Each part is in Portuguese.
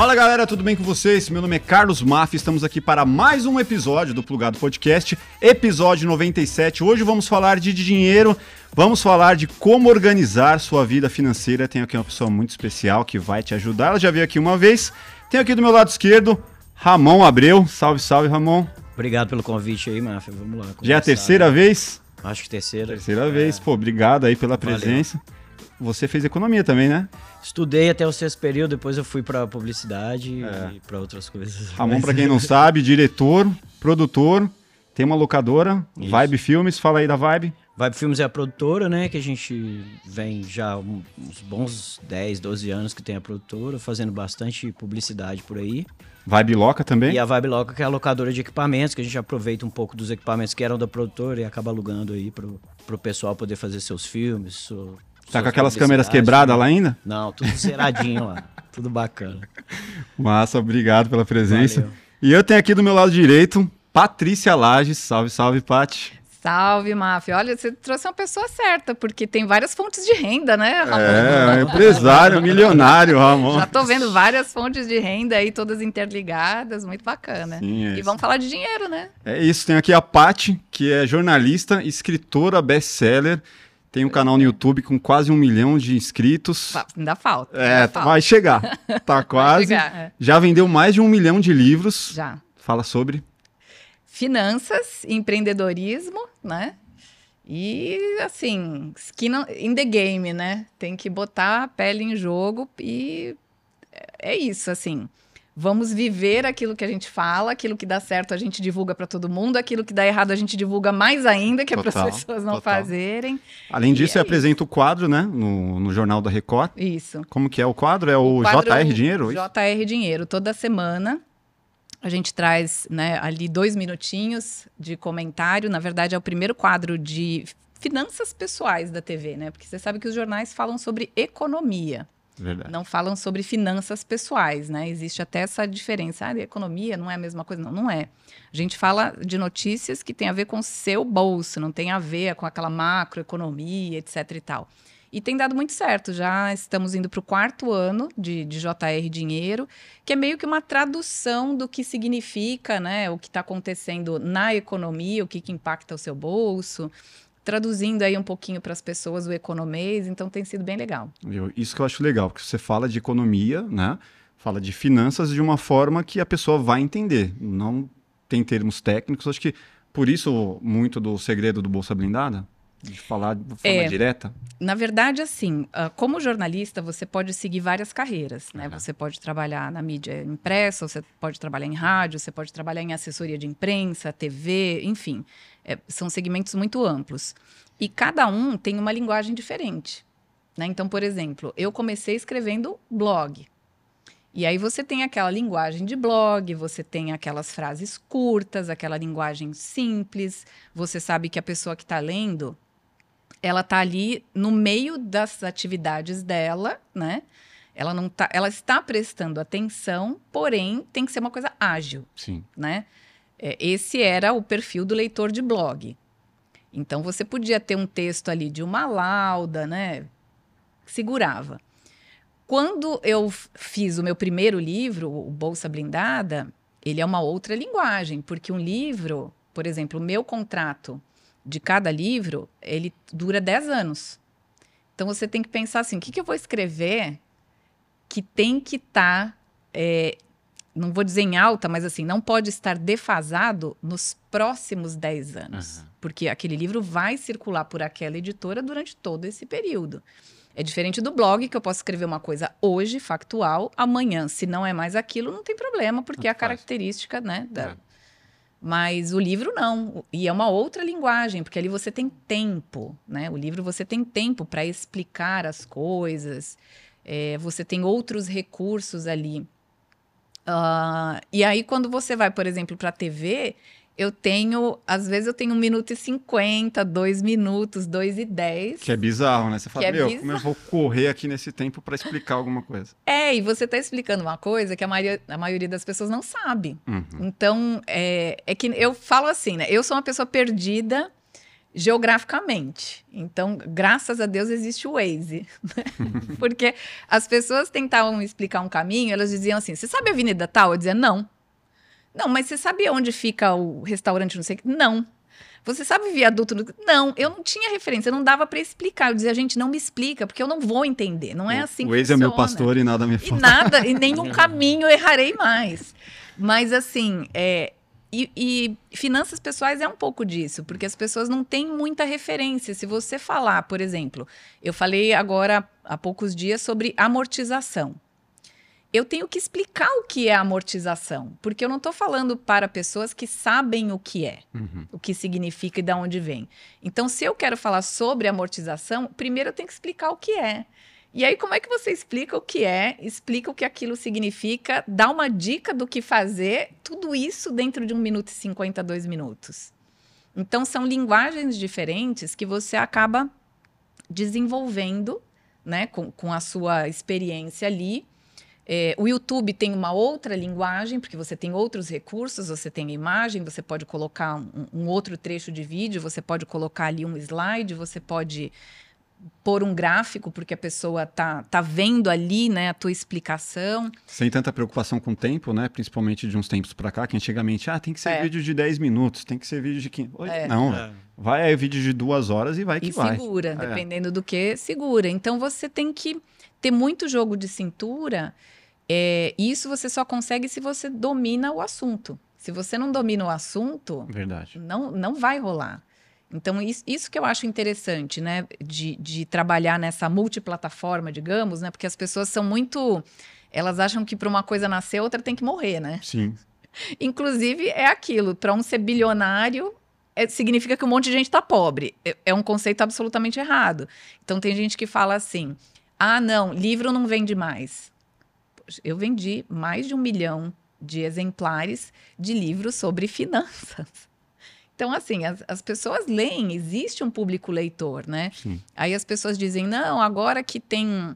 Fala galera, tudo bem com vocês? Meu nome é Carlos Maff, estamos aqui para mais um episódio do Plugado Podcast, episódio 97. Hoje vamos falar de dinheiro, vamos falar de como organizar sua vida financeira. Tenho aqui uma pessoa muito especial que vai te ajudar, ela já veio aqui uma vez. Tenho aqui do meu lado esquerdo, Ramon Abreu. Salve, salve, Ramon. Obrigado pelo convite aí, Máfia. Vamos lá. Já é a terceira né? vez? Acho que terceira. Terceira é. vez. Pô, obrigado aí pela Valeu. presença. Você fez economia também, né? Estudei até o sexto período, depois eu fui para publicidade é. e para outras coisas. Ramon, Mas... para quem não sabe, diretor, produtor, tem uma locadora, Isso. Vibe Filmes. Fala aí da Vibe. Vibe Filmes é a produtora, né? Que a gente vem já uns bons 10, 12 anos que tem a produtora, fazendo bastante publicidade por aí. Vibe Loca também? E a Vibe Loca, que é a locadora de equipamentos, que a gente aproveita um pouco dos equipamentos que eram da produtora e acaba alugando aí pro, pro pessoal poder fazer seus filmes, seu, Tá com aquelas câmeras quebradas lá ainda? Não, tudo zeradinho lá. Tudo bacana. Massa, obrigado pela presença. Valeu. E eu tenho aqui do meu lado direito, Patrícia Lages. Salve, salve, Pati. Salve, Máfia. Olha, você trouxe uma pessoa certa, porque tem várias fontes de renda, né, Ramon? É, empresário, milionário, Ramon. Já tô vendo várias fontes de renda aí, todas interligadas, muito bacana. Sim, é e vamos falar de dinheiro, né? É isso, tem aqui a Pati, que é jornalista, escritora, best-seller, tem um canal no YouTube com quase um milhão de inscritos. Ainda falta. É, ainda falta. vai chegar. Tá quase. Chegar, é. Já vendeu mais de um milhão de livros. Já. Fala sobre. Finanças, empreendedorismo, né? E assim, skin in the game, né? Tem que botar a pele em jogo e é isso, assim. Vamos viver aquilo que a gente fala, aquilo que dá certo a gente divulga para todo mundo, aquilo que dá errado a gente divulga mais ainda, que total, é para as pessoas não total. fazerem. Além disso, é apresenta o quadro, né, no, no Jornal da Record. Isso. Como que é o quadro? É o, o quadro, JR Dinheiro? JR Dinheiro. Toda semana a gente traz né, ali dois minutinhos de comentário. Na verdade, é o primeiro quadro de finanças pessoais da TV, né? Porque você sabe que os jornais falam sobre economia. Verdade. Não falam sobre finanças pessoais, né? Existe até essa diferença. Ah, economia não é a mesma coisa. Não, não é. A gente fala de notícias que tem a ver com o seu bolso, não tem a ver com aquela macroeconomia, etc e tal. E tem dado muito certo. Já estamos indo para o quarto ano de, de JR Dinheiro, que é meio que uma tradução do que significa, né? O que está acontecendo na economia, o que, que impacta o seu bolso traduzindo aí um pouquinho para as pessoas o economês, então tem sido bem legal. Isso que eu acho legal, porque você fala de economia, né? Fala de finanças de uma forma que a pessoa vai entender. Não tem termos técnicos. Acho que por isso muito do segredo do Bolsa Blindada, de falar de forma é, direta? Na verdade, assim, ah, como jornalista, você pode seguir várias carreiras, né? Uhum. Você pode trabalhar na mídia impressa, você pode trabalhar em rádio, você pode trabalhar em assessoria de imprensa, TV, enfim. É, são segmentos muito amplos. E cada um tem uma linguagem diferente. Né? Então, por exemplo, eu comecei escrevendo blog. E aí você tem aquela linguagem de blog, você tem aquelas frases curtas, aquela linguagem simples. Você sabe que a pessoa que está lendo, ela está ali no meio das atividades dela, né? Ela não tá, ela está prestando atenção, porém tem que ser uma coisa ágil, Sim. né? É, esse era o perfil do leitor de blog. Então você podia ter um texto ali de uma lauda, né? Segurava. Quando eu fiz o meu primeiro livro, o Bolsa Blindada, ele é uma outra linguagem, porque um livro, por exemplo, o meu contrato de cada livro, ele dura 10 anos. Então você tem que pensar assim: o que, que eu vou escrever que tem que estar, tá, é, não vou dizer em alta, mas assim, não pode estar defasado nos próximos 10 anos. Uhum. Porque aquele livro vai circular por aquela editora durante todo esse período. É diferente do blog, que eu posso escrever uma coisa hoje, factual, amanhã, se não é mais aquilo, não tem problema, porque é a característica, né, da, é. Mas o livro não, e é uma outra linguagem, porque ali você tem tempo, né? O livro você tem tempo para explicar as coisas, é, você tem outros recursos ali. Uh, e aí, quando você vai, por exemplo, para a TV, eu tenho, às vezes eu tenho 1 minuto e 50, 2 minutos, 2 e 10. Que é bizarro, né? Você fala, é meu, como eu vou correr aqui nesse tempo para explicar alguma coisa? É, e você está explicando uma coisa que a maioria, a maioria das pessoas não sabe. Uhum. Então, é, é que eu falo assim, né? Eu sou uma pessoa perdida geograficamente. Então, graças a Deus existe o Waze. Né? Porque as pessoas tentavam explicar um caminho, elas diziam assim: "Você sabe a Avenida Tal?" Eu dizia: "Não". "Não, mas você sabia onde fica o restaurante não sei que?" "Não". Você sabe viaduto? Não, eu não tinha referência, não dava para explicar. Eu dizia, gente, não me explica, porque eu não vou entender. Não é assim o que O Waze é meu pastor e nada me falta. E nada, e nenhum caminho errarei mais. Mas assim, é, e, e, finanças pessoais é um pouco disso, porque as pessoas não têm muita referência. Se você falar, por exemplo, eu falei agora há poucos dias sobre amortização. Eu tenho que explicar o que é amortização, porque eu não estou falando para pessoas que sabem o que é, uhum. o que significa e de onde vem. Então, se eu quero falar sobre amortização, primeiro eu tenho que explicar o que é. E aí, como é que você explica o que é, explica o que aquilo significa, dá uma dica do que fazer, tudo isso dentro de um minuto e 52 minutos. Então, são linguagens diferentes que você acaba desenvolvendo né, com, com a sua experiência ali. É, o YouTube tem uma outra linguagem, porque você tem outros recursos, você tem imagem, você pode colocar um, um outro trecho de vídeo, você pode colocar ali um slide, você pode pôr um gráfico, porque a pessoa tá, tá vendo ali, né, a tua explicação. Sem tanta preocupação com o tempo, né, principalmente de uns tempos para cá, que antigamente, ah, tem que ser é. vídeo de 10 minutos, tem que ser vídeo de 15. É. Não, é. vai aí vídeo de duas horas e vai que e vai. segura, é. dependendo do que, segura. Então você tem que ter muito jogo de cintura, é, isso você só consegue se você domina o assunto. Se você não domina o assunto, Verdade. Não, não vai rolar. Então, isso, isso que eu acho interessante, né? De, de trabalhar nessa multiplataforma, digamos, né? Porque as pessoas são muito. Elas acham que para uma coisa nascer, outra tem que morrer, né? Sim. Inclusive, é aquilo: para um ser bilionário, é, significa que um monte de gente está pobre. É, é um conceito absolutamente errado. Então, tem gente que fala assim: ah, não, livro não vende mais. Eu vendi mais de um milhão de exemplares de livros sobre finanças. Então, assim, as, as pessoas leem, existe um público leitor, né? Sim. Aí as pessoas dizem, não, agora que tem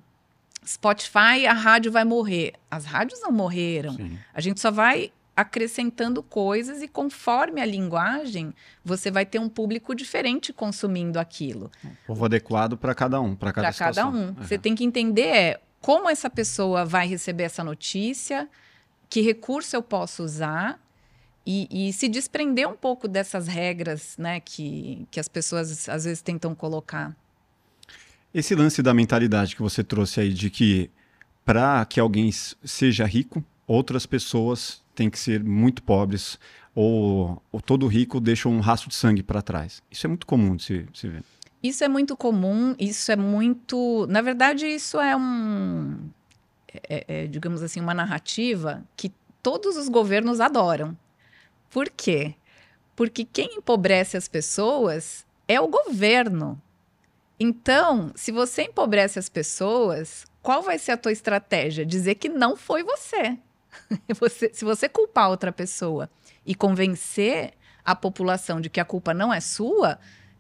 Spotify, a rádio vai morrer. As rádios não morreram. Sim. A gente só vai acrescentando coisas e conforme a linguagem, você vai ter um público diferente consumindo aquilo. Povo adequado para cada um, para cada Para cada um. Uhum. Você tem que entender é, como essa pessoa vai receber essa notícia, que recurso eu posso usar e, e, se desprender um pouco dessas regras né, que, que as pessoas às vezes tentam colocar. Esse lance da mentalidade que você trouxe aí de que para que alguém seja rico, outras pessoas têm que ser muito pobres ou, ou todo rico deixa um rastro de sangue para trás. Isso é muito comum de se, se ver. Isso é muito comum, isso é muito. Na verdade, isso é um. É, é, digamos assim, uma narrativa que todos os governos adoram. Por quê? Porque quem empobrece as pessoas é o governo. Então, se você empobrece as pessoas, qual vai ser a tua estratégia? Dizer que não foi você. você se você culpar outra pessoa e convencer a população de que a culpa não é sua,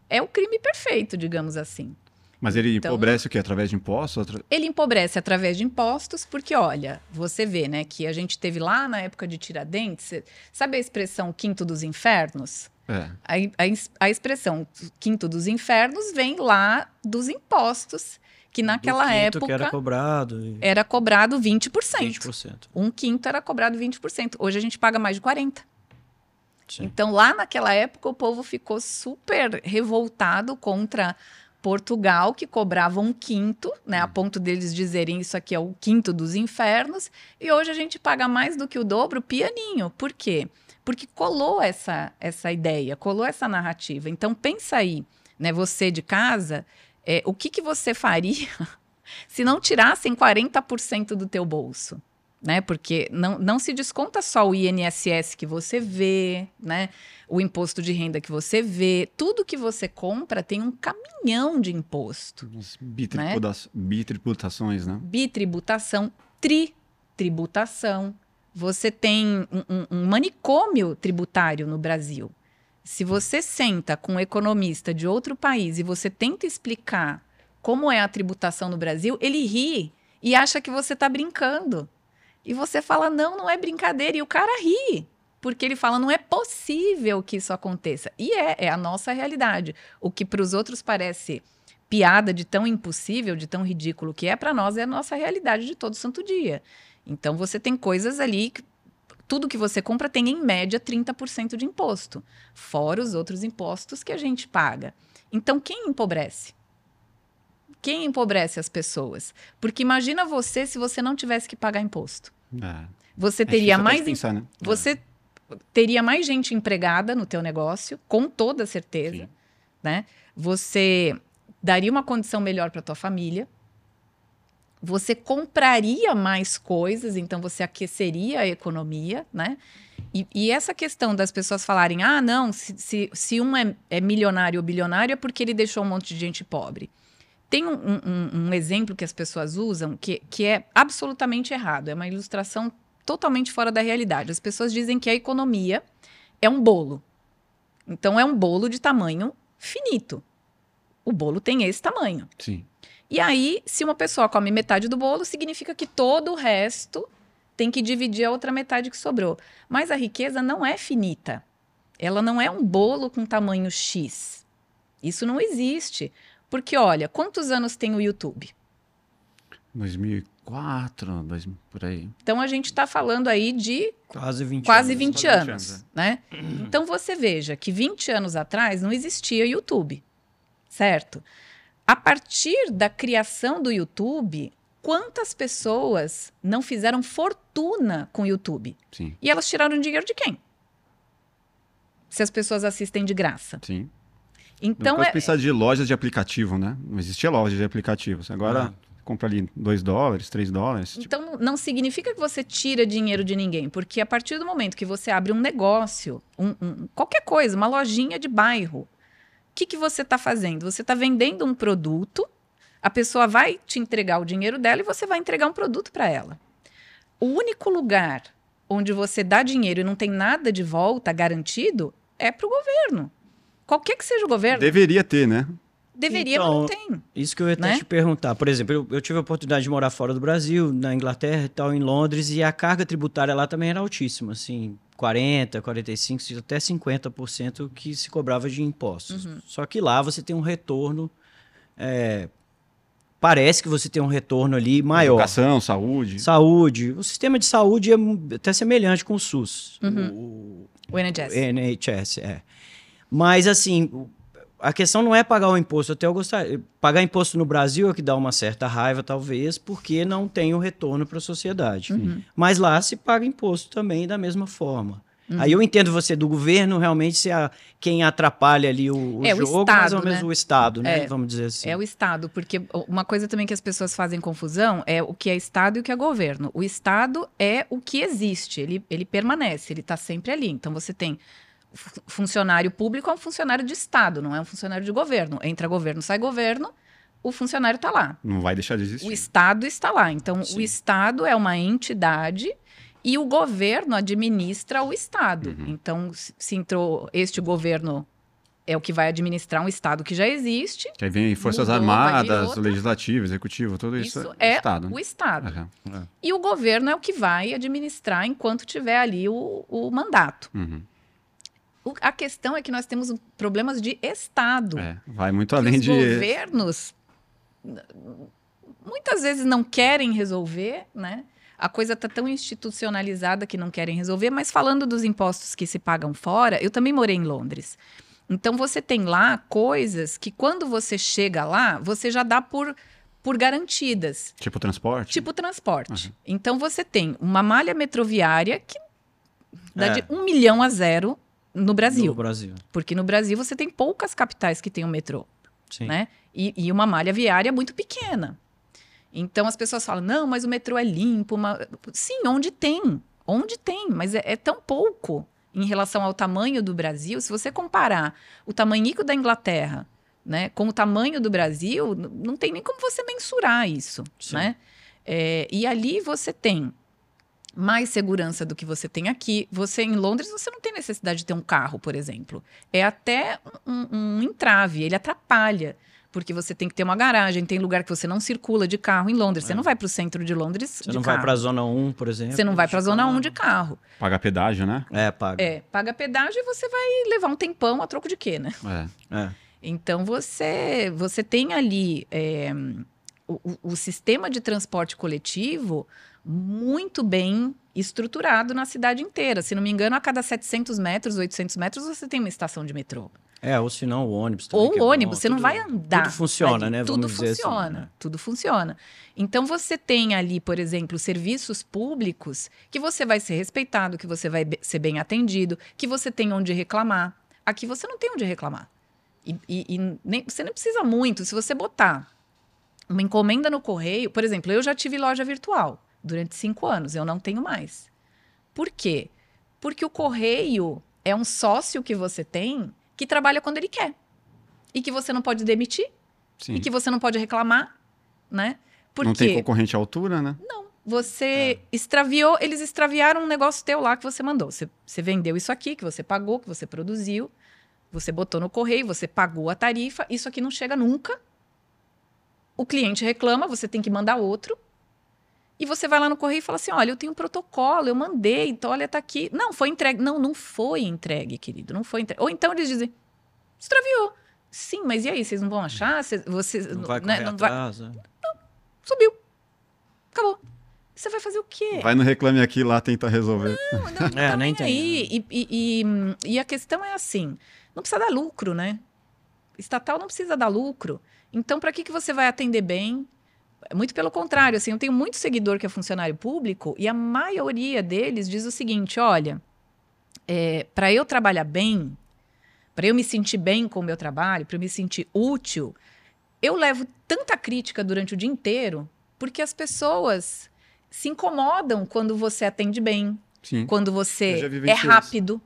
é o crime perfeito, digamos assim. Mas ele então, empobrece o quê? Através de impostos? Ele empobrece através de impostos, porque, olha, você vê, né, que a gente teve lá na época de Tiradentes, sabe a expressão quinto dos infernos? É. A, a, a expressão quinto dos infernos vem lá dos impostos que naquela época que era cobrado era cobrado 20%. 20%. Um quinto era cobrado 20%. Hoje a gente paga mais de 40. Sim. Então lá naquela época o povo ficou super revoltado contra Portugal, que cobrava um quinto, né, a hum. ponto deles dizerem isso aqui é o quinto dos infernos, e hoje a gente paga mais do que o dobro pianinho. Por quê? Porque colou essa, essa ideia, colou essa narrativa. Então pensa aí, né, você de casa, é, o que, que você faria se não tirassem 40% do teu bolso? Né? Porque não, não se desconta só o INSS que você vê, né? O imposto de renda que você vê, tudo que você compra tem um caminhão de imposto. Bitributa né? Bitributações, né? Bitributação, tritributação. Você tem um, um, um manicômio tributário no Brasil. Se você senta com um economista de outro país e você tenta explicar como é a tributação no Brasil, ele ri e acha que você está brincando. E você fala, não, não é brincadeira. E o cara ri. porque ele fala não é possível que isso aconteça. E é, é a nossa realidade. O que para os outros parece piada de tão impossível, de tão ridículo que é, para nós é a nossa realidade de todo santo dia. Então você tem coisas ali que tudo que você compra tem em média 30% de imposto, fora os outros impostos que a gente paga. Então quem empobrece? Quem empobrece as pessoas? Porque imagina você se você não tivesse que pagar imposto. É. Você É teria mais pensar, né? você teria mais gente empregada no teu negócio, com toda certeza, Sim. né? Você daria uma condição melhor para tua família. Você compraria mais coisas, então você aqueceria a economia, né? E, e essa questão das pessoas falarem, ah, não, se, se, se um é, é milionário ou bilionário é porque ele deixou um monte de gente pobre. Tem um, um- um exemplo que as pessoas usam que, que é absolutamente errado, é uma ilustração totalmente fora da realidade. As pessoas dizem que a economia é um bolo. Então é um bolo de tamanho finito. O bolo tem esse tamanho. Sim. E aí, se uma pessoa come metade do bolo, significa que todo o resto tem que dividir a outra metade que sobrou. Mas a riqueza não é finita. Ela não é um bolo com tamanho X. Isso não existe. Porque, olha, quantos anos tem o YouTube? 2004, 2000, por aí. Então a gente está falando aí de Quase 20 quase anos. 20 quase 20 anos, anos, né? Então você veja que 20 anos atrás não existia YouTube, certo? A partir da criação do YouTube, quantas pessoas não fizeram fortuna com o YouTube? Sim, E elas tiraram dinheiro de quem? Se as pessoas assistem de graça. sim. Então é, pensar de lojas de aplicativo, né? Não existia loja de aplicativos. Agora, compra ali 2 dólares, 3 dólares. tipo, Então não- não significa que você tira dinheiro de ninguém, porque a partir do momento que você abre um negócio, um- um- qualquer coisa, uma lojinha de bairro, o que, que você está fazendo? Você está vendendo um produto, a pessoa vai te entregar o dinheiro dela e você vai entregar um produto para ela. O único lugar onde você dá dinheiro e não tem nada de volta garantido é para o governo. Qualquer que seja o governo, Deveria ter, né? deveria, Então, mas não tem. Isso que eu ia até Né? te perguntar. Por exemplo, eu, eu tive a oportunidade de morar fora do Brasil, na Inglaterra e tal, em Londres, e a carga tributária lá também era altíssima, assim, 40, 45, até 50% que se cobrava de impostos. Uhum. Só que lá você tem um retorno, é, parece que você tem um retorno ali maior. Educação, saúde. Saúde, o sistema de saúde é até semelhante com o SUS, Uhum. o, O NHS. NHS, é. Mas, assim, a questão não é pagar o imposto. Até eu gostaria. Pagar imposto no Brasil é que dá uma certa raiva, talvez, porque não tem o retorno para a sociedade. Uhum. Mas lá se paga imposto também da mesma forma. Uhum. Aí eu entendo você do governo realmente ser a- quem atrapalha ali o, o É, o jogo, mais ou Estado, menos né? o Estado, né? É. Vamos dizer assim. É o Estado, porque uma coisa também que as pessoas fazem confusão é o que é Estado e o que é governo. O Estado é o que existe, ele, ele permanece, ele está sempre ali. Então você tem funcionário público é um funcionário de Estado, não é um funcionário de governo. Entra governo, sai governo, o funcionário está lá. Não vai deixar de existir. O Estado está lá. Então, Sim. o Estado é uma entidade e o governo administra o Estado. Uhum. Então, se entrou este governo é o que vai administrar um Estado que já existe, Que aí vem Forças Mudou, Armadas. Legislativo, Executivo, tudo isso, isso é Estado. né? o Estado. E o governo é o que vai administrar enquanto tiver ali o, o mandato. Uhum. O- a questão é que nós temos problemas de Estado. É, vai muito além os de. governos n- muitas vezes não querem resolver, né? A coisa está tão institucionalizada que não querem resolver, mas falando dos impostos que se pagam fora, eu também morei em Londres. Então você tem lá coisas que quando você chega lá, você já dá por, por garantidas. Tipo transporte? Tipo transporte. Então você tem uma malha metroviária que dá É. de um milhão a zero no Brasil. No Brasil. Porque no Brasil você tem poucas capitais que têm o metrô Sim. né? E, e uma malha viária muito pequena. Então as pessoas falam, não, mas o metrô é limpo. uma-" Sim, onde tem? Onde tem, mas é, é tão pouco em relação ao tamanho do Brasil. Se você comparar o tamanhico da Inglaterra né, com o tamanho do Brasil, não tem nem como você mensurar isso. Sim. Né? É, e ali você tem mais segurança do que você tem aqui. Você em Londres você não tem necessidade de ter um carro, por exemplo. É até um, um entrave, ele atrapalha. Porque você tem que ter uma garagem, tem lugar que você não circula de carro em Londres. Você não vai para o centro de Londres Você de não carro. vai pra zona 1, por exemplo. Você não vai para a zona carro. 1 de carro. Paga pedágio, né? É, paga. É, paga pedágio e você vai levar um tempão a troco de quê, né? É. É. Então você você tem ali é, o- o sistema de transporte coletivo muito bem estruturado na cidade inteira. Se não me engano, a cada 700 metros, 800 metros, você tem uma estação de metrô. É, ou se não, o ônibus também. Ou que o é bom, ônibus, você não tudo- vai andar. Tudo funciona, ali. né? Tudo Vamos dizer assim, funciona, né? tudo funciona. Então você tem ali, por exemplo, serviços públicos que você vai ser respeitado, que você vai ser bem atendido, que você tem onde reclamar. Aqui você não tem onde reclamar. E, e- e nem, você nem precisa muito. Se você botar uma encomenda no correio, por exemplo, eu já tive loja virtual durante cinco anos, eu não tenho mais. Por quê? Porque o correio é um sócio que você tem que trabalha quando ele quer. E que você não pode demitir, Sim. e que você não pode reclamar, né? Porque Não tem concorrente à altura, né? você extraviou, eles extraviaram um negócio teu lá que você mandou. Você, você vendeu isso aqui, que você pagou, que você produziu, você botou no correio, você pagou a tarifa, isso aqui não chega nunca. O cliente reclama, você tem que mandar outro. E você vai lá no correio e fala assim: olha, eu tenho um protocolo, eu mandei, então olha, tá aqui. Não, foi entregue. Não, não foi entregue, querido, não foi entregue. Ou então eles dizem: extraviou. Sim, mas e aí? Vocês não vão achar? Vocês, vocês, Não vai né, correr não vai- atrás. né? Subiu. Acabou. Você vai fazer o quê? Vai no Reclame Aqui lá tenta resolver. Não, não, não É, tá nem nem tem, aí. E, e- e- e a questão é assim: não precisa dar lucro, né? Estatal não precisa dar lucro. Então, para que, que você vai atender bem? Muito pelo contrário, assim, eu tenho muito seguidor que é funcionário público e a maioria deles diz o seguinte: olha, para eu trabalhar bem, para eu me sentir bem com o meu trabalho, para eu me sentir útil, eu levo tanta crítica durante o dia inteiro porque as pessoas se incomodam quando você atende bem, Sim. quando você é vivenciei isso. rápido.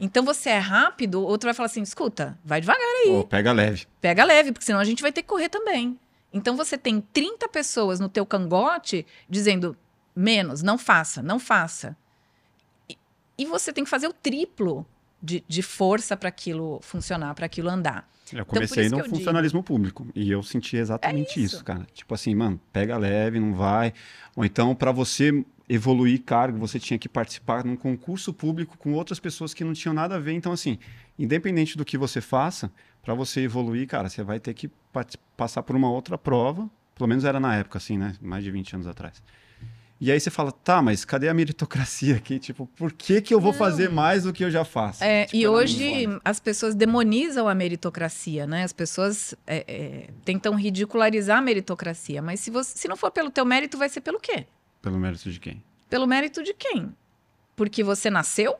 Então você é rápido, outro vai falar assim: escuta, vai devagar, Pô, pega leve. pega leve, porque senão a gente vai ter que correr também. Então você tem 30 pessoas no teu cangote dizendo menos, não faça, não faça. E, e você tem que fazer o triplo de, de força para aquilo funcionar, para aquilo andar. Eu por comecei isso no eu digo. funcionalismo público e eu senti exatamente É isso. isso. cara. Tipo assim, mano, pega leve, não vai. Ou então, para você evoluir cargo, você tinha que participar num concurso público com outras pessoas que não tinham nada a ver. Então, assim, independente do que você faça, para você evoluir, cara, você vai ter que passar por uma outra prova. Pelo menos era na época, assim, né? Mais de 20 anos atrás. E aí você fala, tá, mas cadê a meritocracia aqui? Tipo, por que, que eu vou fazer mais do que eu já faço? É, Tipo, e não hoje as pessoas demonizam a meritocracia, né? As pessoas é, é, tentam ridicularizar a meritocracia. Mas se, você, se não for pelo teu mérito, vai ser pelo quê? Pelo mérito de quem? Pelo mérito de quem? Porque você nasceu?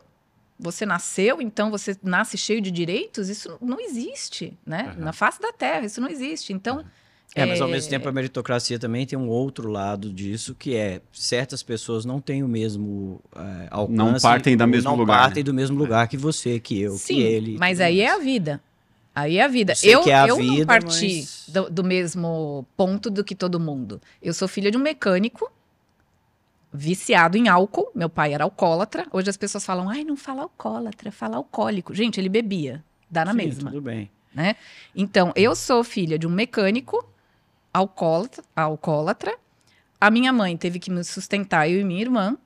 Você nasceu, então você nasce cheio de direitos? Isso não existe, né? Uhum. Na face da terra, isso não existe. Então, É, mas ao mesmo tempo a meritocracia também tem um outro lado disso, que é certas pessoas não têm o mesmo é, alcance. Não partem da ou mesmo não lugar, partem né? do mesmo lugar que você, que eu, sim, que ele. mas aí é a mais. vida. Aí é a vida. Eu Eu, é a eu não vida, parti mas- do, do mesmo ponto do que todo mundo. Eu sou filha de um mecânico viciado em álcool. Meu pai era alcoólatra. Hoje as pessoas falam, ai, não fala alcoólatra, fala alcoólico. Gente, ele bebia. Dá na Sim, mesma. Tudo bem. né? Então, eu sou filha de um mecânico alcoólatra, alcoólatra. A minha mãe teve que me sustentar, eu e minha irmã.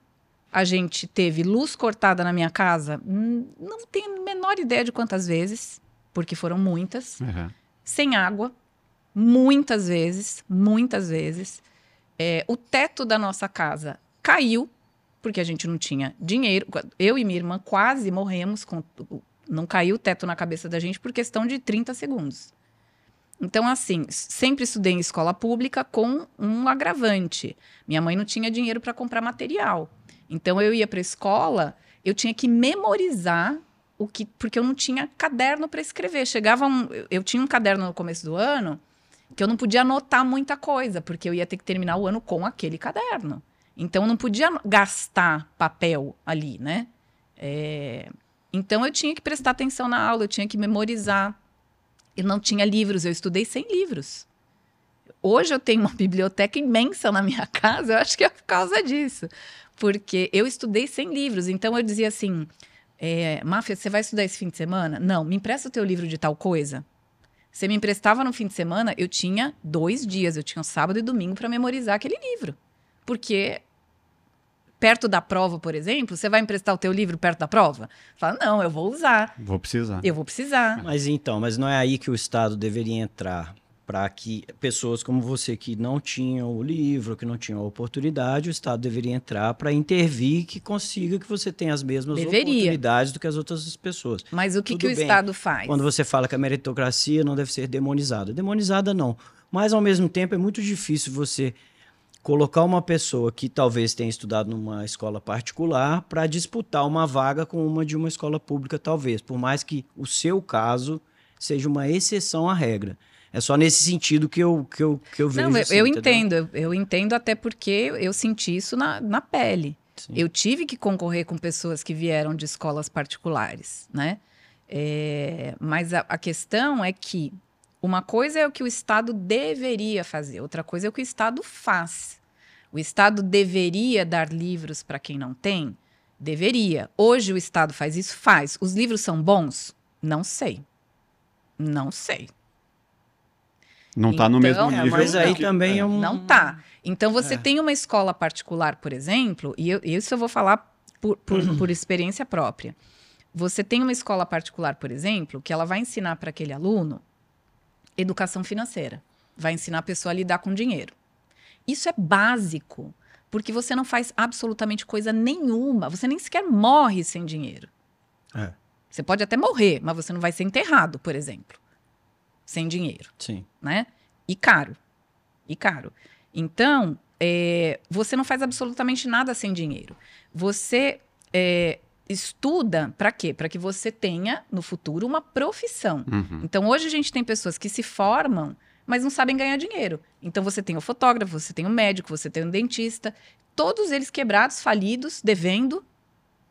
A gente teve luz cortada na minha casa, hum, não tenho a menor ideia de quantas vezes, porque foram muitas. Uhum. Sem água, muitas vezes, muitas vezes. É, o teto da nossa casa caiu, porque a gente não tinha dinheiro. Eu e minha irmã quase morremos com não caiu o teto na cabeça da gente por questão de 30 segundos. Então, assim, sempre estudei em escola pública com um agravante. Minha mãe não tinha dinheiro para comprar material. Então, eu ia para a escola, eu tinha que memorizar o que. Porque eu não tinha caderno para escrever. Chegava um. eu- Eu tinha um caderno no começo do ano que eu não podia anotar muita coisa, porque eu ia ter que terminar o ano com aquele caderno. Então, não podia gastar papel ali, né? É, então eu tinha que prestar atenção na aula, eu tinha que memorizar. Eu não tinha livros, eu estudei sem livros. Hoje eu tenho uma biblioteca imensa na minha casa, eu acho que é por causa disso. Porque eu estudei sem livros, então eu dizia assim: é, Máfia, você vai estudar esse fim de semana? Não, me empresta o teu livro de tal coisa. Você me emprestava no fim de semana, eu tinha dois dias, eu tinha um sábado e domingo para memorizar aquele livro. Porque perto da prova, por exemplo, você vai emprestar o teu livro perto da prova? Fala, não, eu vou usar. Vou precisar. Eu vou precisar. Mas então, mas não é aí que o Estado deveria entrar para que pessoas como você que não tinham o livro, que não tinham a oportunidade, o Estado deveria entrar para intervir que consiga que você tenha as mesmas Deveria. oportunidades do que as outras pessoas. Mas o que, Tudo que o bem. Estado faz? Quando você fala que a meritocracia não deve ser demonizada. Demonizada não. Mas, ao mesmo tempo, é muito difícil você colocar uma pessoa que talvez tenha estudado numa escola particular para disputar uma vaga com uma de uma escola pública, talvez. Por mais que o seu caso seja uma exceção à regra. É só nesse sentido que eu, que eu, que eu vejo. Não, eu, assim, eu entendo, eu, eu entendo até porque eu senti isso na, na pele. Sim. Eu tive que concorrer com pessoas que vieram de escolas particulares, né? É, mas a, a questão é que uma coisa é o que o Estado deveria fazer, outra coisa é o que o Estado faz. O Estado deveria dar livros para quem não tem? Deveria. Hoje o Estado faz isso? Faz. Os livros são bons? Não sei. Não sei. Não tá no Então, mesmo É, nível. mas aí que- também é um. Não tá. Então você É. tem uma escola particular, por exemplo, e eu- isso eu vou falar por, por- por experiência própria. Você tem uma escola particular, por exemplo, que ela vai ensinar para aquele aluno educação financeira. Vai ensinar a pessoa a lidar com dinheiro. Isso é básico, porque você não faz absolutamente coisa nenhuma. Você nem sequer morre sem dinheiro. É, Você pode até morrer, mas você não vai ser enterrado, por exemplo, sem dinheiro sim. né? E caro. E caro. Então, é, você não faz absolutamente nada sem dinheiro. Você é, estuda para quê? Para que você tenha, no futuro, uma profissão. Uhum. Então, hoje a gente tem pessoas que se formam, mas não sabem ganhar dinheiro. Então, você tem o fotógrafo, você tem o médico, você tem o dentista, todos eles quebrados, falidos, devendo.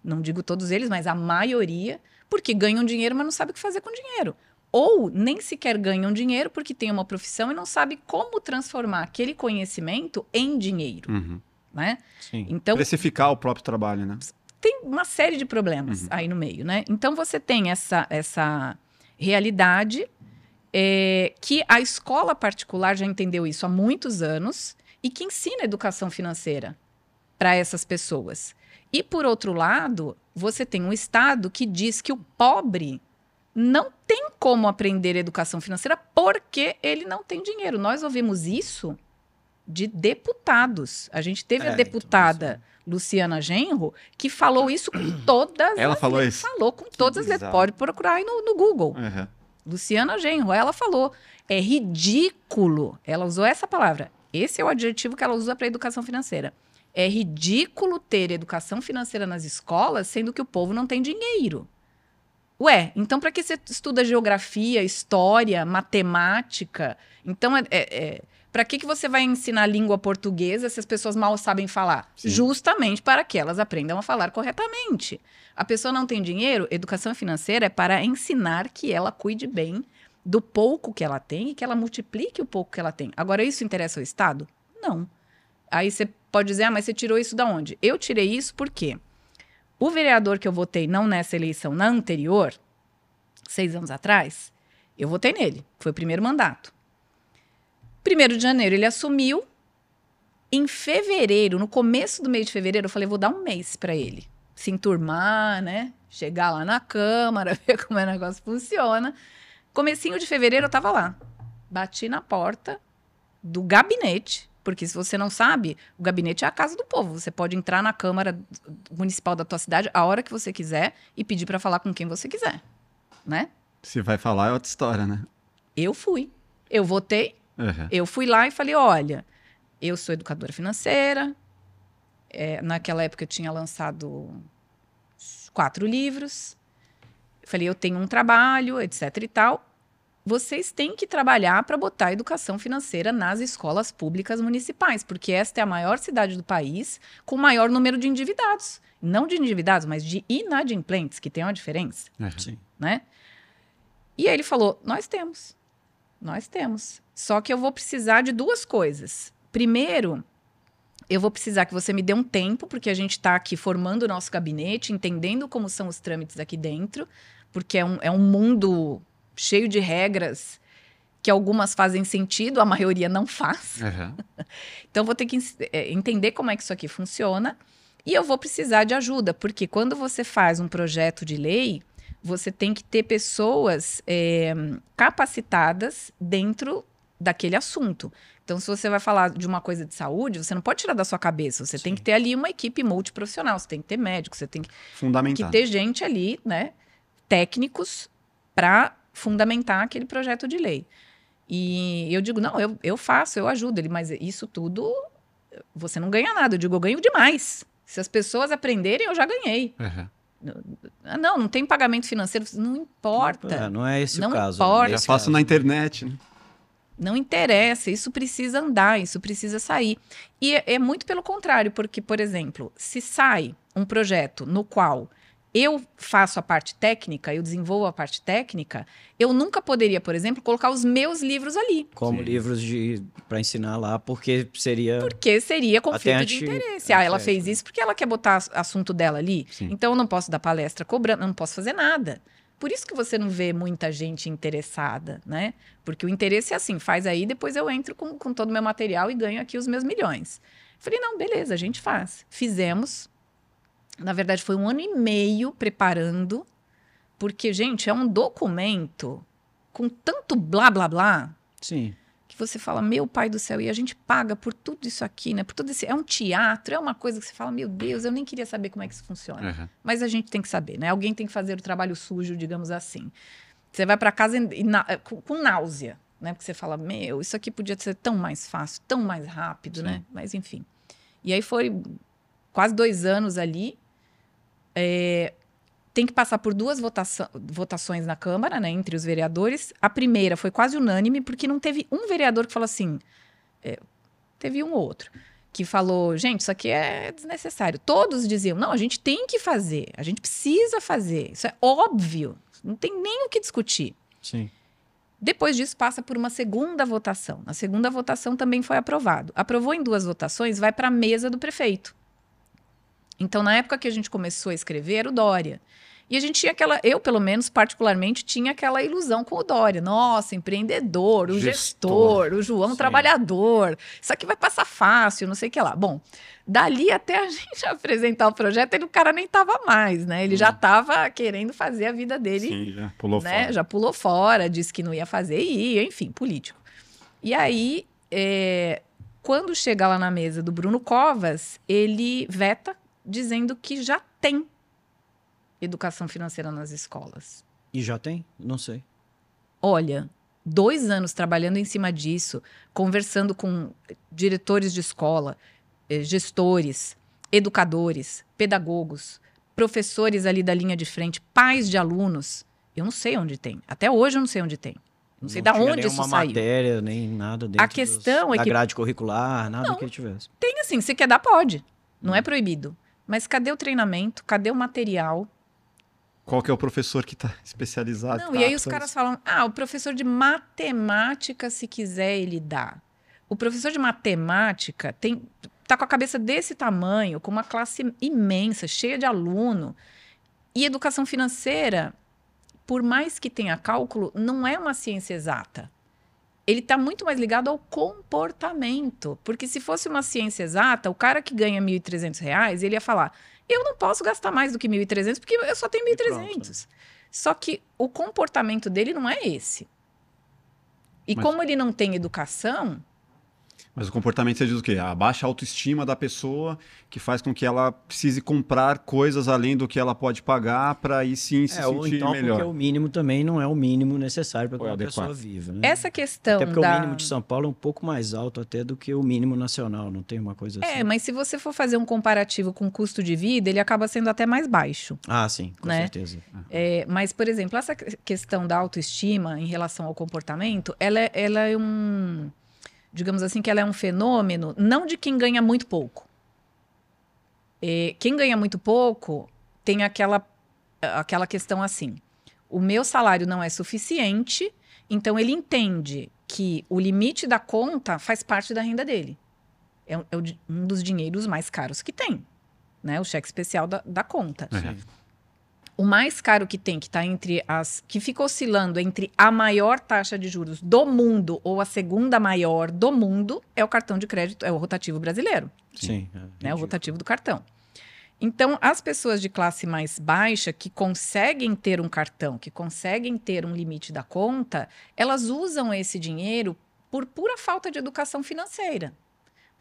Não digo todos eles, mas a maioria, porque ganham dinheiro, mas não sabem o que fazer com dinheiro. Ou nem sequer ganham dinheiro porque têm uma profissão e não sabem como transformar aquele conhecimento em dinheiro, Uhum. né? Sim. Então, Precificar o próprio trabalho, né? Tem uma série de problemas Uhum. aí no meio, né? Então você tem essa, essa realidade é, que a escola particular já entendeu isso há muitos anos e que ensina educação financeira para essas pessoas. E por outro lado, você tem um Estado que diz que o pobre não tem como aprender educação financeira porque ele não tem dinheiro. Nós ouvimos isso de deputados. A gente teve É, a então, deputada Luciana Genro que falou isso com todas Ela as falou letras. isso? Falou com todas as letras. bizarro. Pode procurar aí no, no Google. Uhum. Luciana Genro, ela falou. É ridículo. Ela usou essa palavra. Esse é o adjetivo que ela usa para educação financeira. É ridículo ter educação financeira nas escolas, sendo que o povo não tem dinheiro. Ué, então para que você estuda geografia, história, matemática? Então, é, é, para que, que você vai ensinar língua portuguesa se as pessoas mal sabem falar? Sim. Justamente para que elas aprendam a falar corretamente. A pessoa não tem dinheiro, educação financeira é para ensinar que ela cuide bem do pouco que ela tem e que ela multiplique o pouco que ela tem. Agora, isso interessa ao Estado? Não. Aí você pode dizer, ah, mas você tirou isso da onde? Eu tirei isso porque o vereador que eu votei, não nessa eleição, na anterior, seis anos atrás, eu votei nele. Foi o primeiro mandato. Primeiro de janeiro ele assumiu. Em fevereiro, no começo do mês de fevereiro, eu falei, vou dar um mês para ele se enturmar, né? Chegar lá na Câmara, ver como é o negócio funciona. Comecinho de fevereiro eu tava lá. Bati na porta do gabinete, porque se você não sabe, o gabinete é a casa do povo. Você pode entrar na Câmara Municipal da tua cidade a hora que você quiser e pedir para falar com quem você quiser, né? Se vai falar é outra história, né? Eu fui. Eu votei, Uhum. eu fui lá e falei: olha, eu sou educadora financeira. É, naquela época eu tinha lançado quatro livros. Eu falei: eu tenho um trabalho, etc e tal. Vocês têm que trabalhar para botar a educação financeira nas escolas públicas municipais, porque esta é a maior cidade do país com o maior número de endividados. Não de endividados, mas de inadimplentes, que tem uma diferença Uhum. Sim. né? E aí ele falou: Nós temos. Nós temos. Só que eu vou precisar de duas coisas. Primeiro, eu vou precisar que você me dê um tempo, porque a gente está aqui formando o nosso gabinete, entendendo como são os trâmites aqui dentro, porque é um, é um mundo cheio de regras que algumas fazem sentido, a maioria não faz. Uhum. Então, vou ter que é, entender como é que isso aqui funciona e eu vou precisar de ajuda, porque quando você faz um projeto de lei, você tem que ter pessoas é, capacitadas dentro daquele assunto. Então, se você vai falar de uma coisa de saúde, você não pode tirar da sua cabeça. Você Sim. tem que ter ali uma equipe multiprofissional. Você tem que ter médico, você tem que, que ter gente ali, né? Técnicos para fundamentar aquele projeto de lei. E eu digo, não, eu, eu faço, eu ajudo ele, mas isso tudo você não ganha nada. Eu digo, eu ganho demais. Se as pessoas aprenderem, eu já ganhei. Uhum. Não, não tem pagamento financeiro, não importa. Não, não é esse não o caso. Né? Importa. Já faço na internet. Né? Não interessa, isso precisa andar, isso precisa sair. E é, é muito pelo contrário, porque, por exemplo, se sai um projeto no qual eu faço a parte técnica, eu desenvolvo a parte técnica, eu nunca poderia, por exemplo, colocar os meus livros ali. Como Sim. livros de para ensinar lá, porque seria Porque seria conflito de interesse. Ah, ela fez isso porque ela quer botar assunto dela ali. Sim. Então eu não posso dar palestra cobrando, eu não posso fazer nada. Por isso que você não vê muita gente interessada, né? Porque o interesse é assim, faz aí, depois eu entro com, com todo o meu material e ganho aqui os meus milhões. Falei, não, beleza, a gente faz. Fizemos. Na verdade, foi um ano e meio preparando, porque, gente, é um documento com tanto blá blá blá. Sim que você fala, meu pai do céu, e a gente paga por tudo isso aqui, né? Por tudo esse. É um teatro, é uma coisa que você fala, meu Deus, eu nem queria saber como é que isso funciona. Uhum. Mas a gente tem que saber, né? Alguém tem que fazer o trabalho sujo, digamos assim. Você vai para casa e, e, eh, com, com, náusea, né? Porque você fala, meu, isso aqui podia ser tão mais fácil, tão mais rápido, né? Sim. né? Mas enfim. E aí foi quase dois anos ali. É, tem que passar por duas votação, votações na Câmara, né, entre os vereadores. A primeira foi quase unânime, porque não teve um vereador que falou assim. É, teve um ou outro que falou, gente, isso aqui é desnecessário. Todos diziam, não, a gente tem que fazer, a gente precisa fazer, isso é óbvio, não tem nem o que discutir. Sim. Depois disso, passa por uma segunda votação. Na segunda votação também foi aprovado. Aprovou em duas votações, vai para a mesa do prefeito. Então, na época que a gente começou a escrever, era o Dória. E a gente tinha aquela, eu pelo menos particularmente, tinha aquela ilusão com o Dória. Nossa, empreendedor, o gestor, gestor o João Sim. trabalhador. Isso aqui vai passar fácil, não sei o que lá. Bom, dali até a gente apresentar o projeto, ele, o cara nem tava mais, né? Ele hum. já estava querendo fazer a vida dele. Sim, já pulou né? fora. Já pulou fora, disse que não ia fazer e ia, enfim, político. E aí, é, quando chega lá na mesa do Bruno Covas, ele veta dizendo que já tem educação financeira nas escolas. E já tem? Não sei. Olha, dois anos trabalhando em cima disso, conversando com diretores de escola, eh, gestores, educadores, pedagogos, professores ali da linha de frente, pais de alunos. Eu não sei onde tem. Até hoje eu não sei onde tem. Não sei não da onde isso saiu. matéria, nem nada dentro A questão dos, é da que... grade curricular, nada não, que tivesse. Tem assim, se quer dar, pode. Não hum. é proibido. Mas cadê o treinamento? Cadê o material? Qual que é o professor que está especializado? Não, tá e aí os caras falam, ah, o professor de matemática, se quiser, ele dá. O professor de matemática tem tá com a cabeça desse tamanho, com uma classe imensa, cheia de aluno. E educação financeira, por mais que tenha cálculo, não é uma ciência exata. Ele está muito mais ligado ao comportamento. Porque se fosse uma ciência exata, o cara que ganha R$ 1.300, ele ia falar: eu não posso gastar mais do que 1.300 porque eu só tenho 1.300. Só que o comportamento dele não é esse. E Mas... como ele não tem educação, mas o comportamento você diz o quê? A baixa autoestima da pessoa que faz com que ela precise comprar coisas além do que ela pode pagar para aí sim se é, sentir ou então melhor. Porque o mínimo também não é o mínimo necessário para que uma pessoa viva. Né? Essa questão Até porque da... o mínimo de São Paulo é um pouco mais alto até do que o mínimo nacional, não tem uma coisa é, assim. É, mas se você for fazer um comparativo com o custo de vida, ele acaba sendo até mais baixo. Ah, sim, com né? certeza. É, mas, por exemplo, essa questão da autoestima em relação ao comportamento, ela é, ela é um digamos assim, que ela é um fenômeno não de quem ganha muito pouco. É, quem ganha muito pouco tem aquela, aquela questão assim: o meu salário não é suficiente, então ele entende que o limite da conta faz parte da renda dele. É, é um dos dinheiros mais caros que tem, né? O cheque especial da, da conta. Uhum. O mais caro que tem, que está entre as. que fica oscilando entre a maior taxa de juros do mundo ou a segunda maior do mundo, é o cartão de crédito, é o rotativo brasileiro. Sim. é né? O rotativo do cartão. Então, as pessoas de classe mais baixa que conseguem ter um cartão, que conseguem ter um limite da conta, elas usam esse dinheiro por pura falta de educação financeira.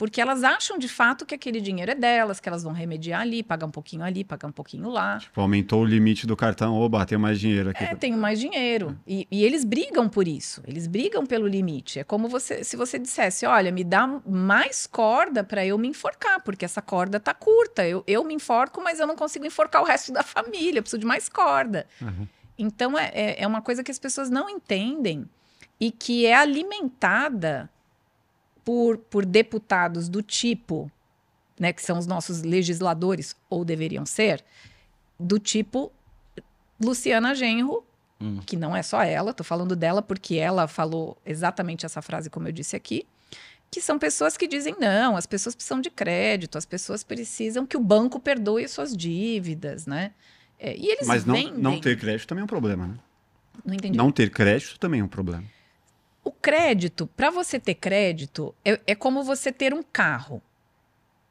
Porque elas acham de fato que aquele dinheiro é delas, que elas vão remediar ali, pagar um pouquinho ali, pagar um pouquinho lá. Tipo, aumentou o limite do cartão, oba, tem mais dinheiro aqui. É, tenho mais dinheiro. E, e, eles brigam por isso. Eles brigam pelo limite. É como você, se você dissesse, olha, me dá mais corda para eu me enforcar, porque essa corda tá curta. Eu, eu me enforco, mas eu não consigo enforcar o resto da família. Eu preciso de mais corda. Uhum. Então é, é, é uma coisa que as pessoas não entendem e que é alimentada por, por deputados do tipo, né, que são os nossos legisladores, ou deveriam ser, do tipo Luciana Genro, hum. que não é só ela, estou falando dela porque ela falou exatamente essa frase, como eu disse aqui, que são pessoas que dizem não, as pessoas precisam de crédito, as pessoas precisam que o banco perdoe suas dívidas, né? É, e eles Mas não, vendem... não ter crédito também é um problema, né? Não entendi. Não ter crédito também é um problema. O crédito, para você ter crédito, é, é como você ter um carro.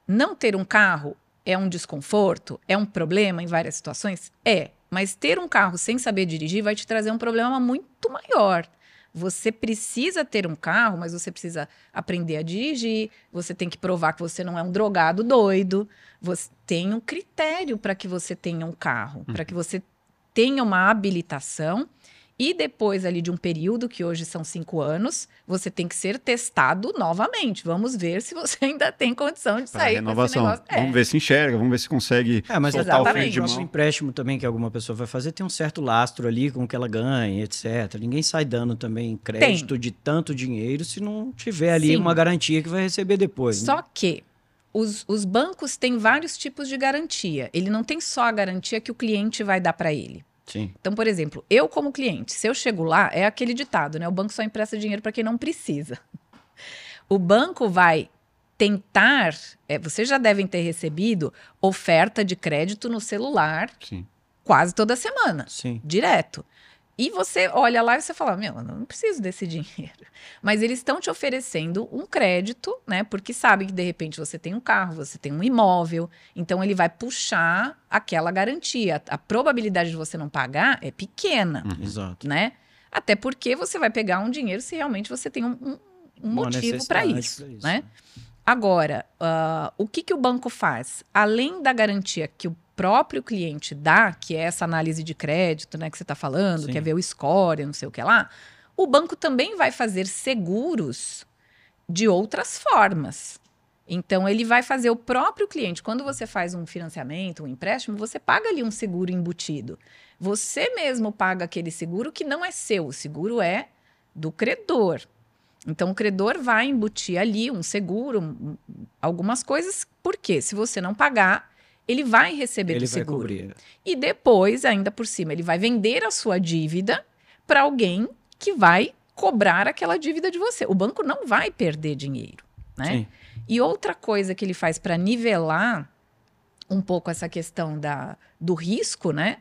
Não ter um carro é um desconforto, é um problema em várias situações? É. Mas ter um carro sem saber dirigir vai te trazer um problema muito maior. Você precisa ter um carro, mas você precisa aprender a dirigir. Você tem que provar que você não é um drogado doido. Você tem um critério para que você tenha um carro, para que você tenha uma habilitação e depois ali de um período, que hoje são cinco anos, você tem que ser testado novamente. Vamos ver se você ainda tem condição de sair renovação. negócio. Vamos é. ver se enxerga, vamos ver se consegue é, mas soltar exatamente. o freio de mão. O empréstimo também que alguma pessoa vai fazer tem um certo lastro ali com o que ela ganha, etc. Ninguém sai dando também crédito tem. de tanto dinheiro se não tiver ali Sim. uma garantia que vai receber depois. Né? Só né? que os, os bancos têm vários tipos de garantia. Ele não tem só a garantia que o cliente vai dar para ele. Sim. Então, por exemplo, eu como cliente, se eu chego lá, é aquele ditado, né? O banco só empresta dinheiro para quem não precisa. O banco vai tentar, é, vocês já devem ter recebido oferta de crédito no celular Sim. quase toda semana, Sim. direto. E você olha lá e você fala: Meu, eu não preciso desse dinheiro. Mas eles estão te oferecendo um crédito, né? Porque sabe que de repente você tem um carro, você tem um imóvel. Então ele vai puxar aquela garantia. A probabilidade de você não pagar é pequena. Uhum. Exato. Né? Até porque você vai pegar um dinheiro se realmente você tem um, um, um motivo para isso, isso, né? Agora, uh, o que, que o banco faz? Além da garantia que o próprio cliente dá, que é essa análise de crédito, né, que você está falando, Sim. quer ver o score, não sei o que lá, o banco também vai fazer seguros de outras formas. Então, ele vai fazer o próprio cliente. Quando você faz um financiamento, um empréstimo, você paga ali um seguro embutido. Você mesmo paga aquele seguro que não é seu, o seguro é do credor. Então, o credor vai embutir ali um seguro, algumas coisas, porque se você não pagar, ele vai receber ele do vai seguro. Cobrir. E depois, ainda por cima, ele vai vender a sua dívida para alguém que vai cobrar aquela dívida de você. O banco não vai perder dinheiro, né? Sim. E outra coisa que ele faz para nivelar um pouco essa questão da, do risco, né?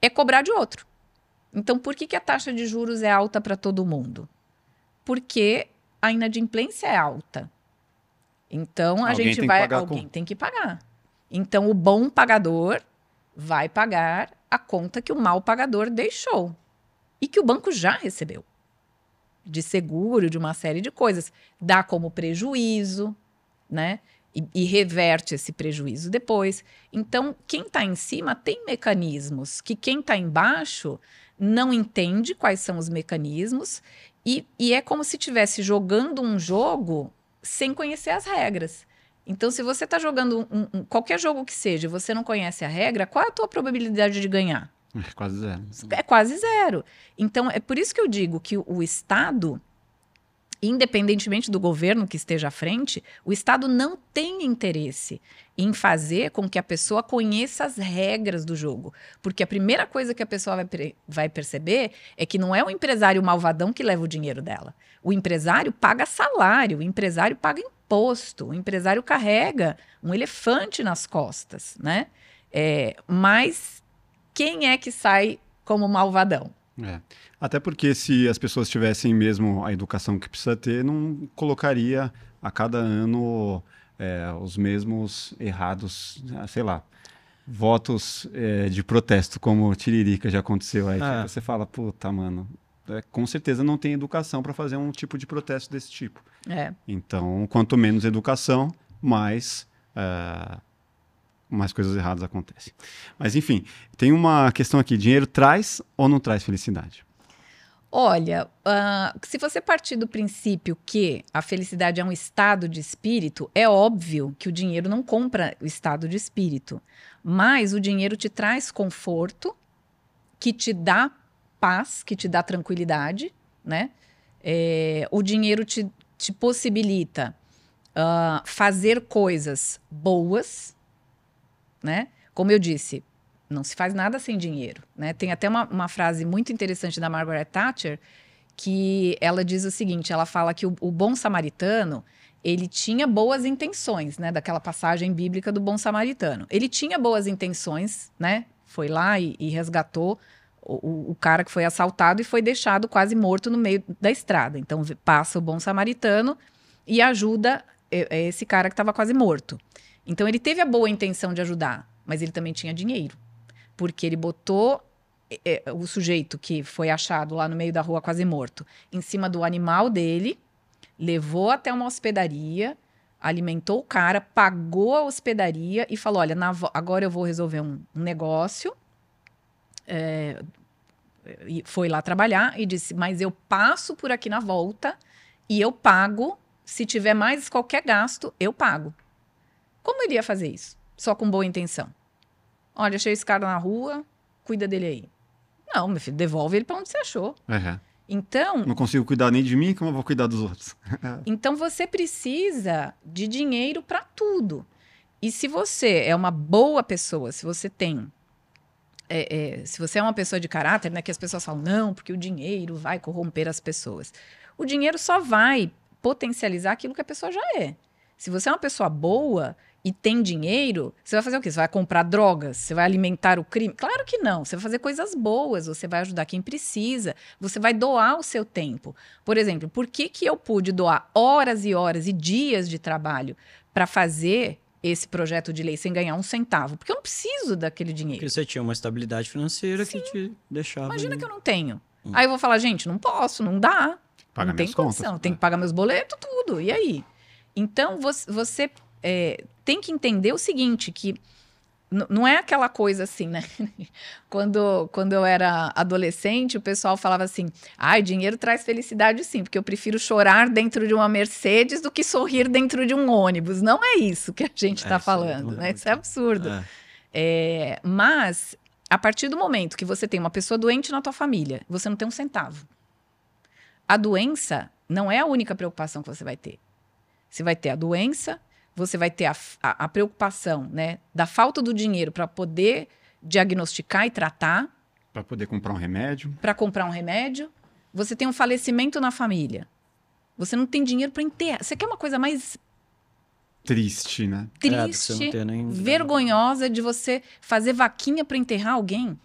É cobrar de outro. Então, por que, que a taxa de juros é alta para todo mundo? Porque a inadimplência é alta. Então, a alguém gente vai. Alguém com... tem que pagar. Então, o bom pagador vai pagar a conta que o mal pagador deixou e que o banco já recebeu de seguro, de uma série de coisas. Dá como prejuízo, né? E, e reverte esse prejuízo depois. Então, quem está em cima tem mecanismos que quem está embaixo não entende quais são os mecanismos e, e é como se estivesse jogando um jogo sem conhecer as regras. Então, se você está jogando um, um, qualquer jogo que seja você não conhece a regra, qual é a tua probabilidade de ganhar? É quase zero. É quase zero. Então, é por isso que eu digo que o Estado, independentemente do governo que esteja à frente, o Estado não tem interesse em fazer com que a pessoa conheça as regras do jogo. Porque a primeira coisa que a pessoa vai, vai perceber é que não é o empresário malvadão que leva o dinheiro dela. O empresário paga salário, o empresário paga imposto imposto. O empresário carrega um elefante nas costas, né? É, mas quem é que sai como malvadão? É. Até porque se as pessoas tivessem mesmo a educação que precisa ter, não colocaria a cada ano é, os mesmos errados, ah, sei lá, votos é, de protesto, como Tiririca já aconteceu aí. Ah. Você fala, puta, mano, é, com certeza não tem educação para fazer um tipo de protesto desse tipo. É. Então, quanto menos educação, mais, é, mais coisas erradas acontecem. Mas, enfim, tem uma questão aqui: dinheiro traz ou não traz felicidade? Olha, ah, se você partir do princípio que a felicidade é um estado de espírito, é óbvio que o dinheiro não compra o estado de espírito. Mas o dinheiro te traz conforto, que te dá paz, que te dá tranquilidade, né? É, o dinheiro te, te possibilita ah, fazer coisas boas, né? Como eu disse, não se faz nada sem dinheiro, né? Tem até uma, uma frase muito interessante da Margaret Thatcher que ela diz o seguinte: ela fala que o, o bom samaritano ele tinha boas intenções, né? Daquela passagem bíblica do bom samaritano. Ele tinha boas intenções, né? Foi lá e, e resgatou o, o- cara que foi assaltado e foi deixado quase morto no meio da estrada. Então passa o bom samaritano e ajuda e- e esse cara que estava quase morto. Então ele teve a boa intenção de ajudar, mas ele também tinha dinheiro, porque ele botou é, é, o sujeito que foi achado lá no meio da rua quase morto em cima do animal dele, levou até uma hospedaria, alimentou o cara, pagou a hospedaria e falou: Olha, agora eu vou resolver um, um negócio. É, foi lá trabalhar e disse: Mas eu passo por aqui na volta e eu pago. Se tiver mais qualquer gasto, eu pago. Como ele ia fazer isso? Só com boa intenção. Olha, achei esse cara na rua, cuida dele aí. Não, meu filho, devolve ele para onde você achou. É. Então, Não consigo cuidar nem de mim, como eu vou cuidar dos outros? então você precisa de dinheiro para tudo. E se você é uma boa pessoa, se você tem. É, é, se você é uma pessoa de caráter, né? Que as pessoas falam, não, porque o dinheiro vai corromper as pessoas. O dinheiro só vai potencializar aquilo que a pessoa já é. Se você é uma pessoa boa e tem dinheiro, você vai fazer o quê? Você vai comprar drogas? Você vai alimentar o crime? Claro que não. Você vai fazer coisas boas, você vai ajudar quem precisa, você vai doar o seu tempo. Por exemplo, por que, que eu pude doar horas e horas e dias de trabalho para fazer esse projeto de lei sem ganhar um centavo? Porque eu não preciso daquele dinheiro. Porque você tinha uma estabilidade financeira que te deixava. Imagina que eu não tenho. Aí eu vou falar, gente, não posso, não dá. Paga não tem minhas contas. condição, tem que pagar meus boletos, tudo. E aí? Então, você, você, é, tem que entender o seguinte, que não é aquela coisa assim, né? quando, quando eu era adolescente, o pessoal falava assim, ai, dinheiro traz felicidade sim, porque eu prefiro chorar dentro de uma Mercedes do que sorrir dentro de um ônibus. Não é isso que a gente É, está falando, não é né? muito- Isso é absurdo. É. É, mas, a partir do momento que você tem uma pessoa doente na tua família, você não tem um centavo. A doença não é a única preocupação que você vai ter. Você vai ter a doença, você vai ter a, a- a preocupação né, da falta do dinheiro para poder diagnosticar e tratar, Para poder comprar um remédio. para comprar um remédio. Você tem um falecimento na família. Você não tem dinheiro para enterrar. Você quer uma coisa mais Triste, né? É, triste, ter nem- vergonhosa de você fazer vaquinha para enterrar alguém?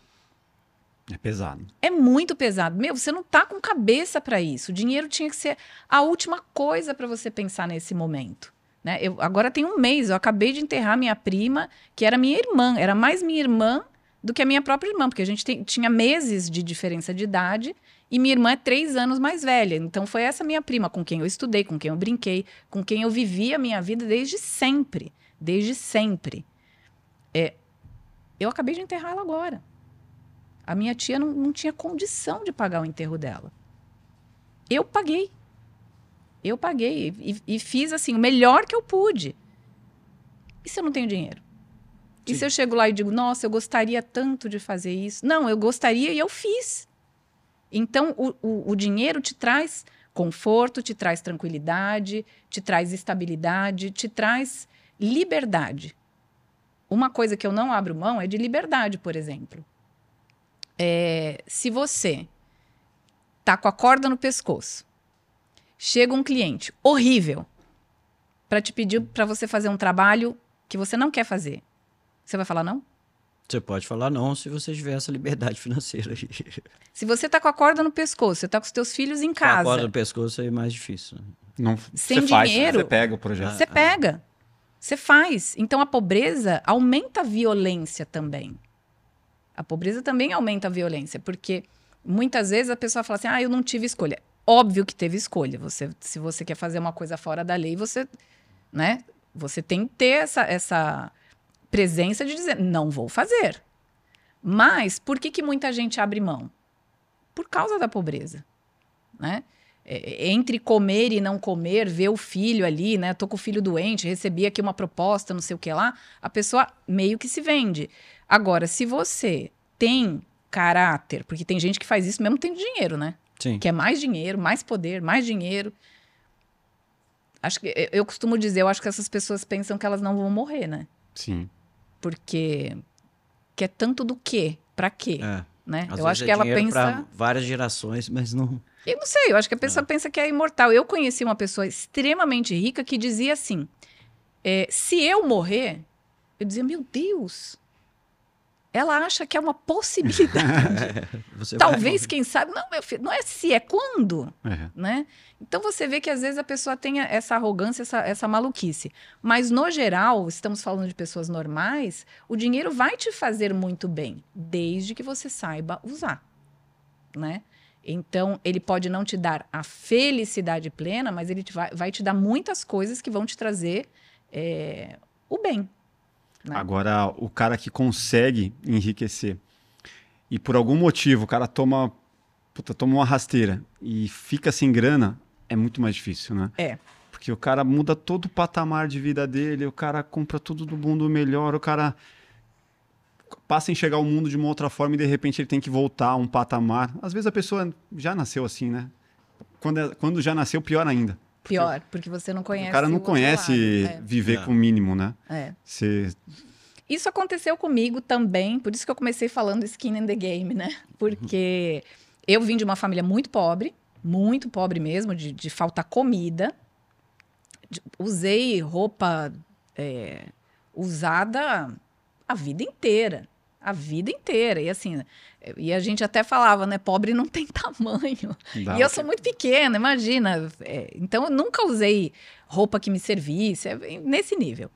É pesado. É muito pesado. Meu, você não tá com cabeça para isso. O dinheiro tinha que ser a última coisa para você pensar nesse momento. Né? Eu, agora tem um mês, eu acabei de enterrar minha prima, que era minha irmã. Era mais minha irmã do que a minha própria irmã, porque a gente tem- tinha meses de diferença de idade e minha irmã é três anos mais velha. Então foi essa minha prima com quem eu estudei, com quem eu brinquei, com quem eu vivi a minha vida desde sempre. Desde sempre. É, eu acabei de enterrar ela agora. A minha tia não, não tinha condição de pagar o enterro dela. Eu paguei. Eu paguei e, e fiz assim o melhor que eu pude. E se eu não tenho dinheiro? E Sim. se eu chego lá e digo, nossa, eu gostaria tanto de fazer isso? Não, eu gostaria e eu fiz. Então, o, o, o dinheiro te traz conforto, te traz tranquilidade, te traz estabilidade, te traz liberdade. Uma coisa que eu não abro mão é de liberdade, por exemplo. É, se você tá com a corda no pescoço, chega um cliente horrível para te pedir para você fazer um trabalho que você não quer fazer, você vai falar não? Você pode falar não se você tiver essa liberdade financeira aí. Se você tá com a corda no pescoço, você tá com os teus filhos em Com a corda casa, no pescoço é mais difícil. Não, Sem você faz, dinheiro. você pega o projeto. você pega. Você faz. Então a pobreza aumenta a violência também. A pobreza também aumenta a violência, porque muitas vezes a pessoa fala assim: "Ah, eu não tive escolha". Óbvio que teve escolha. Você, se você quer fazer uma coisa fora da lei, você, né? Você tem que ter essa, essa presença de dizer: "Não vou fazer". Mas por que que muita gente abre mão? Por causa da pobreza, né? É, entre comer e não comer, ver o filho ali, né? Tô com o filho doente, recebi aqui uma proposta, não sei o que lá, a pessoa meio que se vende. Agora, se você tem caráter, porque tem gente que faz isso mesmo tendo dinheiro, né? Sim. Quer mais dinheiro, mais poder, mais dinheiro. Acho que eu- costumo dizer, eu acho que essas pessoas pensam que elas não vão morrer, né? Sim. Porque quer tanto do quê? Pra quê? É. Né? Às eu acho é que ela pensa. várias gerações, mas não. Eu não sei, eu acho que a pessoa pensa que é imortal. Eu conheci uma pessoa extremamente rica que dizia assim: é, se eu morrer, eu dizia, meu Deus, ela acha que é uma possibilidade. Você vai Talvez, morrer. quem sabe, não, meu filho, não é se, é quando, É. né? Então você vê que às vezes a pessoa tem essa arrogância, essa, essa maluquice. Mas no geral, estamos falando de pessoas normais, o dinheiro vai te fazer muito bem, desde que você saiba usar, né? Então, ele pode não te dar a felicidade plena, mas ele te vai, vai te dar muitas coisas que vão te trazer é, o bem. Né? Agora, o cara que consegue enriquecer e por algum motivo o cara toma, puta, toma uma rasteira e fica sem grana, é muito mais difícil, né? É. Porque o cara muda todo o patamar de vida dele, o cara compra tudo do mundo melhor, o cara passa a enxergar o mundo de uma outra forma e de repente ele tem que voltar a um patamar. Às vezes a pessoa já nasceu assim, né? Quando, é- quando já nasceu, pior ainda. Pior, porque você não conhece. o cara não outro conhece lado. viver É. com o mínimo, né? É, é. Você Isso aconteceu comigo também, por isso que eu comecei falando skin in the game, né? Porque eu vim de uma família muito pobre, muito pobre mesmo, de, de faltar comida. De- usei roupa é, usada a vida inteira. A vida inteira. E assim, e a gente até falava, né? Pobre não tem tamanho. dá E eu sou muito pequena, imagina. É, então, eu nunca usei roupa que me servisse, é, nesse nível.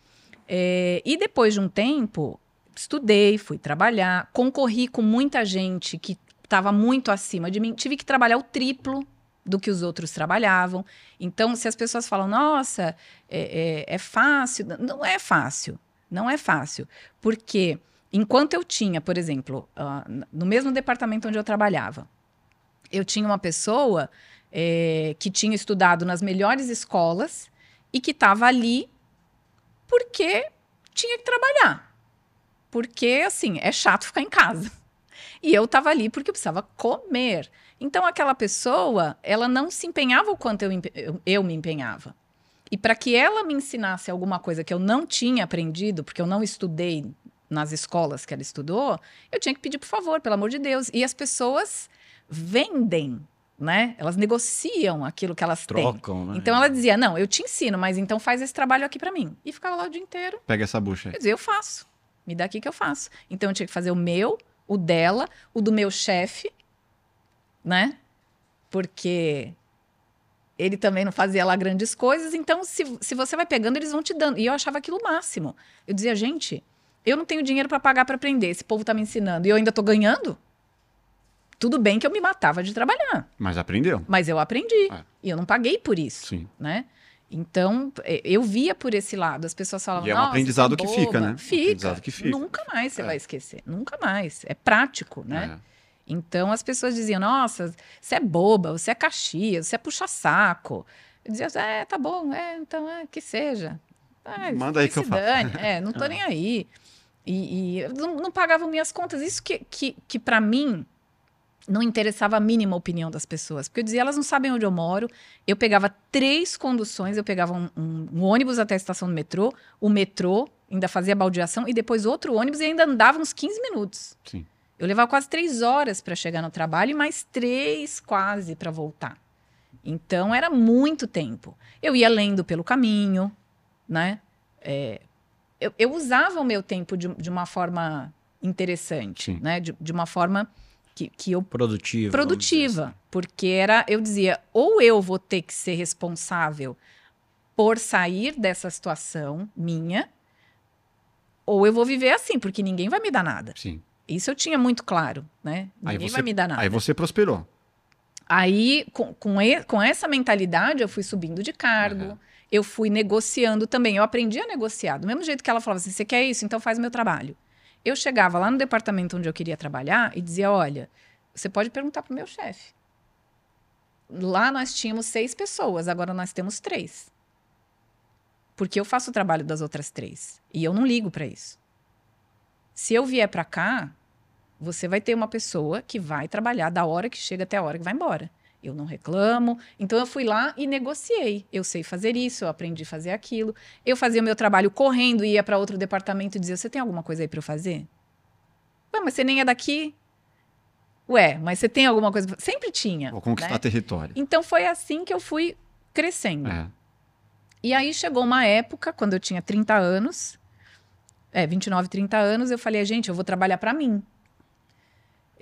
É, e depois de um tempo, estudei, fui trabalhar, concorri com muita gente que estava muito acima de mim, tive que trabalhar o triplo do que os outros trabalhavam. Então, se as pessoas falam, nossa, é, é- é fácil, não é fácil, não é fácil, porque enquanto eu tinha, por exemplo, ah, no mesmo departamento onde eu trabalhava, eu tinha uma pessoa eh, que tinha estudado nas melhores escolas e que estava ali porque tinha que trabalhar. Porque, assim, é chato ficar em casa. E eu estava ali porque eu precisava comer. Então, aquela pessoa, ela não se empenhava o quanto eu, eu, eu me empenhava. E para que ela me ensinasse alguma coisa que eu não tinha aprendido, porque eu não estudei nas escolas que ela estudou, eu tinha que pedir por favor, pelo amor de Deus. E as pessoas vendem, né? Elas negociam aquilo que elas têm. Trocam, né? Então ela dizia: Não, eu te ensino, mas então faz esse trabalho aqui para mim. E ficava lá o dia inteiro. pega essa bucha aí. Eu dizia: Eu faço. Me dá aqui que eu faço. Então eu tinha que fazer o meu, o dela, o do meu chefe, né? Porque ele também não fazia lá grandes coisas. Então, se, se você vai pegando, eles vão te dando. E eu achava aquilo o máximo. Eu dizia: Gente, eu não tenho dinheiro para pagar para aprender. Esse povo tá me ensinando. E eu ainda tô ganhando? Tudo bem que eu me matava de trabalhar. Mas aprendeu. Mas eu aprendi. É. E eu não paguei por isso, Sim. né? Então, eh, eu via por esse lado. As pessoas falavam, E é um "Nossa, aprendizado é que fica, boba." né? Fica. Aprendizado que fica. Nunca mais você É. vai esquecer. Nunca mais. É prático, né? É. Então, as pessoas diziam, nossa, você é boba, você é caxias, você é puxa-saco. Eu dizia, é, tá bom, é, então, é, que seja. É, Manda aí que eu se faço. É, não tô nem aí. E, e não, não pagavam minhas contas. Isso que, que, que para mim, não interessava a mínima opinião das pessoas. Porque eu dizia, elas não sabem onde eu moro. Eu pegava três conduções, eu pegava um, um- um ônibus até a estação do metrô, o metrô, ainda fazia baldeação, e depois outro ônibus e ainda andava uns 15 minutos. Sim. Eu levava quase três horas para chegar no trabalho e mais três quase para voltar. Então era muito tempo. Eu ia lendo pelo caminho, né? É, eu, eu usava o meu tempo de, de uma forma interessante, Sim. né? De, de uma forma que, que eu Produtiva. produtiva, porque era, eu dizia, ou eu vou ter que ser responsável por sair dessa situação minha, ou eu vou viver assim, porque ninguém vai me dar nada. Sim. Isso eu tinha muito claro, né? Aí Ninguém você- vai me dar nada. Aí você prosperou. Aí, com, com, e- com essa mentalidade, eu fui subindo de cargo, Aham. Eu fui negociando também. Eu aprendi a negociar. Do mesmo jeito que ela falava assim: você quer isso? Então faz o meu trabalho. Eu chegava lá no departamento onde eu queria trabalhar e dizia: olha, você pode perguntar para o meu chefe. Lá nós tínhamos seis pessoas, agora nós temos três. Porque eu faço o trabalho das outras três. E eu não ligo para isso. Se eu vier para cá, você vai ter uma pessoa que vai trabalhar da hora que chega até a hora que vai embora. Eu não reclamo. Então eu fui lá e negociei. Eu sei fazer isso, eu aprendi a fazer aquilo. Eu fazia o meu trabalho correndo, ia para outro departamento e dizia: Você tem alguma coisa aí para eu fazer? Ué, mas você nem é daqui. Ué, mas você tem alguma coisa. Sempre tinha. Vou conquistar né? território. Então foi assim que eu fui crescendo. É. E aí chegou uma época, quando eu tinha 30 anos, é, 29, 30 anos, eu falei, gente, eu vou trabalhar para mim.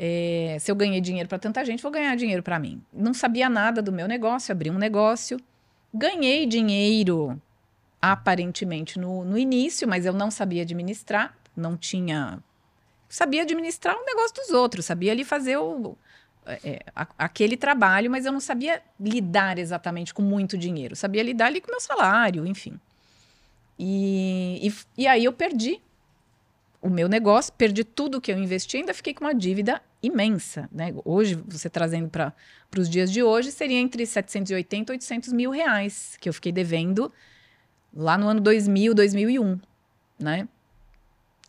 É, se eu ganhei dinheiro para tanta gente, vou ganhar dinheiro para mim. Não sabia nada do meu negócio, abri um negócio, ganhei dinheiro aparentemente no, no início, mas eu não sabia administrar, não tinha. Sabia administrar o negócio dos outros, sabia ali fazer o, é, a- aquele trabalho, mas eu não sabia lidar exatamente com muito dinheiro. Sabia lidar ali com o meu salário, enfim. E, e, e aí eu perdi o meu negócio, perdi tudo que eu investi, ainda fiquei com uma dívida imensa. Né? Hoje, você trazendo para os dias de hoje, seria entre 780 e 800 mil reais que eu fiquei devendo lá no ano 2000, 2001, né?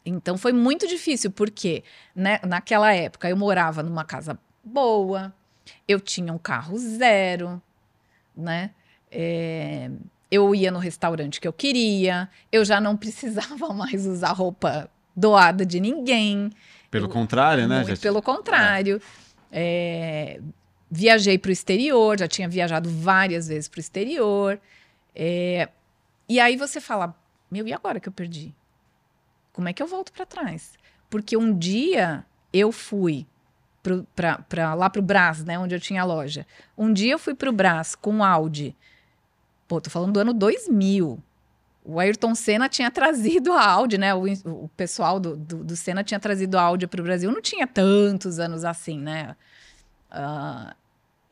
Então foi muito difícil, porque né, naquela época eu morava numa casa boa, eu tinha um carro zero, né? É, eu ia no restaurante que eu queria, eu já não precisava mais usar roupa doada de ninguém. Pelo contrário, né? Muito já- pelo contrário. É, viajei para o exterior, já tinha viajado várias vezes para o exterior. É, e aí você fala, meu, e agora que eu perdi? Como é que eu volto para trás? Porque um dia eu fui pro, pra, pra, lá para o Brás, né, onde eu tinha a loja. Um dia eu fui para o Brás com Audi. Pô, tô falando do ano 2000. O Ayrton Senna tinha trazido a Audi, né? O, o pessoal do, do, do Senna tinha trazido a Audi para o Brasil. Não tinha tantos anos assim, né? Ah,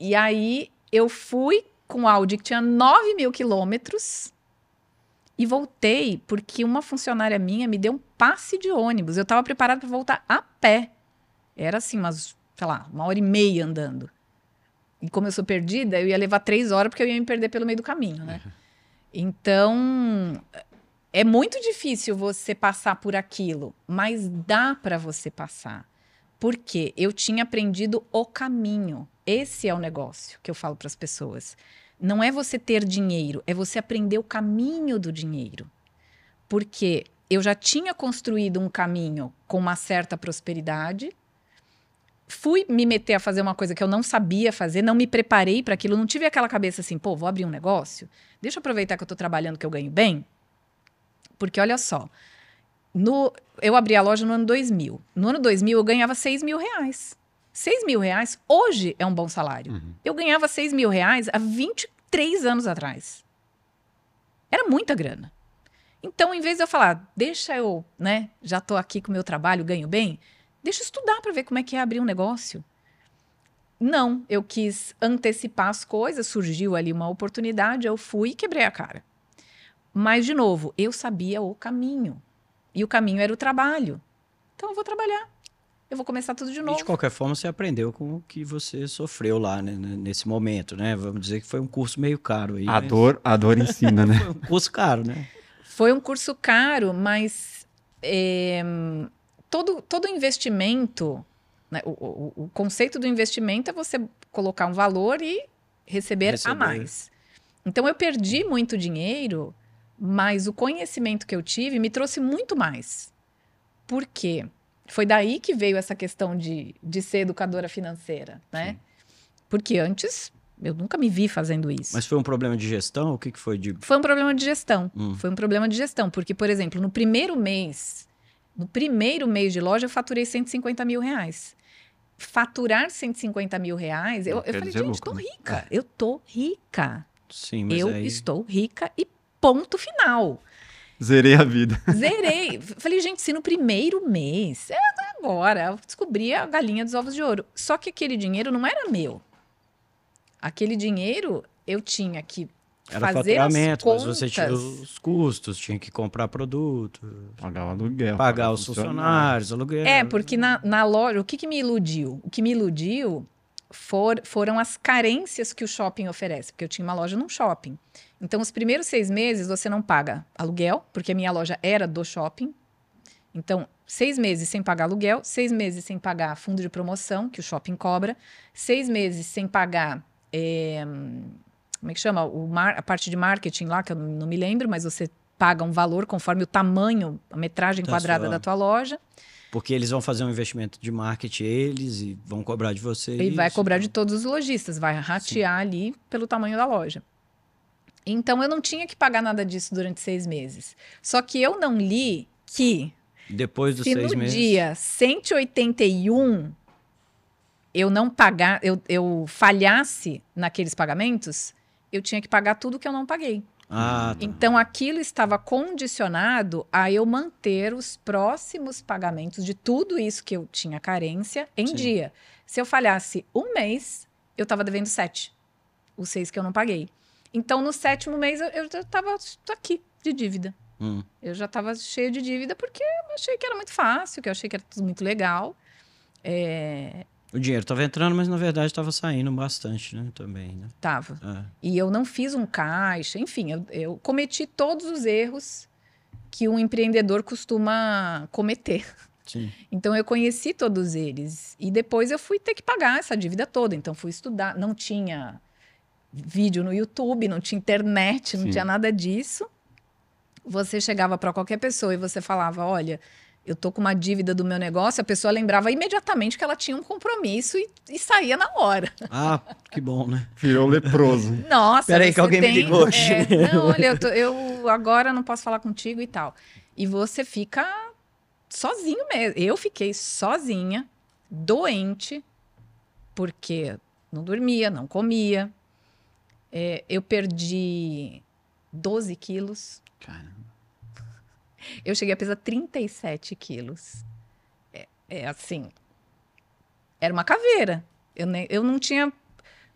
e aí eu fui com o Audi que tinha 9 mil quilômetros e voltei porque uma funcionária minha me deu um passe de ônibus. Eu estava preparada para voltar a pé. Era assim, umas, sei lá, uma hora e meia andando. E como eu sou perdida, eu ia levar três horas porque eu ia me perder pelo meio do caminho, né? Então, é muito difícil você passar por aquilo, mas dá para você passar. Porque eu tinha aprendido o caminho. Esse é o negócio que eu falo para as pessoas. Não é você ter dinheiro, é você aprender o caminho do dinheiro. Porque eu já tinha construído um caminho com uma certa prosperidade. Fui me meter a fazer uma coisa que eu não sabia fazer, não me preparei para aquilo, não tive aquela cabeça assim, pô, vou abrir um negócio, deixa eu aproveitar que eu estou trabalhando, que eu ganho bem. Porque olha só, no, eu abri a loja no ano 2000. No ano 2000 eu ganhava 6 mil reais. 6 mil reais hoje é um bom salário. Uhum. Eu ganhava 6 mil reais há 23 anos atrás. Era muita grana. Então, em vez de eu falar, deixa eu, né, já tô aqui com o meu trabalho, ganho bem, deixa eu estudar para ver como é que é abrir um negócio. Não, eu quis antecipar as coisas, surgiu ali uma oportunidade, eu fui e quebrei a cara. Mas, de novo, eu sabia o caminho. E o caminho era o trabalho. Então, eu vou trabalhar. Eu vou começar tudo de E novo. de qualquer forma, você aprendeu com o que você sofreu lá, né, n- nesse momento, né? Vamos dizer que foi um curso meio caro aí. A mas dor, a dor ensina, né? Foi um curso caro, né? Foi um curso caro, mas é, todo, todo investimento, né, o, o- o conceito do investimento é você colocar um valor e receber, Receber. a mais. Então eu perdi muito dinheiro, mas o conhecimento que eu tive me trouxe muito mais. Por quê? Foi daí que veio essa questão de, de ser educadora financeira, né? Sim. Porque antes eu nunca me vi fazendo isso. Mas foi um problema de gestão? O que, que foi de. Foi um problema de gestão. Hum. Foi um problema de gestão, porque, por exemplo, no primeiro mês No primeiro mês de loja, eu faturei 150 mil reais. Faturar 150 mil reais, eu, eu falei, dizer gente, tô lucro, né? rica. Eu tô rica. Sim, mas eu aí... estou rica e ponto final. Zerei a vida. Zerei. Falei, gente, se no primeiro mês, é agora, eu descobri a galinha dos ovos de ouro. Só que aquele dinheiro não era meu. Aquele dinheiro eu tinha que Era fazer as faturamento, mas você tinha os custos, tinha que comprar produto, Pagar o aluguel. pagar os funcionários, aluguel. É, porque na, na loja, o que, que me iludiu? O que me iludiu for- foram as carências que o shopping oferece, porque eu tinha uma loja num shopping. Então, os primeiros seis meses você não paga aluguel, porque a minha loja era do shopping. Então, seis meses sem pagar aluguel, seis meses sem pagar fundo de promoção, que o shopping cobra, seis meses sem pagar. eh, como é que chama? O mar- a parte de marketing lá, que eu não me lembro, mas você paga um valor conforme o tamanho, a metragem Da quadrada sua- da tua loja. Porque eles vão fazer um investimento de marketing, eles, e vão cobrar de você. E vai cobrar de então. todos os lojistas, vai ratear ali pelo tamanho da loja. Então eu não tinha que pagar nada disso durante seis meses. Só que eu não li que Depois dos se seis no meses. dia 181 eu não pagar, eu, eu falhasse naqueles pagamentos, eu tinha que pagar tudo que eu não paguei. Ah, tá. Então aquilo estava condicionado a eu manter os próximos pagamentos de tudo isso que eu tinha carência em Sim. dia. Se eu falhasse um mês, eu estava devendo sete. Os seis que eu não paguei. Então, no sétimo mês, eu, eu já estava aqui de dívida. Hum. Eu já estava cheia de dívida porque eu achei que era muito fácil, que eu achei que era tudo muito legal. É, O dinheiro estava entrando, mas na verdade estava saindo bastante, né? Também, né? tava. É. E eu não fiz um caixa, enfim, eu, eu cometi todos os erros que um empreendedor costuma cometer. Sim. Então eu conheci todos eles e depois eu fui ter que pagar essa dívida toda. Então fui estudar, não tinha vídeo no YouTube, não tinha internet, não Sim. tinha nada disso. Você chegava para qualquer pessoa e você falava, olha, eu tô com uma dívida do meu negócio, a pessoa lembrava imediatamente que ela tinha um compromisso e, e saía na hora. Ah, que bom, né? Virou leproso. Nossa, Peraí que alguém me tem- ligou hoje. é, não, olha, eu, tô- eu agora não posso falar contigo e tal. E você fica sozinho mesmo. Eu fiquei sozinha, doente, porque não dormia, não comia. É, eu perdi 12 quilos. Caramba. Eu cheguei a pesar 37 quilos. É, é assim. Era uma caveira. Eu, ne- eu não tinha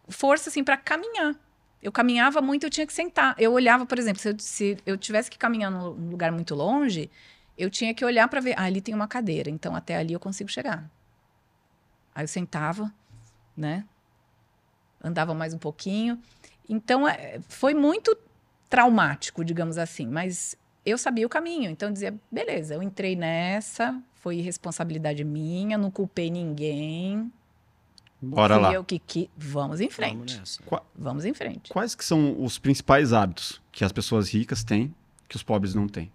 força assim para caminhar. Eu caminhava muito, eu tinha que sentar. Eu olhava, por exemplo, se eu, se eu tivesse que caminhar num lugar muito longe, eu tinha que olhar para ver. Ah, ali tem uma cadeira, então até ali eu consigo chegar. Aí eu sentava, né? Andava mais um pouquinho. Então é, foi muito traumático, digamos assim. Mas eu sabia o caminho, então eu dizia, beleza, eu entrei nessa, foi responsabilidade minha, não culpei ninguém. Bora lá. eu que, que vamos em Vamos frente. nessa. Vamos em frente. Quais que são os principais hábitos que as pessoas ricas têm que os pobres não têm?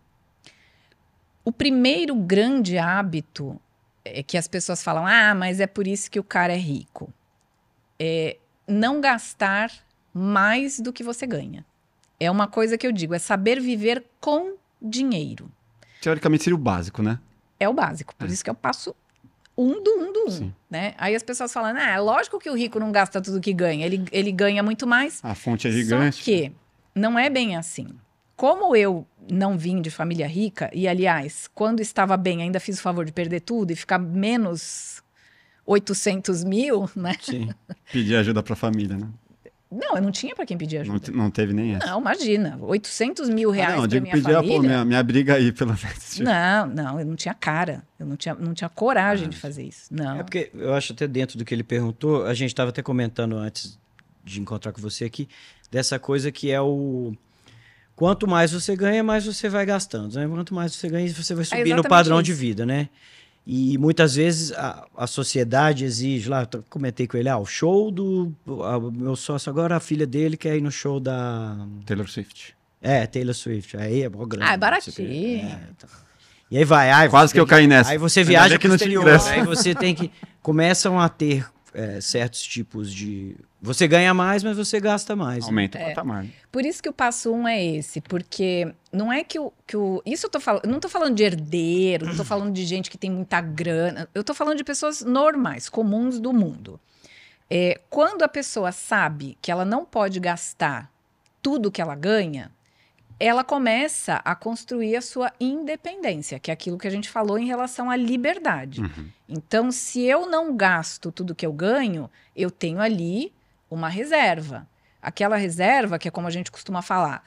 O primeiro grande hábito é que as pessoas falam: ah, mas é por isso que o cara é rico. É não gastar mais do que você ganha. É uma coisa que eu digo: é saber viver com dinheiro. Teoricamente seria o básico, né? É o básico. Por É. isso que eu passo um do um do um. Sim. Né? Aí as pessoas falam: ah, é lógico que o rico não gasta tudo que ganha. Ele, ele ganha muito mais. A fonte é gigante. Só que não é bem assim. Como eu não vim de família rica, e aliás, quando estava bem, ainda fiz o favor de perder tudo e ficar menos 800 mil, né? Sim. Pedir ajuda pra família, né? Não, eu não tinha para quem pedir Não, ajuda. te- não teve nem essa. Não, imagina, 800 mil reais ah, não, digo minha pedir, pô, família. minha, minha briga aí, pelo menos. Tipo, Não, não, eu não tinha cara. Eu não tinha, não tinha coragem Ah, de fazer isso. Não. É porque eu acho até dentro do que ele perguntou, a gente estava até comentando antes de encontrar com você aqui, dessa coisa que é o. Quanto mais você ganha, mais você vai gastando. Né? Quanto mais você ganha, você vai subir no É padrão de isso. vida, né? E muitas vezes a, a sociedade exige, lá, eu comentei com ele, ah, o show do. o meu sócio agora, a filha dele quer ir no show da. Taylor Swift. É, Taylor Swift. Aí é mó grande. Ah, é quê. baratinho. É, tá. E aí vai, ai, Quase que eu caí nessa. Aí você viaja que pro não exterior, aí você tem que começam a ter é, certos tipos de Você ganha mais, mas você gasta mais. né? Aumenta o É. patamar. né? Por isso que o passo um é esse, porque não é que o. Que o isso eu tô falando. Não tô falando de herdeiro, não tô falando de gente que tem muita grana. Eu tô falando de pessoas normais, comuns do mundo. É, quando a pessoa sabe que ela não pode gastar tudo que ela ganha, ela começa a construir a sua independência, que é aquilo que a gente falou em relação à liberdade. Uhum. Então, se eu não gasto tudo que eu ganho, eu tenho ali uma reserva. Aquela reserva, que é como a gente costuma falar,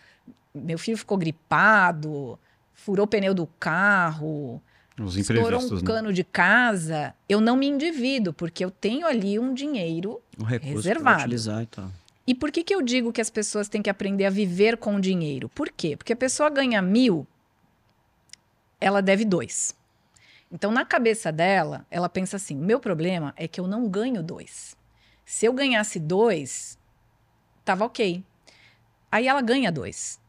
meu filho ficou gripado, furou o pneu do carro, Os estourou um né? cano de casa, eu não me endivido, porque eu tenho ali um dinheiro. Um recurso Reservado. utilizar e. E por que, que eu digo que as pessoas têm que aprender a viver com o dinheiro? Por quê? Porque a pessoa ganha mil, ela deve dois. Então, na cabeça dela, ela pensa assim: o meu problema é que eu não ganho dois. Se eu ganhasse dois, tava ok. Aí ela ganha dois.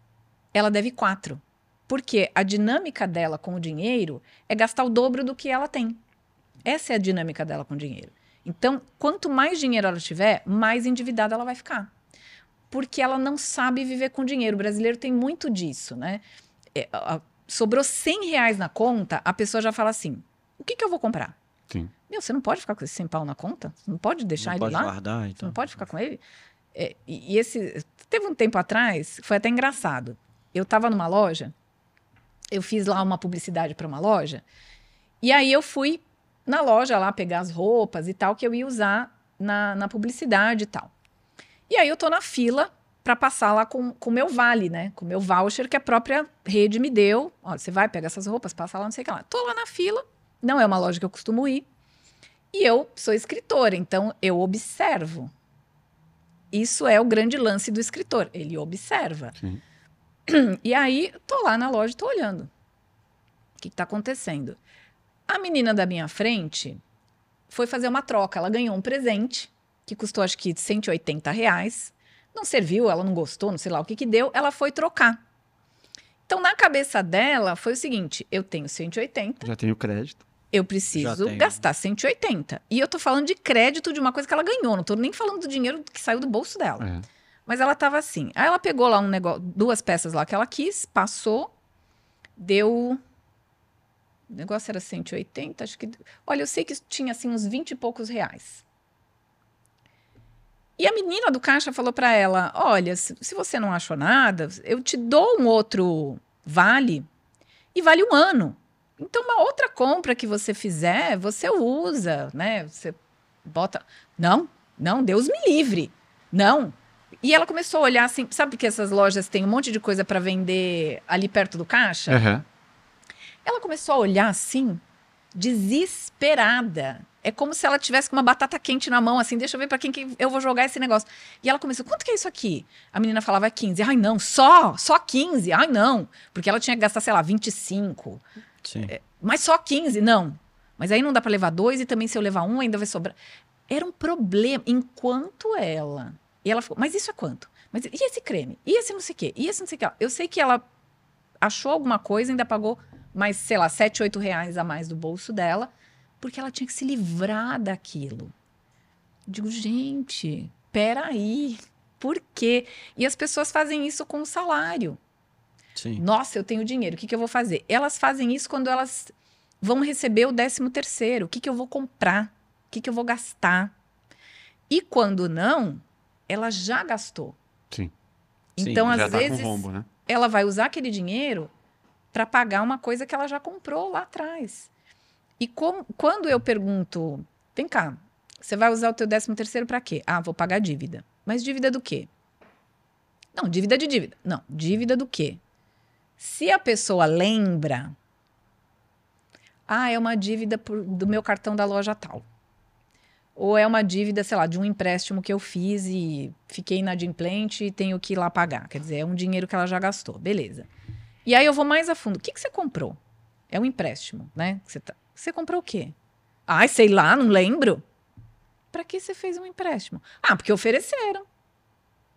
Ela deve quatro. Porque a dinâmica dela com o dinheiro é gastar o dobro do que ela tem. Essa é a dinâmica dela com o dinheiro. Então, quanto mais dinheiro ela tiver, mais endividada ela vai ficar. Porque ela não sabe viver com dinheiro. O brasileiro tem muito disso, né? É, a- sobrou 100 reais na conta, a pessoa já fala assim: o que, que eu vou comprar? Sim. Meu, você não pode ficar com esse 100 pau na conta? Você não pode deixar Não ele pode lá? guardar e Você tal. não pode ficar com ele? É, e, e esse. Teve um tempo atrás, foi até engraçado. Eu estava numa loja, eu fiz lá uma publicidade para uma loja, e aí eu fui na loja lá pegar as roupas e tal que eu ia usar na, na publicidade e tal. E aí eu tô na fila para passar lá com o meu vale, né? Com o meu voucher que a própria rede me deu. Ó, você vai pegar essas roupas, passa lá, não sei o que lá. Tô lá na fila, não é uma loja que eu costumo ir. E eu sou escritora, então eu observo. Isso é o grande lance do escritor. Ele observa. Sim. E aí, tô lá na loja, tô olhando. O que, que tá acontecendo? A menina da minha frente foi fazer uma troca. Ela ganhou um presente que custou acho que 180 reais. Não serviu, ela não gostou, não sei lá o que que deu. Ela foi trocar. Então, na cabeça dela, foi o seguinte: eu tenho 180, Já tenho crédito. Eu preciso gastar 180. E eu tô falando de crédito de uma coisa que ela ganhou, não tô nem falando do dinheiro que saiu do bolso dela. É. Mas ela tava assim. Aí ela pegou lá um negócio, duas peças lá que ela quis, passou, deu. O negócio era 180, acho que. Olha, eu sei que tinha assim uns 20 e poucos reais. E a menina do caixa falou para ela: Olha, se, se você não achou nada, eu te dou um outro vale e vale um ano. Então, uma outra compra que você fizer, você usa, né? Você bota. Não, não, Deus me livre. Não. E ela começou a olhar assim, sabe que essas lojas têm um monte de coisa para vender ali perto do caixa? Aham. Ela começou a olhar assim, desesperada. É como se ela tivesse com uma batata quente na mão, assim, deixa eu ver para quem que eu vou jogar esse negócio. E ela começou, quanto que é isso aqui? A menina falava, é 15. Ai, não, só, só 15. Ai, não. Porque ela tinha que gastar, sei lá, 25. Sim. Mas só 15, não. Mas aí não dá para levar dois e também se eu levar um ainda vai sobrar. Era um problema. Enquanto ela. E ela ficou, mas isso é quanto? Mas e esse creme? E esse não sei o quê? E esse não sei o quê? Eu sei que ela achou alguma coisa, ainda pagou mais, sei lá, 7, 8 reais a mais do bolso dela, porque ela tinha que se livrar daquilo. Digo, gente, peraí. Por quê? E as pessoas fazem isso com o salário. Sim. Nossa, eu tenho dinheiro, o que, que eu vou fazer? Elas fazem isso quando elas vão receber o décimo terceiro. O que, que eu vou comprar? O que, que eu vou gastar? E quando não, ela já gastou. Sim. Sim, Então, Já às tá vezes, rombo, né? ela vai usar aquele dinheiro para pagar uma coisa que ela já comprou lá atrás. E com- quando eu pergunto, vem cá, você vai usar o teu décimo terceiro para quê? Ah, vou pagar dívida. Mas dívida do quê? Não, dívida de dívida. Não, dívida do quê? Se a pessoa lembra, ah, é uma dívida por- do meu cartão da loja tal. Ou é uma dívida, sei lá, de um empréstimo que eu fiz e fiquei inadimplente e tenho que ir lá pagar. Quer dizer, é um dinheiro que ela já gastou. Beleza. E aí eu vou mais a fundo. O que, que você comprou? É um empréstimo, né? Você, tá- você comprou o quê? Ai, sei lá, não lembro. Para que você fez um empréstimo? Ah, porque ofereceram.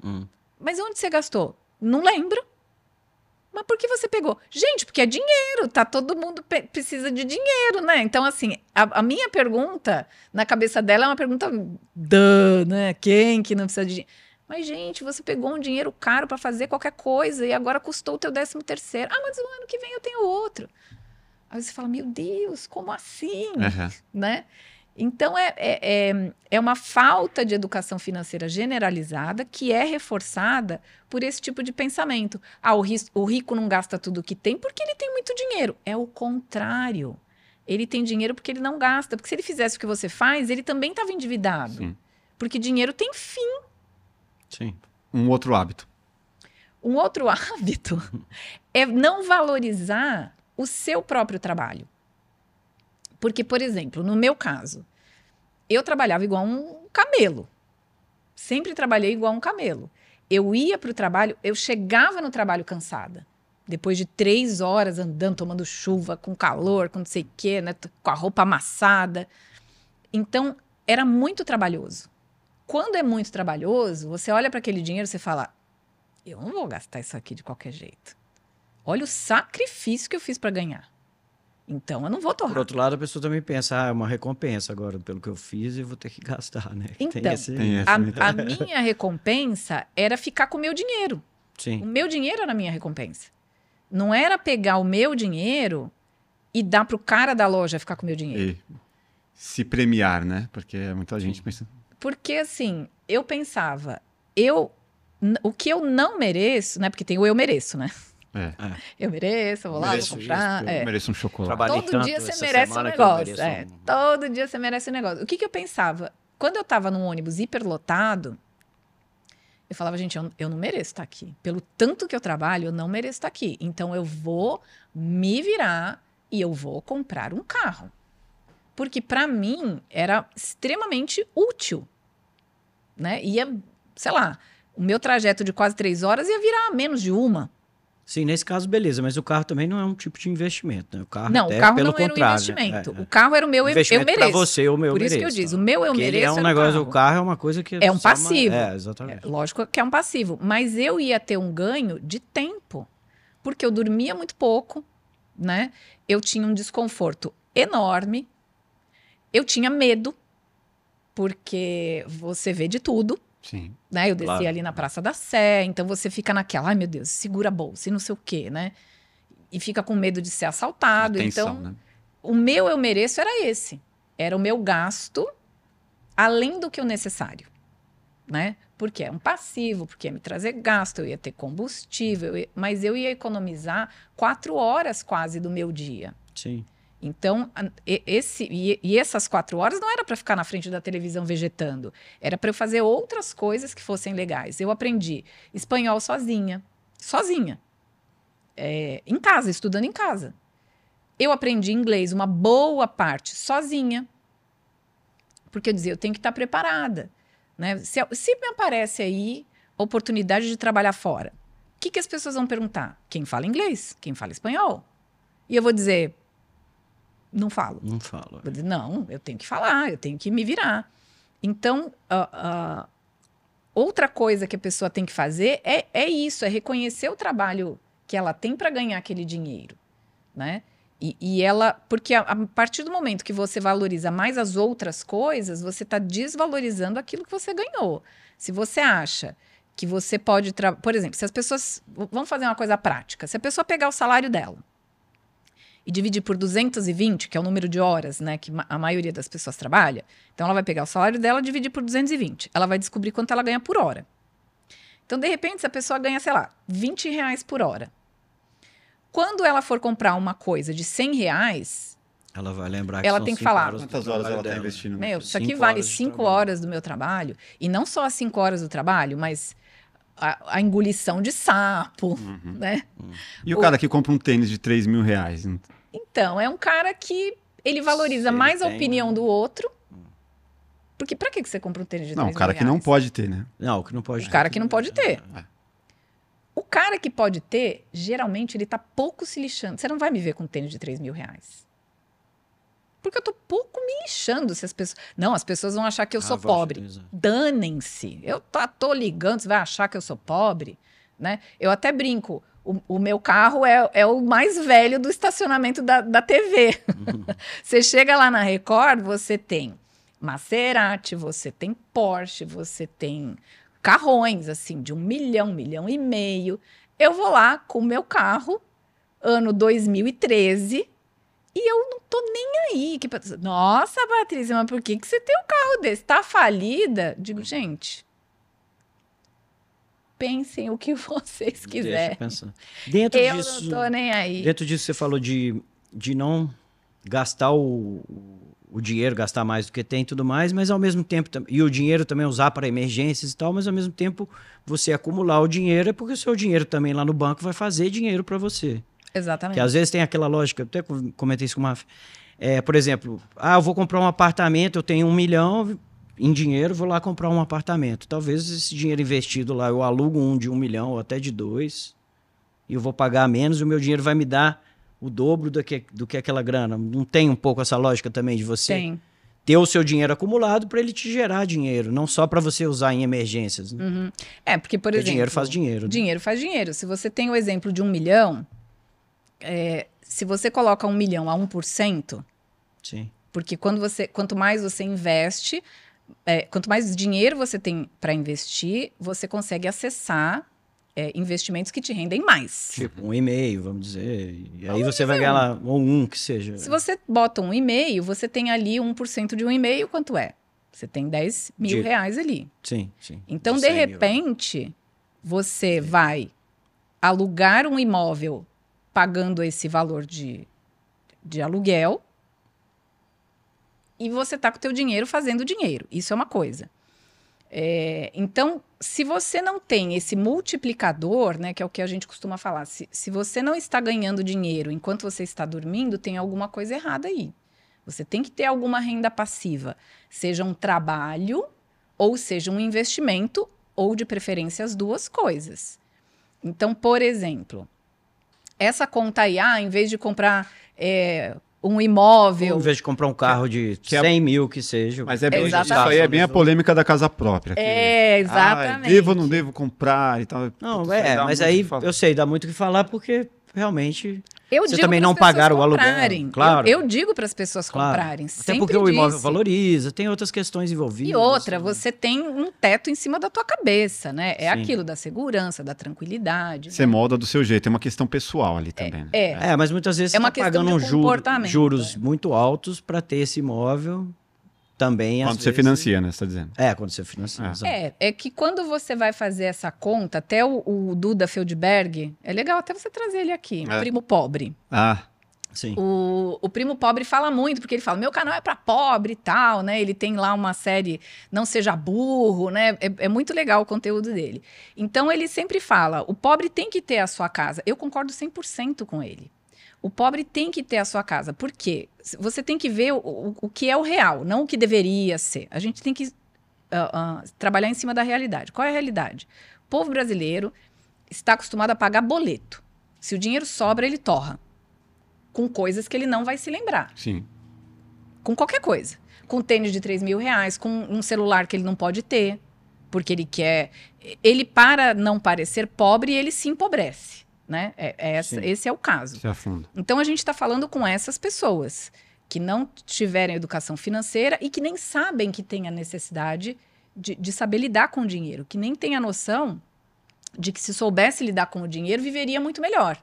Hum. Mas onde você gastou? Não lembro. Mas por que você pegou? Gente, porque é dinheiro, tá? Todo mundo precisa de dinheiro, né? Então, assim, a, a, minha pergunta na cabeça dela é uma pergunta Duh, né? Quem que não precisa de dinheiro? Mas, gente, você pegou um dinheiro caro para fazer qualquer coisa e agora custou o teu décimo terceiro. Ah, mas o ano que vem eu tenho outro. Aí você fala, meu Deus, como assim? Uhum. Né? Então, é, é, é, é, uma falta de educação financeira generalizada que é reforçada por esse tipo de pensamento. Ah, o, o rico não gasta tudo que tem porque ele tem muito dinheiro. É o contrário. Ele tem dinheiro porque ele não gasta. Porque se ele fizesse o que você faz, ele também estava endividado. Sim. Porque dinheiro tem fim. Sim. Um outro hábito. Um outro hábito é não valorizar o seu próprio trabalho. Porque, por exemplo, no meu caso, eu trabalhava igual um camelo. Sempre trabalhei igual um camelo. Eu ia para o trabalho, eu chegava no trabalho cansada. Depois de três horas andando, tomando chuva, com calor, com não sei o quê, né, com a roupa amassada. Então, era muito trabalhoso. Quando é muito trabalhoso, você olha para aquele dinheiro e fala: eu não vou gastar isso aqui de qualquer jeito. Olha o sacrifício que eu fiz para ganhar. Então eu não vou torrar. Por outro lado, a pessoa também pensa, ah, é uma recompensa agora pelo que eu fiz e vou ter que gastar, né? Então, Tem esse... Tem a, a, minha recompensa era ficar com o meu dinheiro. Sim. O meu dinheiro era a minha recompensa. Não era pegar o meu dinheiro e dar pro cara da loja ficar com o meu dinheiro. E se premiar, né? Porque muita gente pensa. Porque assim, eu pensava, eu o que eu não mereço, né? Porque tem o eu mereço, né? É. Eu mereço, eu vou lá, mereço vou comprar. Isso, é. mereço um chocolate. Todo dia você merece um negócio. É. Um... Todo dia você merece um negócio. O que, que eu pensava? Quando eu estava num ônibus hiperlotado, eu falava, gente, eu, eu não mereço estar aqui. Pelo tanto que eu trabalho, eu não mereço estar aqui. Então eu vou me virar e eu vou comprar um carro. Porque para mim era extremamente útil. Né? Ia, sei lá, o meu trajeto de quase três horas ia virar menos de uma. Sim, nesse caso, beleza, mas o carro também não é um tipo de investimento, né? O carro, não, até, o carro pelo não era um investimento. Né? É, o carro era o meu investimento eu mereço. Para você, o meu Por mereço. isso que eu disse, o meu eu Porque mereço. é um negócio, o carro é uma coisa que é um passivo. Uma... É, exatamente. É, lógico que é um passivo, mas eu ia ter um ganho de tempo, porque eu dormia muito pouco, né? Eu tinha um desconforto enorme. Eu tinha medo, porque você vê de tudo. Sim. Né? Eu desci claro. ali na Praça da Sé, então você fica naquela, ai meu Deus, segura a bolsa e não sei o quê, né? E fica com medo de ser assaltado. Atenção, então, né? o meu eu mereço era esse. Era o meu gasto além do que o necessário, né? Porque é um passivo, porque ia me trazer gasto, eu ia ter combustível, mas eu ia economizar quatro horas quase do meu dia. Sim. Então, esse, e, essas quatro horas não era para ficar na frente da televisão vegetando, era para eu fazer outras coisas que fossem legais. Eu aprendi espanhol sozinha, sozinha, é, em casa, estudando em casa. Eu aprendi inglês uma boa parte sozinha, porque eu dizia, eu tenho que estar preparada. Né? Se, se me aparece aí oportunidade de trabalhar fora, o que, que as pessoas vão perguntar? Quem fala inglês? Quem fala espanhol? E eu vou dizer, não falo. Não falo. É. Não, eu tenho que falar, eu tenho que me virar. Então, uh, uh, outra coisa que a pessoa tem que fazer é, é isso, é reconhecer o trabalho que ela tem para ganhar aquele dinheiro, né? E, e ela, porque a, a, partir do momento que você valoriza mais as outras coisas, você está desvalorizando aquilo que você ganhou. Se você acha que você pode, por exemplo, se as pessoas, vamos fazer uma coisa prática, se a pessoa pegar o salário dela e dividir por 220, que é o número de horas né, que a maioria das pessoas trabalha, então ela vai pegar o salário dela e dividir por 220. Ela vai descobrir quanto ela ganha por hora. Então, de repente, se a pessoa ganha, sei lá, 20 reais por hora. Quando ela for comprar uma coisa de 100 reais, ela vai lembrar que ela tem que falar quantas horas ela está investindo. Meu, isso aqui vale 5 horas do meu trabalho. E não só as 5 horas do trabalho, mas a, a, engolição de sapo, uhum. né? Uhum. E o, o, cara que compra um tênis de 3 mil reais? Então, é um cara que ele valoriza ele mais a opinião né? do outro. Porque pra que você compra um tênis de Não, o cara que não pode ter, né? Não, o que não pode O cara que não pode ter. É. O cara que pode ter, geralmente, ele tá pouco se lixando. Você não vai me ver com um tênis de 3 mil reais. Porque eu tô pouco me lixando se as pessoas. Não, as pessoas vão achar que eu ah, sou pobre. Danem-se. Eu tô, tô ligando, você vai achar que eu sou pobre. Né? Eu até brinco. O, o meu carro é, é o mais velho do estacionamento da, da TV. Uhum. você chega lá na Record, você tem Maserati, você tem Porsche, você tem carrões, assim, de um milhão, milhão e meio. Eu vou lá com o meu carro, ano 2013, e eu não tô nem aí. Que, Nossa, Patrícia, mas por que, que você tem um carro desse? Tá falida? Digo, gente, pensem o que vocês quiserem. Dentro eu disso, não tô nem aí. Dentro disso, você falou de, de não gastar o, o dinheiro, gastar mais do que tem e tudo mais, mas ao mesmo tempo, e o dinheiro também usar para emergências e tal, mas ao mesmo tempo você acumular o dinheiro é porque o seu dinheiro também lá no banco vai fazer dinheiro para você. Exatamente. Que às vezes tem aquela lógica, eu até comentei isso com uma. É, por exemplo, ah, eu vou comprar um apartamento, eu tenho um milhão em dinheiro, vou lá comprar um apartamento. Talvez esse dinheiro investido lá, eu alugo um de um milhão ou até de dois, e eu vou pagar menos, e o meu dinheiro vai me dar o dobro do que, do que aquela grana. Não tem um pouco essa lógica também de você tem. ter o seu dinheiro acumulado para ele te gerar dinheiro, não só para você usar em emergências. Né? Uhum. É, porque, por porque exemplo. dinheiro faz dinheiro. Né? Dinheiro faz dinheiro. Se você tem o exemplo de um milhão, é, se você coloca um milhão a 1%, Sim. porque quando você, quanto mais você investe, é, quanto mais dinheiro você tem para investir, você consegue acessar é, investimentos que te rendem mais. Tipo, um e-mail, vamos dizer. E aí você vai ganhar lá, ou um que seja. Se você bota um e-mail, você tem ali 1% de um e-mail, quanto é? Você tem 10 mil de... reais ali. Sim, sim. Então, de, de repente, mil. você sim. vai alugar um imóvel pagando esse valor de, de aluguel e você está com o teu dinheiro fazendo dinheiro. Isso é uma coisa. É, então, se você não tem esse multiplicador, né, que é o que a gente costuma falar, se, se você não está ganhando dinheiro enquanto você está dormindo, tem alguma coisa errada aí. Você tem que ter alguma renda passiva, seja um trabalho ou seja um investimento, ou de preferência as duas coisas. Então, por exemplo, essa conta aí, ah, em vez de comprar é, um imóvel. Ou, em vez de comprar um carro de que 100 é... mil que seja. Mas é bem, isso aí é bem a polêmica da casa própria. Que, é, exatamente. Ah, devo ou não devo comprar e tal. Não, é, mas aí eu sei, dá muito o que falar porque realmente eu Você também não pagaram o aluguel. Claro. Eu, eu digo para as pessoas claro. comprarem. Até porque o imóvel valoriza, tem outras questões envolvidas. E outra, assim. você tem um teto em cima da tua cabeça, né? É Sim. aquilo da segurança, da tranquilidade. Você né? molda do seu jeito, é uma questão pessoal ali também. É, né? é. é mas muitas vezes é você está pagando um juro, juros é. muito altos para ter esse imóvel também. Quando você vezes... financia, né? Você está dizendo. É, quando você financia. É. é, é que quando você vai fazer essa conta, até o, o Duda Feldberg, é legal até você trazer ele aqui, é. primo pobre. Ah. Sim. O, o primo pobre fala muito, porque ele fala: meu canal é para pobre e tal, né? Ele tem lá uma série Não Seja Burro, né? É, é, muito legal o conteúdo dele. Então ele sempre fala: o pobre tem que ter a sua casa. Eu concordo 100% com ele. O pobre tem que ter a sua casa. Por quê? Você tem que ver o, o, o que é o real, não o que deveria ser. A gente tem que uh, uh, trabalhar em cima da realidade. Qual é a realidade? O povo brasileiro está acostumado a pagar boleto. Se o dinheiro sobra, ele torra. Com coisas que ele não vai se lembrar. Sim. Com qualquer coisa. Com tênis de 3 mil reais, com um celular que ele não pode ter, porque ele quer. Ele, para não parecer pobre, ele se empobrece. Né? É, é essa, esse é o caso. Então a gente está falando com essas pessoas que não tiverem educação financeira e que nem sabem que tem a necessidade de, de saber lidar com o dinheiro, que nem tem a noção de que se soubesse lidar com o dinheiro, viveria muito melhor.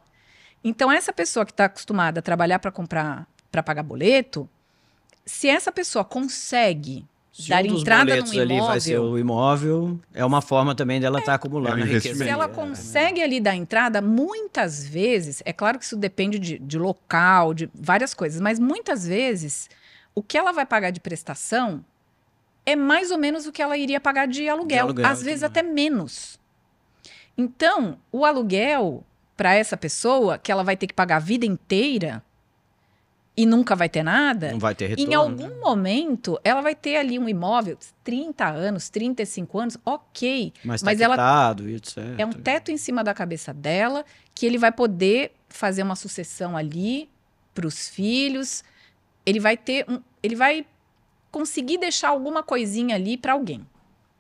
Então, essa pessoa que está acostumada a trabalhar para comprar, para pagar boleto, se essa pessoa consegue se dar um entrada no imóvel. ali vai ser o imóvel, é uma forma também dela estar tá acumulando é um riqueza. Se ela consegue ali dar entrada, muitas vezes, é claro que isso depende de, de local, de várias coisas, mas muitas vezes o que ela vai pagar de prestação é mais ou menos o que ela iria pagar de aluguel, de aluguel às vezes até menos. Então, o aluguel para essa pessoa, que ela vai ter que pagar a vida inteira, e nunca vai ter nada, não vai ter retorno. em algum né? momento ela vai ter ali um imóvel, 30 anos, 35 anos, ok. Mas, tá mas ela etc. é um teto em cima da cabeça dela que ele vai poder fazer uma sucessão ali para os filhos. Ele vai ter um, ele vai conseguir deixar alguma coisinha ali para alguém.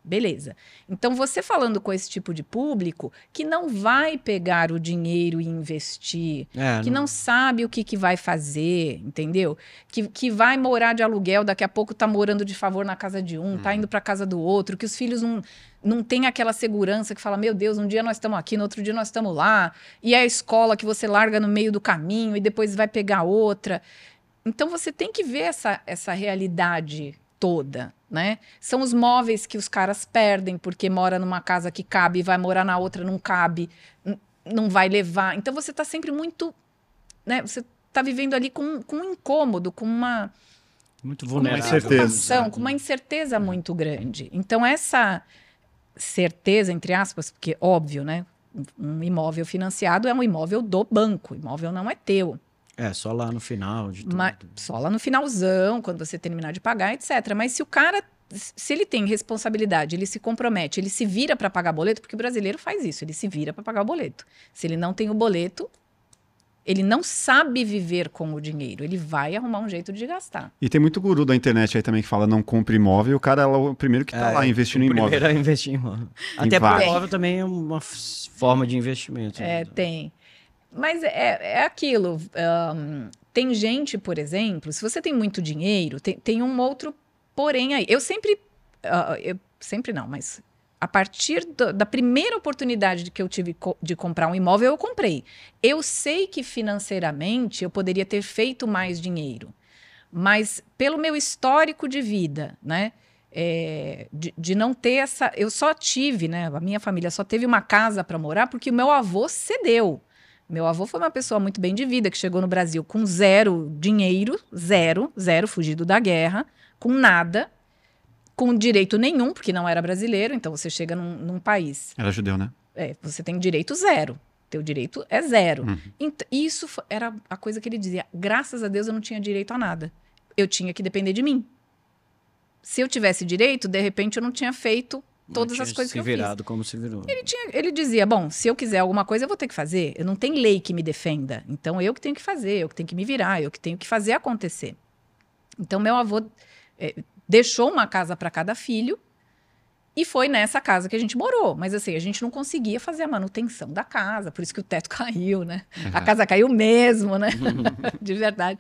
Beleza. Então, você falando com esse tipo de público que não vai pegar o dinheiro e investir, É, que não sabe o que, que vai fazer, entendeu? Que, que vai morar de aluguel, daqui a pouco tá morando de favor na casa de um, tá indo para casa do outro, que os filhos não, não têm aquela segurança que fala, meu Deus, um dia nós estamos aqui, no outro dia nós estamos lá, e é a escola que você larga no meio do caminho e depois vai pegar outra. Então você tem que ver essa, essa realidade toda, né? São os móveis que os caras perdem porque mora numa casa que cabe, vai morar na outra não cabe, não vai levar. Então você está sempre muito, né? Você está vivendo ali com, com um incômodo, com uma Muito com uma vulnerável. incerteza. preocupação, com uma incerteza muito grande. Então essa certeza entre aspas, porque óbvio, né? Um um imóvel financiado é um imóvel do banco, o imóvel não é teu. É, só lá no final de tudo. Mas só lá no finalzão, quando você terminar de pagar, etc. Mas se o cara, se ele tem responsabilidade, ele se compromete, ele se vira para pagar boleto, porque o brasileiro faz isso, ele se vira para pagar o boleto. Se ele não tem o boleto, ele não sabe viver com o dinheiro, ele vai arrumar um jeito de gastar. E tem muito guru da internet aí também que fala não compre imóvel, e o cara é o primeiro que tá É, lá investindo o em imóvel. Primeiro é investir em imóvel. Até porque imóvel também é uma forma de investimento. É, né? tem. Mas é, é aquilo. ahn, tem gente, por exemplo, se você tem muito dinheiro, tem, tem um outro porém aí. Eu sempre. ah, eu, sempre não, mas a partir do- da primeira oportunidade de que eu tive co- de comprar um imóvel, eu comprei. Eu sei que financeiramente eu poderia ter feito mais dinheiro, mas pelo meu histórico de vida, né? é, de, de não ter essa. Eu só tive, né? A minha família só teve uma casa para morar porque o meu avô cedeu. Meu avô foi uma pessoa muito bem de vida, que chegou no Brasil com zero dinheiro, zero, zero, fugido da guerra, com nada, com direito nenhum, porque não era brasileiro, então você chega num, num país, Era judeu, né? é, você tem direito zero. Teu direito é zero. Uhum. Ent- isso era a coisa que ele dizia. Graças a Deus eu não tinha direito a nada. Eu tinha que depender de mim. Se eu tivesse direito, de repente eu não tinha feito todas as coisas que eu fiz. virado como se virou. Ele, tinha- ele dizia: bom, se eu quiser alguma coisa, eu vou ter que fazer. Eu não tenho lei que me defenda. Então eu que tenho que fazer, eu que tenho que me virar, eu que tenho que fazer acontecer. Então meu avô eh, deixou uma casa para cada filho e foi nessa casa que a gente morou. Mas assim, a gente não conseguia fazer a manutenção da casa, por isso que o teto caiu, né? A casa caiu mesmo, né? De verdade.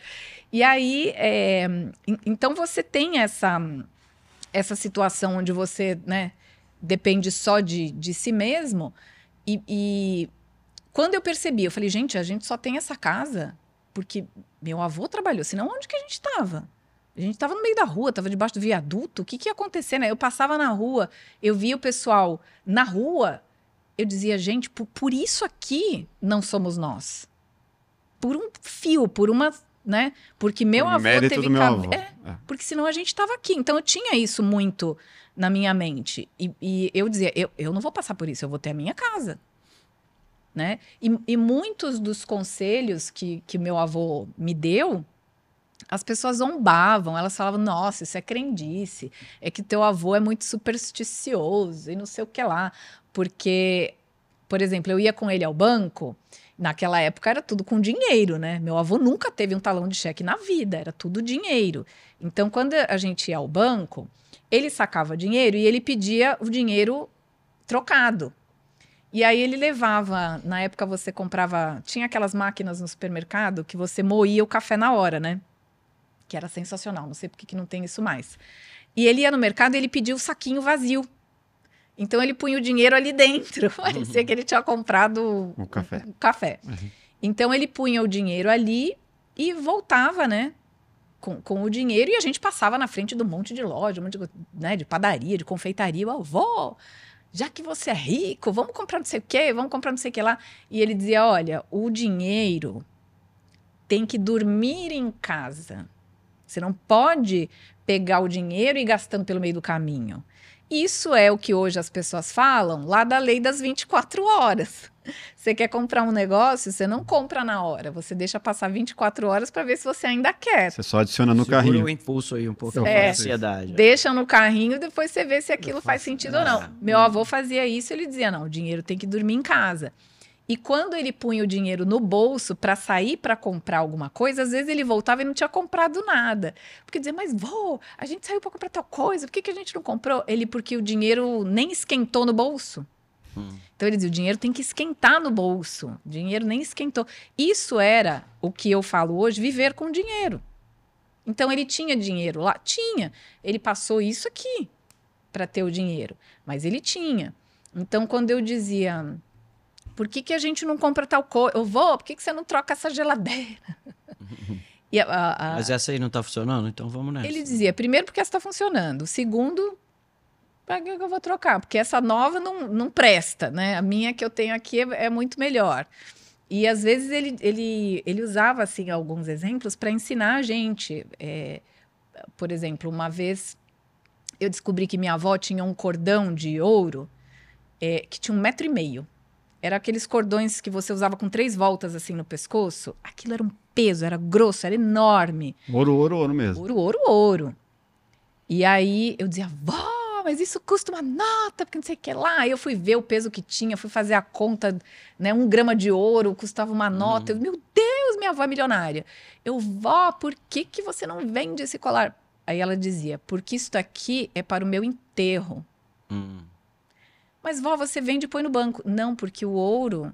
E aí, é, en- então você tem essa, essa situação onde você, né, depende só de, de si mesmo. E, e quando eu percebi, eu falei, gente, a gente só tem essa casa porque meu avô trabalhou, senão onde que a gente estava? A gente estava no meio da rua, estava debaixo do viaduto, o que, que ia acontecer, né? Eu passava na rua, eu via o pessoal na rua, eu dizia, gente, por, por isso aqui não somos nós. Por um fio, por uma, né? Porque meu avô mérito teve. É, É. porque senão a gente estava aqui. Então eu tinha isso muito na minha mente. E, e eu dizia, eu, eu não vou passar por isso, eu vou ter a minha casa. Né? E, e muitos dos conselhos que, que meu avô me deu, as pessoas zombavam, elas falavam, nossa, isso é crendice, é que teu avô é muito supersticioso e não sei o que lá. Porque, por exemplo, eu ia com ele ao banco, naquela época era tudo com dinheiro, né? Meu avô nunca teve um talão de cheque na vida, era tudo dinheiro. Então, quando a gente ia ao banco, ele sacava dinheiro e ele pedia o dinheiro trocado. E aí ele levava, na época você comprava, tinha aquelas máquinas no supermercado que você moía o café na hora, né? Que era sensacional, não sei por que não tem isso mais. E ele ia no mercado e ele pedia o saquinho vazio. Então ele punha o dinheiro ali dentro. Parecia que ele tinha comprado O café. um café. Então ele punha o dinheiro ali e voltava, né? Com, com o dinheiro e a gente passava na frente do monte de loja, um monte de, né, de padaria, de confeitaria. Eu, vó, já que você é rico, vamos comprar não sei o quê, vamos comprar não sei o que lá. E ele dizia: olha, o dinheiro tem que dormir em casa. Você não pode pegar o dinheiro e ir gastando pelo meio do caminho. Isso é o que hoje as pessoas falam lá da lei das 24 horas. Você quer comprar um negócio, você não compra na hora, você deixa passar 24 horas para ver se você ainda quer. Você só adiciona no Segura carrinho. o impulso aí um pouco. É. Ansiedade. Deixa no carrinho e depois você vê se aquilo faz sentido ou não. Meu avô fazia isso, ele dizia: não, o dinheiro tem que dormir em casa. E quando ele punha o dinheiro no bolso para sair para comprar alguma coisa, às vezes ele voltava e não tinha comprado nada. Porque dizia, mas vô, a gente saiu para comprar tal coisa, por que, que a gente não comprou? Ele, porque o dinheiro nem esquentou no bolso. Hum. Então ele dizia, o dinheiro tem que esquentar no bolso. O dinheiro nem esquentou. Isso era o que eu falo hoje, viver com dinheiro. Então ele tinha dinheiro lá? Tinha. Ele passou isso aqui para ter o dinheiro, mas ele tinha. Então quando eu dizia, por que, que a gente não compra tal coisa? Eu vou, por que, que você não troca essa geladeira? a, a. Mas essa aí não está funcionando, então vamos nessa. Ele dizia, primeiro porque essa está funcionando, segundo, para que eu vou trocar? Porque essa nova não, não presta, né? A minha que eu tenho aqui é, é muito melhor. E às vezes ele, ele, ele usava assim alguns exemplos para ensinar a gente. É, por exemplo, uma vez eu descobri que minha avó tinha um cordão de ouro é, que tinha um metro e meio. Era aqueles cordões que você usava com três voltas assim no pescoço. Aquilo era um peso, era grosso, era enorme. Ouro, ouro, ouro mesmo. Ouro, ouro, ouro. E aí eu dizia, vó, mas isso custa uma nota, porque não sei o que lá. Aí eu fui ver o peso que tinha, fui fazer a conta, né? Um grama de ouro custava uma nota. Uhum. Eu, meu Deus, minha avó é milionária. Eu, vó, por que, que você não vende esse colar? Aí ela dizia, porque isso aqui é para o meu enterro. Uhum. Mas, vó, você vende e põe no banco. Não, porque o ouro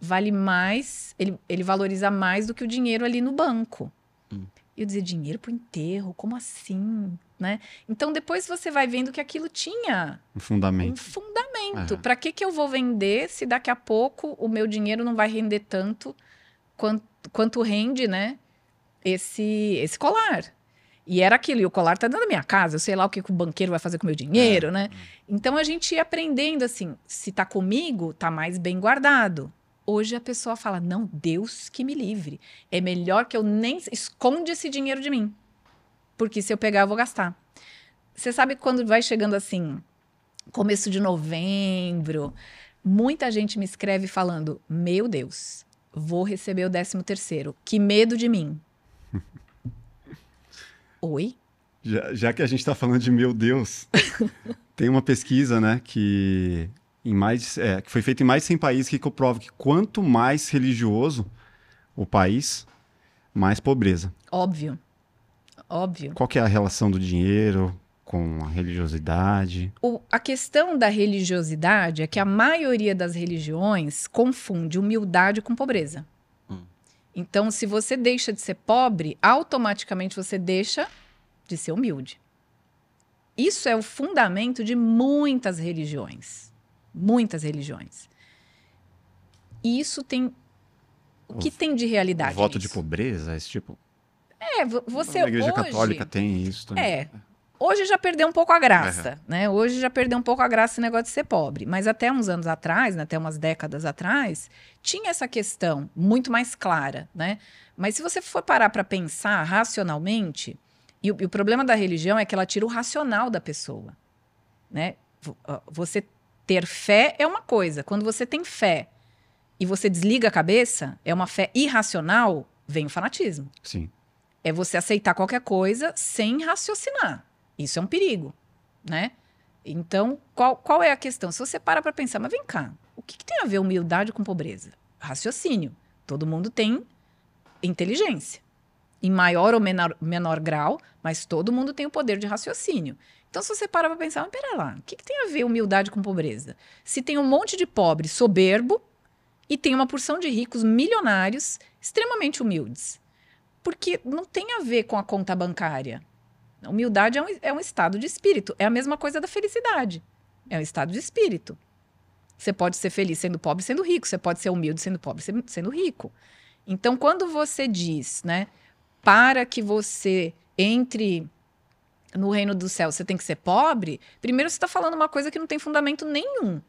vale mais, ele, ele valoriza mais do que o dinheiro ali no banco. Hum. Eu dizia, dinheiro pro enterro? Como assim? Né? Então, depois você vai vendo que aquilo tinha um fundamento. Um fundamento. Para que, que eu vou vender se daqui a pouco o meu dinheiro não vai render tanto quanto, quanto rende, né? Esse, esse colar. E era aquilo, e o colar tá dentro da minha casa, eu sei lá o que, que o banqueiro vai fazer com o meu dinheiro, é. né? Então a gente ia aprendendo assim, se tá comigo, tá mais bem guardado. Hoje a pessoa fala: "Não, Deus que me livre. É melhor que eu nem esconde esse dinheiro de mim. Porque se eu pegar eu vou gastar". Você sabe quando vai chegando assim, começo de novembro, muita gente me escreve falando: "Meu Deus, vou receber o 13 terceiro. Que medo de mim". Oi? Já, já que a gente está falando de meu Deus, tem uma pesquisa, né, que em mais é, que foi feita em mais de 100 países que comprova que quanto mais religioso o país, mais pobreza. Óbvio. Óbvio. Qual que é a relação do dinheiro com a religiosidade? O, a questão da religiosidade é que a maioria das religiões confunde humildade com pobreza. Então, se você deixa de ser pobre, automaticamente você deixa de ser humilde. Isso é o fundamento de muitas religiões. Muitas religiões. E isso tem. O que o, tem de realidade? Voto nisso? de pobreza, esse tipo. É, você. A igreja hoje, católica tem isso também. É. Hoje já perdeu um pouco a graça, uhum. né? Hoje já perdeu um pouco a graça esse negócio de ser pobre. Mas até uns anos atrás, né, até umas décadas atrás, tinha essa questão muito mais clara, né? Mas se você for parar para pensar racionalmente, e o, e o, problema da religião é que ela tira o racional da pessoa, né? Você ter fé é uma coisa. Quando você tem fé e você desliga a cabeça, é uma fé irracional, vem o fanatismo. Sim. É você aceitar qualquer coisa sem raciocinar. Isso é um perigo, né? Então, qual, qual é a questão? Se você para para pensar, mas vem cá, o que, que, tem a ver humildade com pobreza? Raciocínio. Todo mundo tem inteligência. Em maior ou menor, menor grau, mas todo mundo tem o poder de raciocínio. Então, se você para para pensar, mas pera lá, o que, que tem a ver humildade com pobreza? Se tem um monte de pobre soberbo e tem uma porção de ricos milionários extremamente humildes. Porque não tem a ver com a conta bancária. Humildade é um, é um estado de espírito. É a mesma coisa da felicidade. É um estado de espírito. Você pode ser feliz sendo pobre sendo rico. Você pode ser humilde sendo pobre sendo rico. Então, quando você diz, né, para que você entre no reino do céu, você tem que ser pobre, primeiro você está falando uma coisa que não tem fundamento nenhum.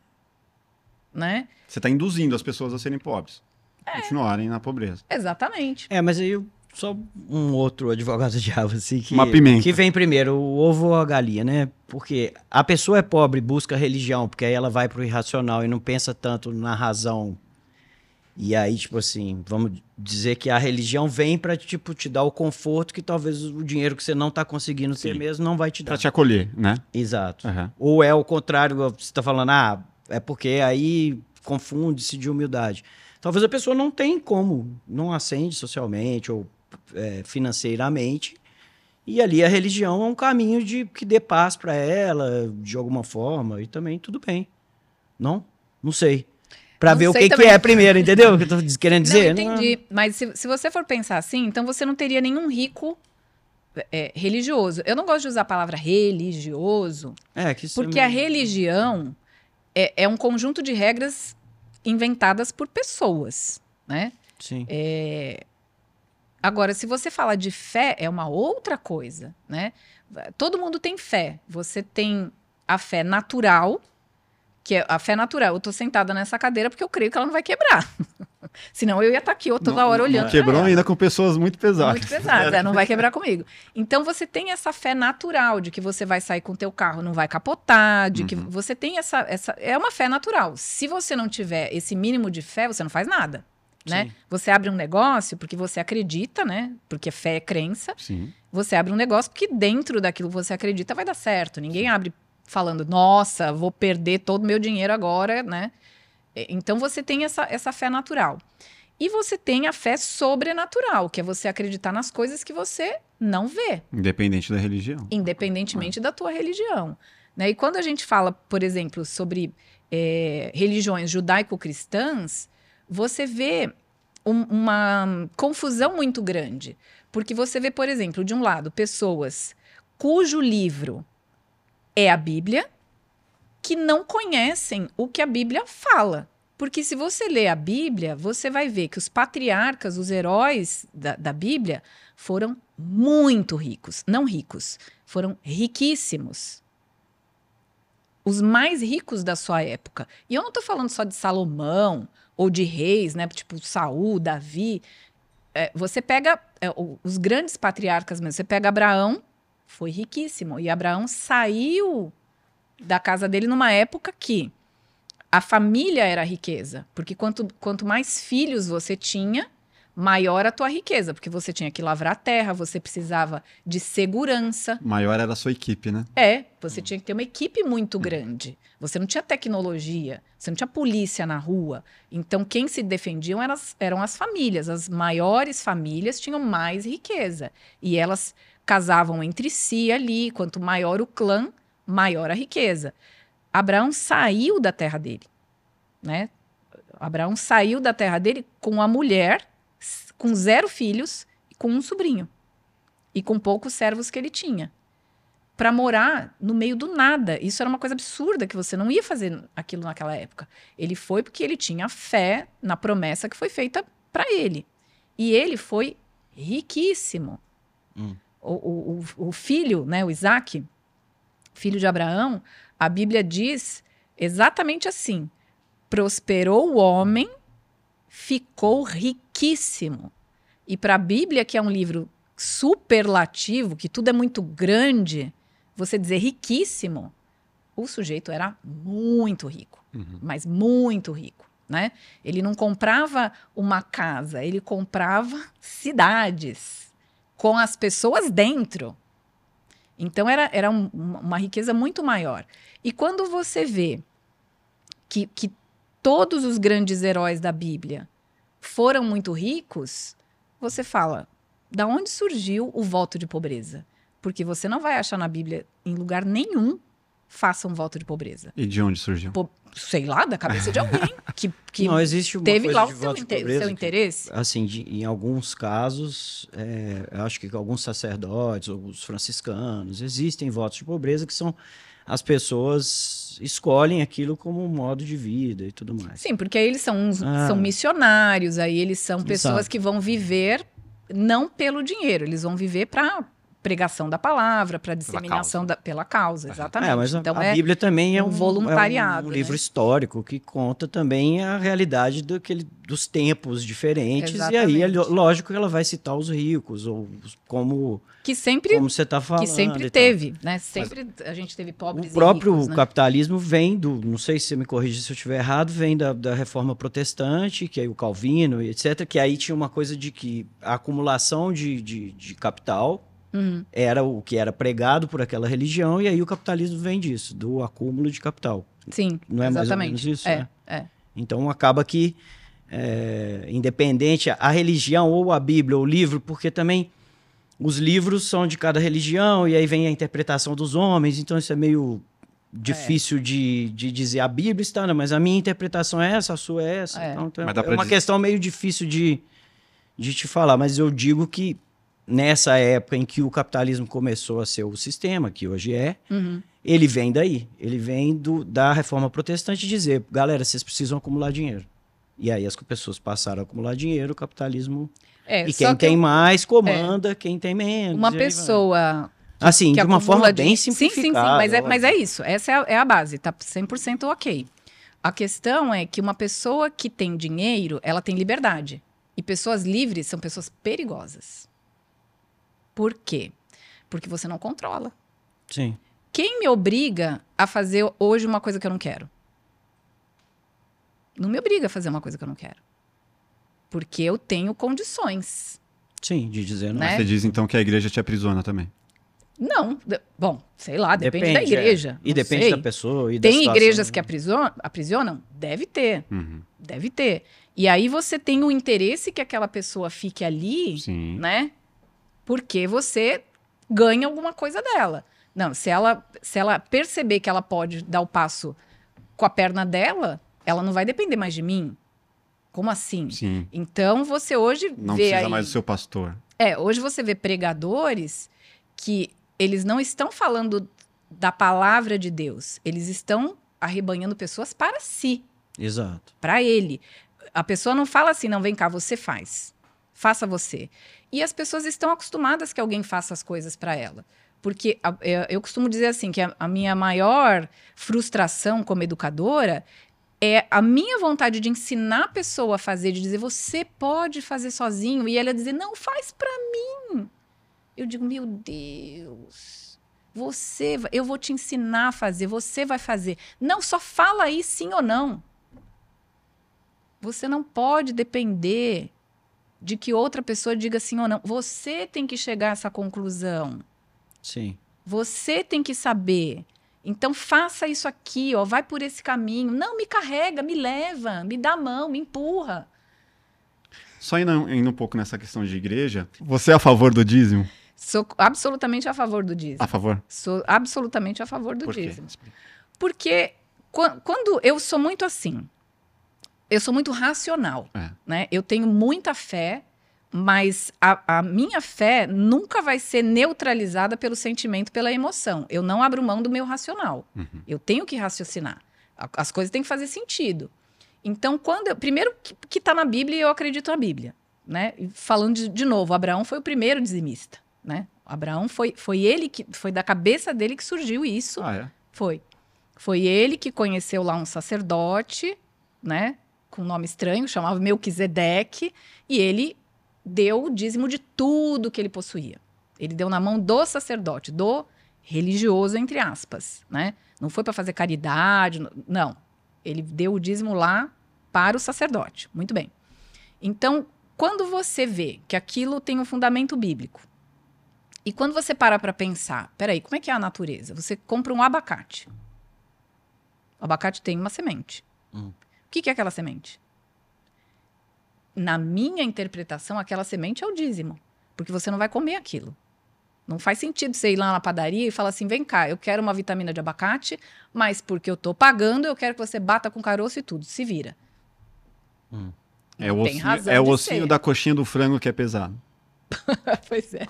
Né? Você está induzindo as pessoas a serem pobres. É. Continuarem na pobreza. Exatamente. É, mas aí eu só um outro advogado diabo, assim, que, Uma pimenta. que vem primeiro, o ovo ou a galinha, né? Porque a pessoa é pobre, busca religião, porque aí ela vai pro irracional e não pensa tanto na razão. E aí, tipo assim, vamos dizer que a religião vem para tipo, te dar o conforto que talvez o dinheiro que você não tá conseguindo Sim. ter mesmo não vai te dar. Pra te acolher, né? Exato. Uhum. Ou é o contrário, você tá falando, ah, é porque aí confunde-se de humildade. Talvez a pessoa não tenha como, não ascende socialmente ou é, financeiramente, e ali a religião é um caminho de que dê paz para ela, de alguma forma, e também tudo bem. Não? Não sei. Para ver o que, que, é primeiro, entendeu? O que eu tô querendo dizer? Não, entendi. Não. Mas se, se você for pensar assim, então você não teria nenhum rico é, religioso. Eu não gosto de usar a palavra religioso, é, que porque é... a religião é, é, um conjunto de regras inventadas por pessoas, né? Sim. É... Agora, se você fala de fé, é uma outra coisa, né? Todo mundo tem fé. Você tem a fé natural, que é a fé natural. Eu tô sentada nessa cadeira porque eu creio que ela não vai quebrar. Senão eu ia estar tá aqui toda hora olhando. Não quebrou ainda com pessoas muito pesadas. Muito pesadas, é, não vai quebrar comigo. Então você tem essa fé natural de que você vai sair com o teu carro, não vai capotar, de uhum. que você tem essa, essa. É uma fé natural. Se você não tiver esse mínimo de fé, você não faz nada. Né? Você abre um negócio porque você acredita, né? Porque fé é crença. Sim. Você abre um negócio porque dentro daquilo que você acredita vai dar certo. Ninguém abre falando, nossa, vou perder todo o meu dinheiro agora, né? Então você tem essa, essa fé natural. E você tem a fé sobrenatural, que é você acreditar nas coisas que você não vê. Independente da religião. Independentemente ah. da tua religião. Né? E quando a gente fala, por exemplo, sobre é, religiões judaico-cristãs, você vê um, uma confusão muito grande. Porque você vê, por exemplo, de um lado, pessoas cujo livro é a Bíblia, que não conhecem o que a Bíblia fala. Porque se você lê a Bíblia, você vai ver que os patriarcas, os heróis da, da Bíblia, foram muito ricos. Não ricos, foram riquíssimos. Os mais ricos da sua época. E eu não estou falando só de Salomão ou de reis, né? Tipo Saul, Davi. É, você pega é, os grandes patriarcas mesmo. Você pega Abraão, foi riquíssimo. E Abraão saiu da casa dele numa época que a família era a riqueza. Porque quanto, quanto mais filhos você tinha, maior a tua riqueza, porque você tinha que lavrar a terra, você precisava de segurança. Maior era a sua equipe, né? É, você tinha que ter uma equipe muito grande. Você não tinha tecnologia, você não tinha polícia na rua. Então, quem se defendiam eram as, eram as famílias. As maiores famílias tinham mais riqueza. E elas casavam entre si ali. Quanto maior o clã, maior a riqueza. Abraão saiu da terra dele, né? Abraão saiu da terra dele com a mulher, com zero filhos, com um sobrinho e com poucos servos que ele tinha, para morar no meio do nada. Isso era uma coisa absurda que você não ia fazer aquilo naquela época. Ele foi porque ele tinha fé na promessa que foi feita para ele. E ele foi riquíssimo. Hum. O, o, o, filho, né, o Isaac, filho de Abraão, a Bíblia diz exatamente assim: prosperou o homem, ficou riquíssimo. E para a Bíblia, que é um livro superlativo, que tudo é muito grande, você dizer riquíssimo, o sujeito era muito rico, uhum. mas muito rico. Né? Ele não comprava uma casa, ele comprava cidades com as pessoas dentro. Então era, era um, uma riqueza muito maior. E quando você vê que, que todos os grandes heróis da Bíblia foram muito ricos, você fala: da onde surgiu o voto de pobreza? Porque você não vai achar na Bíblia, em lugar nenhum, faça um voto de pobreza. E de onde surgiu? Po sei lá, da cabeça de alguém que, que não existe uma teve lá o seu, inter seu que, interesse. assim, de, em alguns casos, é, acho que alguns sacerdotes, os franciscanos, existem votos de pobreza que são as pessoas escolhem aquilo como um modo de vida e tudo mais. Sim, porque aí eles são, uns, ah. são missionários, aí eles são pessoas Exato. que vão viver não pelo dinheiro, eles vão viver para pregação da palavra, para disseminação pela causa. Da, pela causa, exatamente. É, mas então, a, a é Bíblia também é um, voluntariado, é um, livro né? histórico que conta também a realidade daquele, dos tempos diferentes exatamente. e aí é lógico que ela vai citar os ricos ou como que sempre como você está falando que sempre teve, né? Sempre mas, a gente teve pobres. O próprio ricos, né? capitalismo vem do, não sei se você me corrige se eu estiver errado, vem da, da reforma protestante, que é o Calvino e etc, que aí tinha uma coisa de que a acumulação de, de, de capital Uhum. Era o que era pregado por aquela religião, e aí o capitalismo vem disso, do acúmulo de capital. Sim, Não é exatamente. mais ou menos isso? É, né? é. Então acaba que, é, independente a religião ou a Bíblia ou o livro, porque também os livros são de cada religião e aí vem a interpretação dos homens, então isso é meio difícil é. de, de dizer a Bíblia está, né? mas a minha interpretação é essa, a sua é essa. É, então, então é uma dizer... questão meio difícil de, de te falar, mas eu digo que nessa época em que o capitalismo começou a ser o sistema, que hoje é, uhum. ele vem daí. Ele vem do, da reforma protestante dizer, galera, vocês precisam acumular dinheiro. E aí as pessoas passaram a acumular dinheiro, o capitalismo. É, e quem tem eu, mais comanda, é, quem tem menos. Uma pessoa. Que, assim, que de uma forma bem simplificada. Sim, sim, sim, mas é, mas é isso. Essa é a, é a base, tá 100% ok. A questão é que uma pessoa que tem dinheiro, ela tem liberdade. E pessoas livres são pessoas perigosas. Por quê? Porque você não controla. Sim. Quem me obriga a fazer hoje uma coisa que eu não quero? Não me obriga a fazer uma coisa que eu não quero. Porque eu tenho condições. Sim, de dizer não. Né? Você diz então que a igreja te aprisiona também. Não, bom, sei lá, depende, depende da igreja. É. E depende sei. da pessoa. E tem igrejas que aprisionam, aprisionam? Deve ter. Uhum. Deve ter. E aí você tem o interesse que aquela pessoa fique ali, Sim. né? Porque você ganha alguma coisa dela. Não, se ela, se ela perceber que ela pode dar o passo com a perna dela, ela não vai depender mais de mim. Como assim? Sim. Então você hoje não vê precisa aí... mais do seu pastor. É, hoje você vê pregadores que eles não estão falando da palavra de Deus, eles estão arrebanhando pessoas para si. Exato. Para ele a pessoa não fala assim, não, vem cá, você faz. Faça você. E as pessoas estão acostumadas que alguém faça as coisas para ela. Porque a, eu, costumo dizer assim, que a, a minha maior frustração como educadora é a minha vontade de ensinar a pessoa a fazer, de dizer, você pode fazer sozinho, e ela dizer, não, faz para mim. Eu digo, meu Deus, você, eu vou te ensinar a fazer, você vai fazer. Não, só fala aí sim ou não. Você não pode depender de que outra pessoa diga sim ou não. Você tem que chegar a essa conclusão. Sim. Você tem que saber. Então faça isso aqui, ó, vai por esse caminho. Não me carrega, me leva, me dá a mão, me empurra. Só indo, indo um pouco nessa questão de igreja, você é a favor do dízimo? Sou absolutamente a favor do dízimo. A favor? Sou absolutamente a favor do por dízimo. Porque quando eu sou muito assim, eu sou muito racional, é. né? Eu tenho muita fé, mas a, a, minha fé nunca vai ser neutralizada pelo sentimento, pela emoção. Eu não abro mão do meu racional. Uhum. Eu tenho que raciocinar. As coisas têm que fazer sentido. Então, quando eu, primeiro que está na Bíblia, eu acredito na Bíblia, né? Falando de, de, novo, Abraão foi o primeiro dizimista, né? Abraão foi, foi ele que foi da cabeça dele que surgiu isso. Ah, é? Foi. Foi ele que conheceu lá um sacerdote, né? Com um nome estranho, chamava Melquisedeque, e ele deu o dízimo de tudo que ele possuía. Ele deu na mão do sacerdote, do religioso, entre aspas, né? Não foi para fazer caridade, não. Ele deu o dízimo lá para o sacerdote. Muito bem. Então, quando você vê que aquilo tem um fundamento bíblico, e quando você para para pensar, peraí, como é que é a natureza? Você compra um abacate. O abacate tem uma semente. Hum. O que, que é aquela semente? Na minha interpretação, aquela semente é o dízimo. Porque você não vai comer aquilo. Não faz sentido você ir lá na padaria e falar assim: vem cá, eu quero uma vitamina de abacate, mas porque eu estou pagando, eu quero que você bata com caroço e tudo. Se vira. Hum. É o ossinho, é o ossinho da coxinha do frango que é pesado. pois é.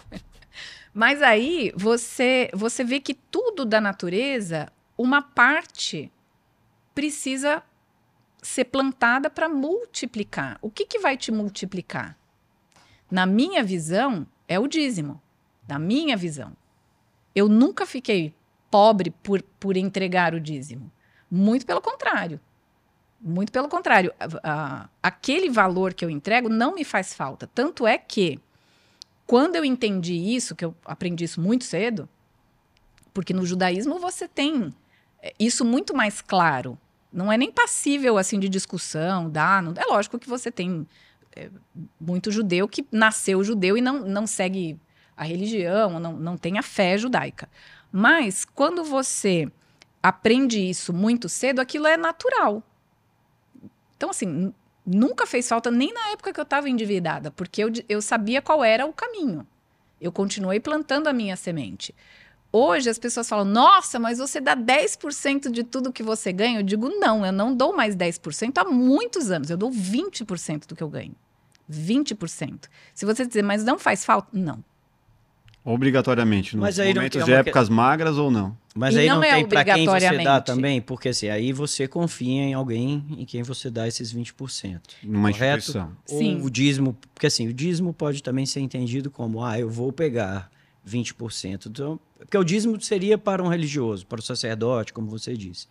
Mas aí você, você vê que tudo da natureza, uma parte precisa ser plantada para multiplicar. O que, que vai te multiplicar? Na minha visão, é o dízimo. Na minha visão. Eu nunca fiquei pobre por, por entregar o dízimo. Muito pelo contrário. Muito pelo contrário. aquele valor que eu entrego não me faz falta. Tanto é que, quando eu entendi isso, que eu aprendi isso muito cedo, porque no judaísmo você tem é, isso muito mais claro não é nem passível assim de discussão, dá, não, é lógico que você tem é, muito judeu que nasceu judeu e não, não segue a religião, não, não tem a fé judaica. Mas quando você aprende isso muito cedo, aquilo é natural. Então, assim, nunca fez falta, nem na época que eu estava endividada, porque eu, eu sabia qual era o caminho. Eu continuei plantando a minha semente. Hoje as pessoas falam, nossa, mas você dá 10% de tudo que você ganha. Eu digo, não, eu não dou mais 10% há muitos anos. Eu dou 20% do que eu ganho. 20%. Se você dizer, mas não faz falta, não. Obrigatoriamente, nos Mas aí não momentos tem de épocas magras ou não? Mas E aí não não, é tem para quem você dá obrigatoriamente. também, porque assim, aí você confia em alguém em quem você dá esses 20%. Numa Correto? instituição. Sim. Ou o dízimo, porque assim, o dízimo pode também ser entendido como, ah, eu vou pegar 20%. Então, porque o dízimo seria para um religioso, para o sacerdote, como você disse.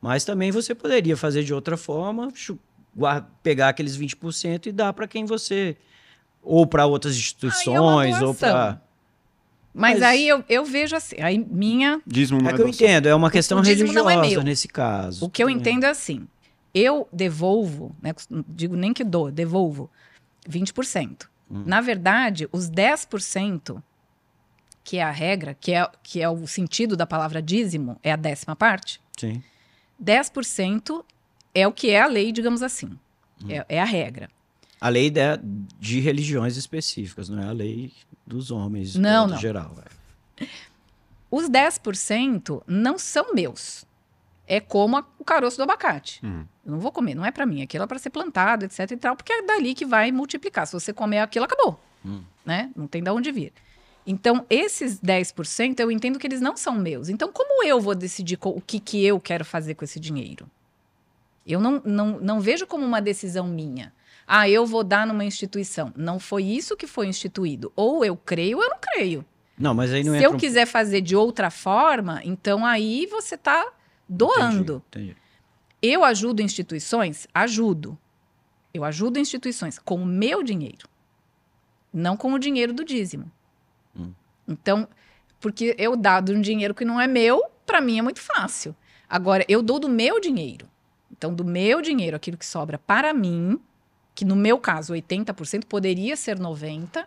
Mas também você poderia fazer de outra forma, pegar aqueles 20% e dar para quem você ou para outras instituições ou doação. para Mas, Mas- aí eu, eu vejo assim, aí minha Dízimo não É é que eu entendo, é uma questão é religiosa meu. nesse caso. O que eu Também. entendo é assim: eu devolvo, né, não digo nem que dou, devolvo 20%. Hum. Na verdade, os 10%, que é a regra, que é, que é o sentido da palavra dízimo, é a décima parte, Sim. 10% é o que é a lei, digamos assim. Hum. É, é a regra. A lei de, de religiões específicas, não é a lei dos homens Não, não. geral. é. Os 10% não são meus. É como a- o caroço do abacate. Hum. Eu não vou comer, não é pra mim. Aquilo é pra ser plantado, etc e tal, porque é dali que vai multiplicar. Se você comer aquilo, acabou. Hum. Né? Não tem de onde vir. Então, esses 10% eu entendo que eles não são meus. Então, como eu vou decidir o que, que eu quero fazer com esse dinheiro? Eu não, não, não vejo como uma decisão minha. Ah, eu vou dar numa instituição. Não foi isso que foi instituído. Ou eu creio ou eu não creio. Não, mas aí não Se entra eu quiser fazer de outra forma, então aí você está doando. Entendi, entendi. Eu ajudo instituições? Ajudo. Eu ajudo instituições com o meu dinheiro, não com o dinheiro do dízimo. Então, porque eu dado um dinheiro que não é meu, para mim é muito fácil. Agora, eu dou do meu dinheiro. Então, do meu dinheiro, aquilo que sobra para mim, que no meu caso 80% poderia ser 90%,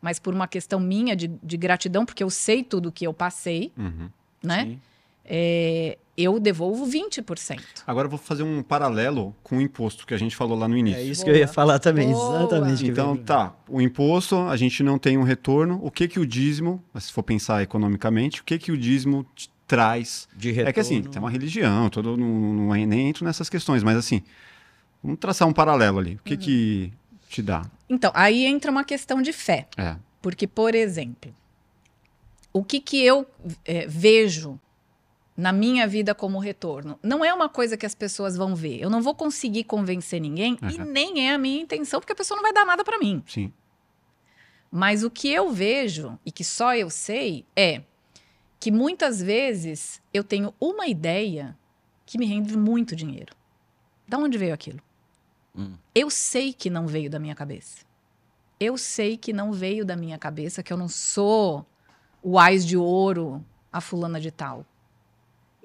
mas por uma questão minha de, de gratidão, porque eu sei tudo que eu passei, Uhum. né? Sim. É, eu devolvo 20%. Agora eu vou fazer um paralelo com o imposto que a gente falou lá no início. É isso Boa. que eu ia falar também, Boa. exatamente. Então tá, o imposto a gente não tem um retorno. O que que o dízimo, se for pensar economicamente, o que que o dízimo traz? De retorno. É que assim, tem uma religião, todo, não, não, é- nem entro nessas questões, mas assim, vamos traçar um paralelo ali. O que que te dá? Então, aí entra uma questão de fé. É. Porque, por exemplo, o que, que eu eh, vejo na minha vida como retorno? Não é uma coisa que as pessoas vão ver. Eu não vou conseguir convencer ninguém e Uhum. nem é a minha intenção, porque a pessoa não vai dar nada para mim. Sim. Mas o que eu vejo e que só eu sei é que muitas vezes eu tenho uma ideia que me rende muito dinheiro. Da onde veio aquilo? Hum. Eu sei que não veio da minha cabeça. Eu sei que não veio da minha cabeça, que eu não sou o ás de ouro, a fulana de tal.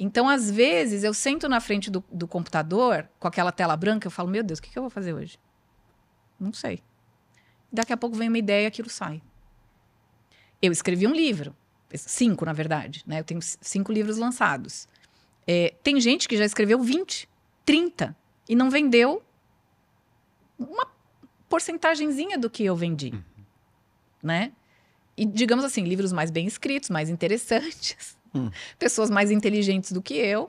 Então, às vezes, eu sento na frente do, do computador com aquela tela branca eu falo, meu Deus, o que, que eu vou fazer hoje? Não sei. Daqui a pouco vem uma ideia e aquilo sai. Eu escrevi um livro, cinco, na verdade, né? Eu tenho cinco livros lançados. É, tem gente que já escreveu 20, 30 e não vendeu uma porcentagemzinha do que eu vendi, né? E digamos assim, livros mais bem escritos, mais interessantes, Hum. pessoas mais inteligentes do que eu.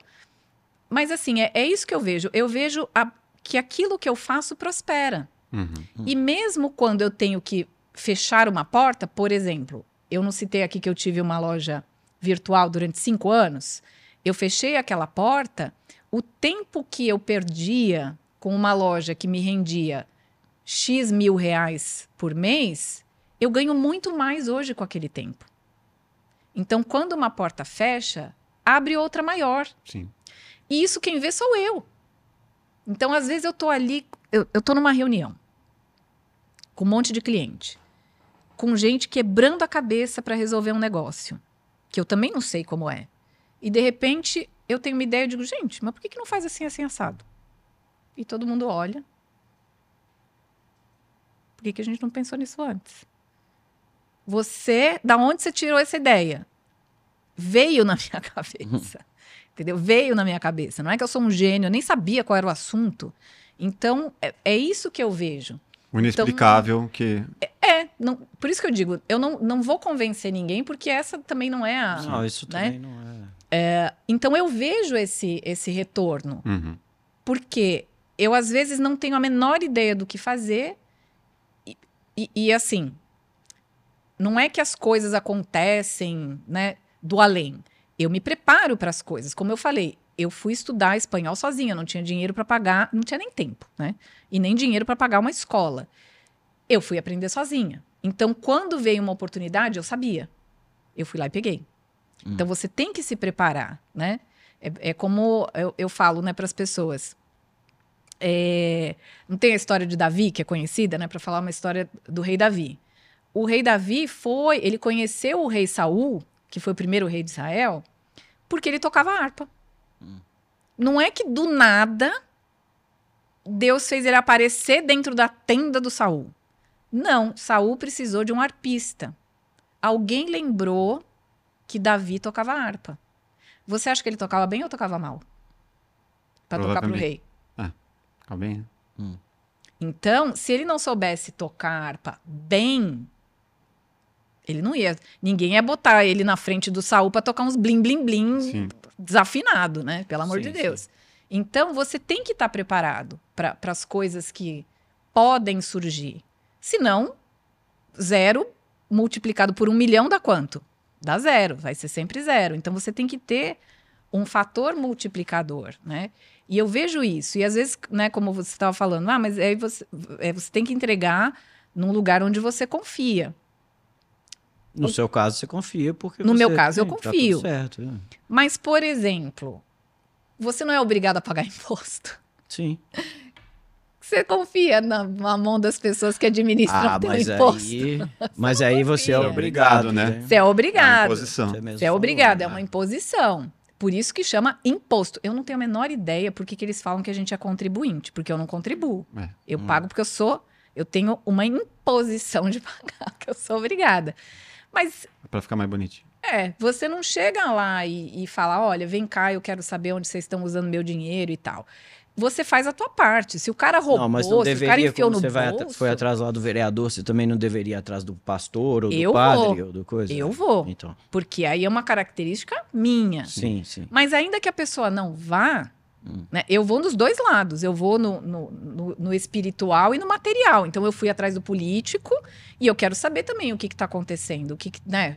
Mas assim, é, é isso que eu vejo. Eu vejo a- que aquilo que eu faço prospera. Uhum. E mesmo quando eu tenho que fechar uma porta, por exemplo, eu não citei aqui que eu tive uma loja virtual durante cinco anos, eu fechei aquela porta, o tempo que eu perdia com uma loja que me rendia X mil reais por mês, eu ganho muito mais hoje com aquele tempo. Então, quando uma porta fecha, abre outra maior. Sim. E isso quem vê sou eu. Então, às vezes, eu tô ali, eu, eu tô numa reunião com um monte de cliente, com gente quebrando a cabeça para resolver um negócio, que eu também não sei como é. E de repente, eu tenho uma ideia e digo, gente, mas por que, que não faz assim, assim, assado? E todo mundo olha. Por que, que a gente não pensou nisso antes? Você, da onde você tirou essa ideia? Veio na minha cabeça. Entendeu? Veio na minha cabeça. Não é que eu sou um gênio, eu nem sabia qual era o assunto. Então, é, é isso que eu vejo. O inexplicável que. É, não, por isso que eu digo, eu não, não vou convencer ninguém, porque essa também não é a. Não, isso né? também não é. Então eu vejo esse, esse retorno. Uhum. Porque eu, às vezes, não tenho a menor ideia do que fazer. E, e, e, assim, não é que as coisas acontecem né, do além. Eu me preparo para as coisas. Como eu falei, eu fui estudar espanhol sozinha, não tinha dinheiro para pagar, não tinha nem tempo, né? E nem dinheiro para pagar uma escola. Eu fui aprender sozinha. Então, quando veio uma oportunidade, eu sabia. Eu fui lá e peguei. Então, você tem que se preparar, né? É, é como eu, eu falo né, para as pessoas. É, não tem a história de Davi, que é conhecida, né? Para falar uma história do rei Davi. O rei Davi foi, ele conheceu o rei Saul, que foi o primeiro rei de Israel, porque ele tocava harpa. Não é que do nada Deus fez ele aparecer dentro da tenda do Saul. Não, Saul precisou de um arpista. Alguém lembrou que Davi tocava harpa. Você acha que ele tocava bem ou tocava mal? Para tocar pro rei. Tá bem? Então, se ele não soubesse tocar harpa bem, ele não ia. Ninguém ia botar ele na frente do Saul para tocar uns blim blim blim Sim. desafinado, né? Pelo amor Sim, de Deus. Então, você tem que estar preparado para as coisas que podem surgir. Senão, zero multiplicado por um milhão dá quanto? Dá zero, vai ser sempre zero. Então, você tem que ter um fator multiplicador, né? E eu vejo isso. E às vezes, né, como você estava falando, ah, mas aí você, é, você tem que entregar num lugar onde você confia. No seu caso, você confia, porque. No você- meu caso, eu tá tudo confio. certo. é. Mas, por exemplo, você não é obrigado a pagar imposto. Sim. Você confia na, na mão das pessoas que administram Ah, teu mas imposto. aí, mas aí você é confia. obrigado, Obrigado, né? Você é É uma obrigado. imposição. Você Você é falou, obrigado, né? é uma imposição. Por isso que chama imposto. Eu não tenho a menor ideia por que, que eles falam que a gente é contribuinte, porque eu não contribuo. É. Eu pago porque eu sou, eu tenho uma imposição de pagar, que eu sou obrigada. Mas Pra ficar mais bonitinho. é, você não chega lá e, e fala, olha, vem cá, eu quero saber onde vocês estão usando meu dinheiro e tal. Você faz a tua parte. Se o cara roubou, Não, mas se não o cara deveria, enfiou no você at- bolso, foi atrás lá do vereador, você também não deveria ir atrás do pastor ou do Eu padre vou. ou do coisa? eu vou. Então, Porque aí é uma característica minha. sim, sim. Mas ainda que a pessoa não vá, Hum. né, eu vou nos dois lados. Eu vou no, no, no- no espiritual e no material. Então eu fui atrás do político e eu quero saber também o que está acontecendo, o que, que, né,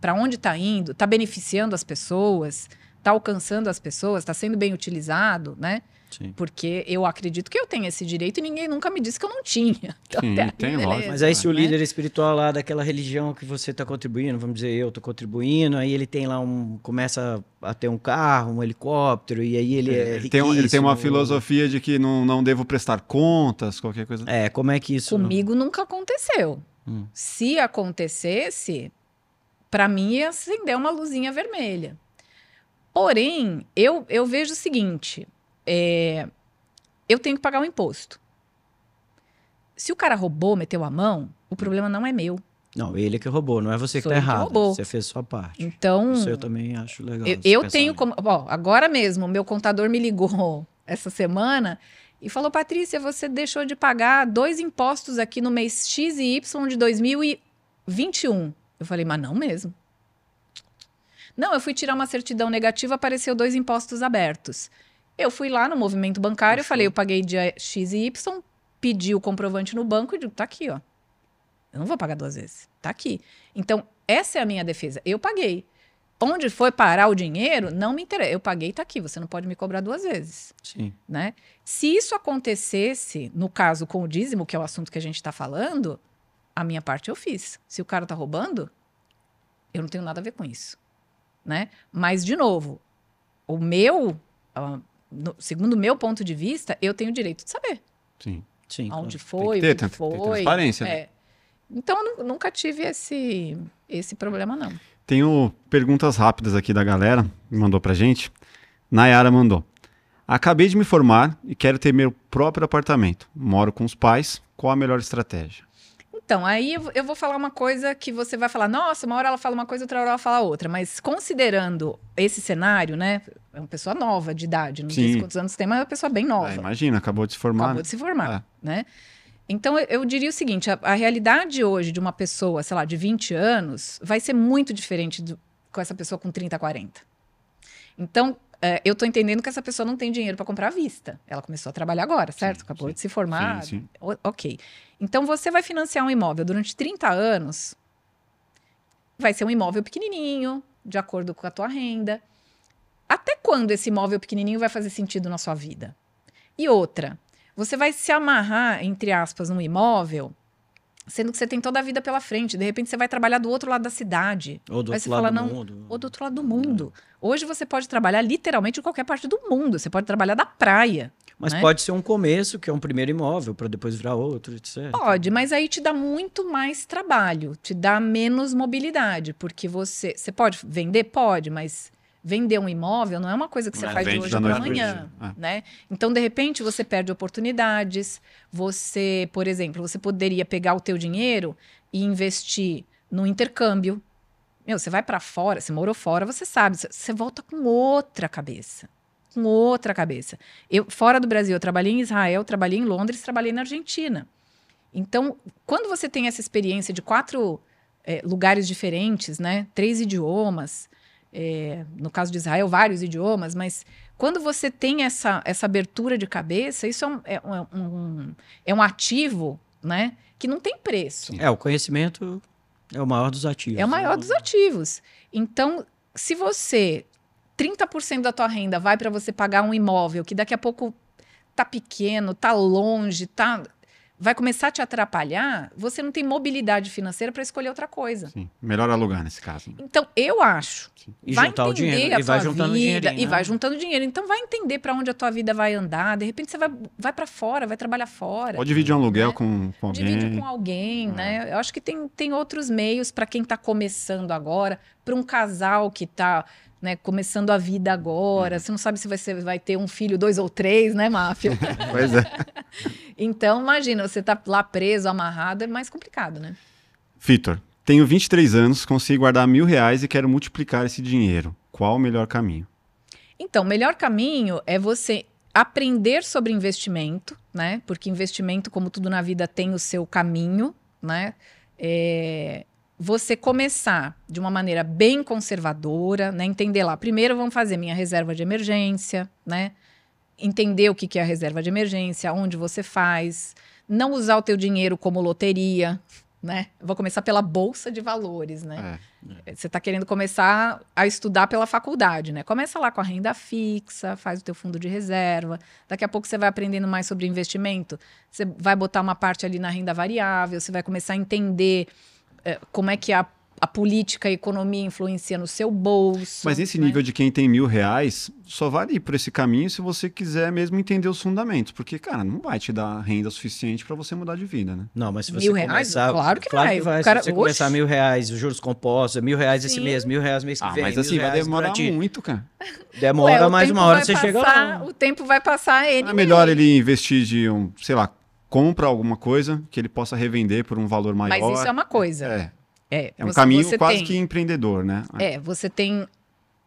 para onde está indo, está beneficiando as pessoas, está alcançando as pessoas, está sendo bem utilizado, né? Sim. Porque eu acredito que eu tenho esse direito e ninguém nunca me disse que eu não tinha. Então, Sim, tem, beleza, lógico. Mas aí se o né? líder espiritual lá daquela religião que você está contribuindo, vamos dizer, eu estou contribuindo, aí ele tem lá um, começa a ter um carro, um helicóptero, e aí ele é, Ele tem, um- ele tem uma filosofia de que não, não devo prestar contas, qualquer coisa. É, como é que isso... Comigo nunca aconteceu. Hum. Se acontecesse, para mim ia acender uma luzinha vermelha. Porém, eu, eu vejo o seguinte: é, eu tenho que pagar o imposto. Se o cara roubou, meteu a mão, o problema não é meu. Não, ele é que roubou, não é você que Sou tá que errado. roubou. Você fez sua parte. Então, Isso eu também acho legal. eu, eu tenho como. Bom, agora mesmo, meu contador me ligou essa semana e falou: Patrícia, você deixou de pagar dois impostos aqui no mês X e Y de 2021. Eu falei, mas não mesmo. Não, eu fui tirar uma certidão negativa, apareceu dois impostos abertos. Eu fui lá no movimento bancário, eu falei, eu paguei dia X e Y, pedi o comprovante no banco e digo, tá aqui, ó. Eu não vou pagar duas vezes. Tá aqui. Então, essa é a minha defesa. Eu paguei. Onde foi parar o dinheiro, não me interessa. Eu paguei, tá aqui. Você não pode me cobrar duas vezes, Sim. né? Se isso acontecesse, no caso com o dízimo, que é o assunto que a gente está falando, a minha parte eu fiz. Se o cara tá roubando, eu não tenho nada a ver com isso, né? Mas, de novo, o meu, ah, no- segundo o meu ponto de vista, eu tenho o direito de saber Sim. Sim, aonde claro. foi, ter, o que tem- tem foi. transparência, né? É. Então, eu nu- nunca tive esse, esse problema, não. Tenho perguntas rápidas aqui da galera, que mandou pra gente. Nayara mandou. Acabei de me formar e quero ter meu próprio apartamento. Moro com os pais. Qual a melhor estratégia? Então, aí eu- vou falar uma coisa que você vai falar, nossa, uma hora ela fala uma coisa, outra hora ela fala outra. Mas considerando esse cenário, né? É uma pessoa nova de idade, não Sim. disse quantos anos tem, mas é uma pessoa bem nova. Ah, imagina, acabou de se formar. Acabou de se formar, É. né? Então, eu, eu diria o seguinte, a, a realidade hoje de uma pessoa, sei lá, de 20 anos, vai ser muito diferente do- com essa pessoa com 30, 40. Então, é, eu tô entendendo que essa pessoa não tem dinheiro para comprar à vista. Ela começou a trabalhar agora, certo? Sim, Acabou sim. de se formar. Sim, sim. O- ok. Então, você vai financiar um imóvel durante 30 anos, vai ser um imóvel pequenininho, de acordo com a tua renda. Até quando esse imóvel pequenininho vai fazer sentido na sua vida? E outra, você vai se amarrar, entre aspas, num imóvel, sendo que você tem toda a vida pela frente. De repente, você vai trabalhar do outro lado da cidade. Ou do outro lado fala, do não, mundo. ou do outro lado do mundo. Hoje você pode trabalhar literalmente em qualquer parte do mundo. Você pode trabalhar da praia. Mas né? pode ser um começo, que é um primeiro imóvel, para depois virar outro, etc. Pode, mas aí te dá muito mais trabalho, te dá menos mobilidade, porque você, você pode vender, pode, mas vender um imóvel não é uma coisa que você é, faz de hoje para pro amanhã. É. né? Então de repente você perde oportunidades. Você, por exemplo, você poderia pegar o teu dinheiro e investir no intercâmbio. Meu, você vai para fora, você morou fora, você sabe, você volta com outra cabeça. Com outra cabeça. Eu, fora do Brasil, eu trabalhei em Israel, trabalhei em Londres, trabalhei na Argentina. Então, quando você tem essa experiência de quatro eh, lugares diferentes, né? Três idiomas, eh, no caso de Israel, vários idiomas, mas quando você tem essa, essa abertura de cabeça, isso é um, é um- um- é um ativo, né? Que não tem preço. É, o conhecimento é o maior dos ativos. É o maior dos ativos. Então, se você 30% da tua renda vai para você pagar um imóvel que daqui a pouco tá pequeno, tá longe, tá vai começar a te atrapalhar, você não tem mobilidade financeira para escolher outra coisa. Sim, melhor alugar nesse caso. né? Então, eu acho. E vai juntar o entender dinheiro. a E vai juntando vida, dinheirinho. E né? vai juntando dinheiro. Então, vai entender para onde a tua vida vai andar. De repente, você vai, vai para fora, vai trabalhar fora. Pode dividir um aluguel Né? com, com alguém. Divide com alguém, É. né? Eu acho que tem, tem outros meios para quem está começando agora, para um casal que está né, começando a vida Uhum. agora. Você não sabe se vai, ser, vai ter um filho, dois ou três, né, máfia? Pois é. então, imagina, você tá lá preso, amarrado, é mais complicado, né? Vitor, tenho 23 anos, consigo guardar mil reais e quero multiplicar esse dinheiro. Qual o melhor caminho? Então, o melhor caminho é você aprender sobre investimento, né? Porque investimento, como tudo na vida, tem o seu caminho, né? É, Você começar de uma maneira bem conservadora, né? Entender lá. Primeiro, vamos fazer minha reserva de emergência, né? Entender o que que é a reserva de emergência, onde você faz. Não usar o teu dinheiro como loteria, né? Vou começar pela bolsa de valores, né? É. Você está querendo começar a estudar pela faculdade, né? Começa lá com a renda fixa, faz o teu fundo de reserva. Daqui a pouco você vai aprendendo mais sobre investimento. Você vai botar uma parte ali na renda variável, você vai começar a entender como é que a, a política e a economia influencia no seu bolso. Mas esse né? nível de quem tem mil reais só vale ir por esse caminho se você quiser mesmo entender os fundamentos. Porque, cara, não vai te dar renda suficiente para você mudar de vida, né? Não, mas se você Mil reais? começar... Claro que vai. vai. O cara- se você Oxe. começar mil reais, os juros compostos, mil reais esse Sim. mês, mil reais mês que Ah, vem, mas mil assim, vai reais demorar muito, cara. Demora, Ué, tempo uma hora vai você chega lá. O tempo vai passar ele. É melhor ele investir de um, sei lá, compra alguma coisa que ele possa revender por um valor maior. Mas isso é uma coisa. É, É, é um você- caminho você quase tem- que empreendedor, né? É, você tem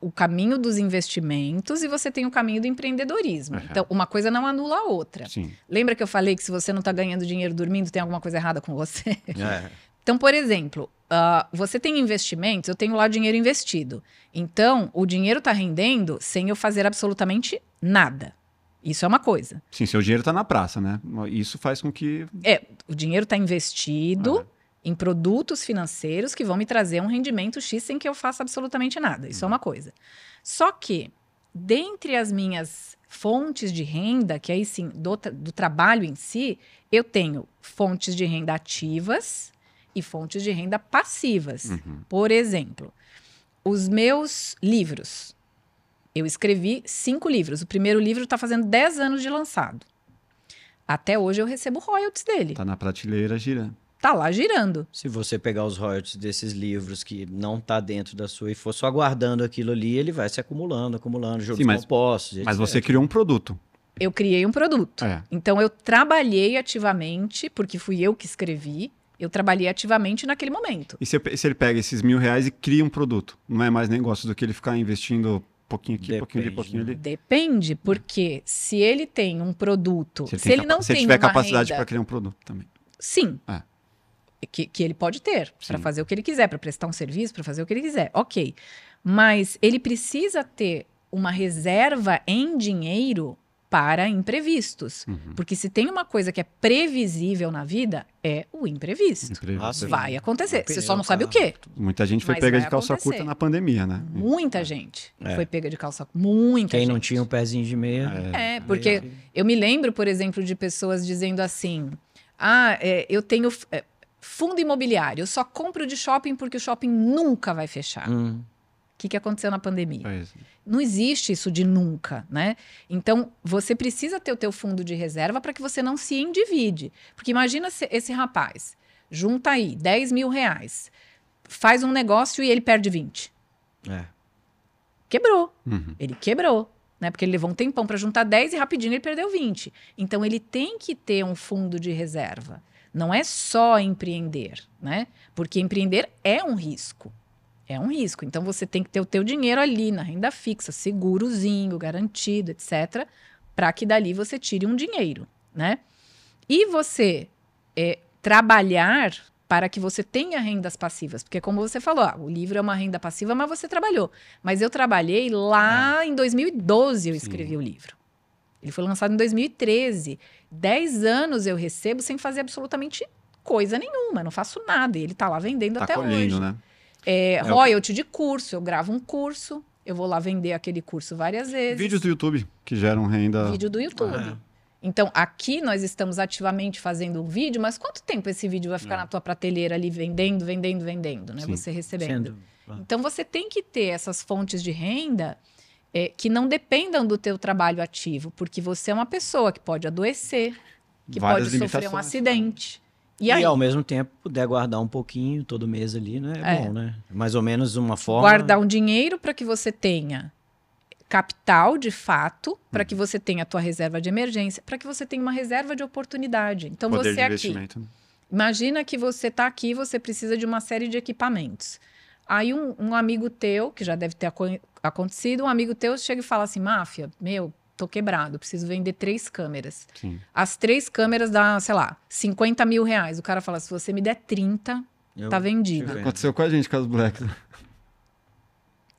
o caminho dos investimentos e você tem o caminho do empreendedorismo. Uhum. Então, uma coisa não anula a outra. Sim. Lembra que eu falei que se você não está ganhando dinheiro dormindo, tem alguma coisa errada com você? É. Então, por exemplo, ah, você tem investimentos, eu tenho lá dinheiro investido. Então, o dinheiro está rendendo sem eu fazer absolutamente nada. Isso é uma coisa. Sim, seu dinheiro tá na praça, né? Isso faz com que. É, o dinheiro está investido Ah. em produtos financeiros que vão me trazer um rendimento X sem que eu faça absolutamente nada. Isso é uma coisa. Só que, dentre as minhas fontes de renda, que aí sim, do, do trabalho em si, eu tenho fontes de renda ativas e fontes de renda passivas. Uhum. Por exemplo, os meus livros. Eu escrevi cinco livros. O primeiro livro está fazendo 10 anos de lançado. Até hoje eu recebo royalties dele. Tá na prateleira girando. Tá lá girando. Se você pegar os royalties desses livros que não tá dentro da sua e for só guardando aquilo ali, ele vai se acumulando, acumulando, juros Sim, mas- compostos. Mas etc. você criou um produto. Eu criei um produto. É. Então eu trabalhei ativamente, porque fui eu que escrevi, Eu trabalhei ativamente naquele momento. E se, se ele pega esses mil reais e cria um produto? Não é mais negócio do que ele ficar investindo pouquinho aqui, pouquinho ali, Depende, pouquinho ali. Depende, porque se ele tem um produto, se, tem ele capa- não se ele tem tiver capacidade para criar um produto também. sim, É. que, que ele pode ter para fazer o que ele quiser, para prestar um serviço, para fazer o que ele quiser, ok. Mas ele precisa ter uma reserva em dinheiro para imprevistos, Uhum. porque se tem uma coisa que é previsível na vida é o imprevisto. Imprevisto. Ah. Vai acontecer. Você só não sabe o quê. Muita gente foi pega de calça acontecer. curta na pandemia, né? Muita gente É. foi pega de calça. Muita Quem gente. não tinha um pezinho de meia. É, porque eu me lembro, por exemplo, de pessoas dizendo assim: ah, é, eu tenho é, fundo imobiliário, eu só compro de shopping porque o shopping nunca vai fechar. Hum, que, que aconteceu na pandemia? Pois. Não existe isso de nunca, né? Então, você precisa ter o teu fundo de reserva para que você não se endivide. Porque imagina se esse rapaz junta aí 10 mil reais, faz um negócio e ele perde 20. é. Quebrou. Uhum. Ele quebrou, né? Porque ele levou um tempão para juntar 10 e rapidinho ele perdeu 20. Então ele tem que ter um fundo de reserva. Não é só empreender, né? Porque empreender é um risco. É um risco. Então você tem que ter o teu dinheiro ali na renda fixa, segurozinho, garantido, etc, para que dali você tire um dinheiro, né? E você é, trabalhar para que você tenha rendas passivas. Porque, como você falou, ah, o livro é uma renda passiva, mas você trabalhou. Mas eu trabalhei lá em 2012, eu Sim. escrevi o livro. Ele foi lançado em 2013. Dez anos eu recebo sem fazer absolutamente coisa nenhuma, não faço nada. E ele está lá vendendo Tá até colhendo, hoje. né? É, que- royalty de curso, eu gravo um curso, eu vou lá vender aquele curso várias vezes. Vídeos do YouTube que geram renda. Vídeo do YouTube. É. Então, aqui nós estamos ativamente fazendo um vídeo, mas quanto tempo esse vídeo vai ficar É. na tua prateleira ali vendendo, vendendo, vendendo, né? Sim. Você recebendo. Sendo. Então, você tem que ter essas fontes de renda é, que não dependam do teu trabalho ativo, porque você é uma pessoa que pode adoecer, que Várias pode sofrer um acidente. E E, aí, ao mesmo tempo, puder guardar um pouquinho todo mês ali, né? É, É. bom, né? Mais ou menos uma forma. guardar um dinheiro para que você tenha capital de fato, para que você tenha a tua reserva de emergência, para que você tenha uma reserva de oportunidade. Então Poder você de aqui, né? imagina que você está aqui, você precisa de uma série de equipamentos. Aí um, um amigo teu, que já deve ter aco- acontecido, um amigo teu chega e fala assim, máfia, meu, tô quebrado, preciso vender três câmeras. Sim. As três câmeras dá, sei lá, 50 mil reais. O cara fala, se você me der 30, Eu tá vendido. Aconteceu com a gente, com as Blacks.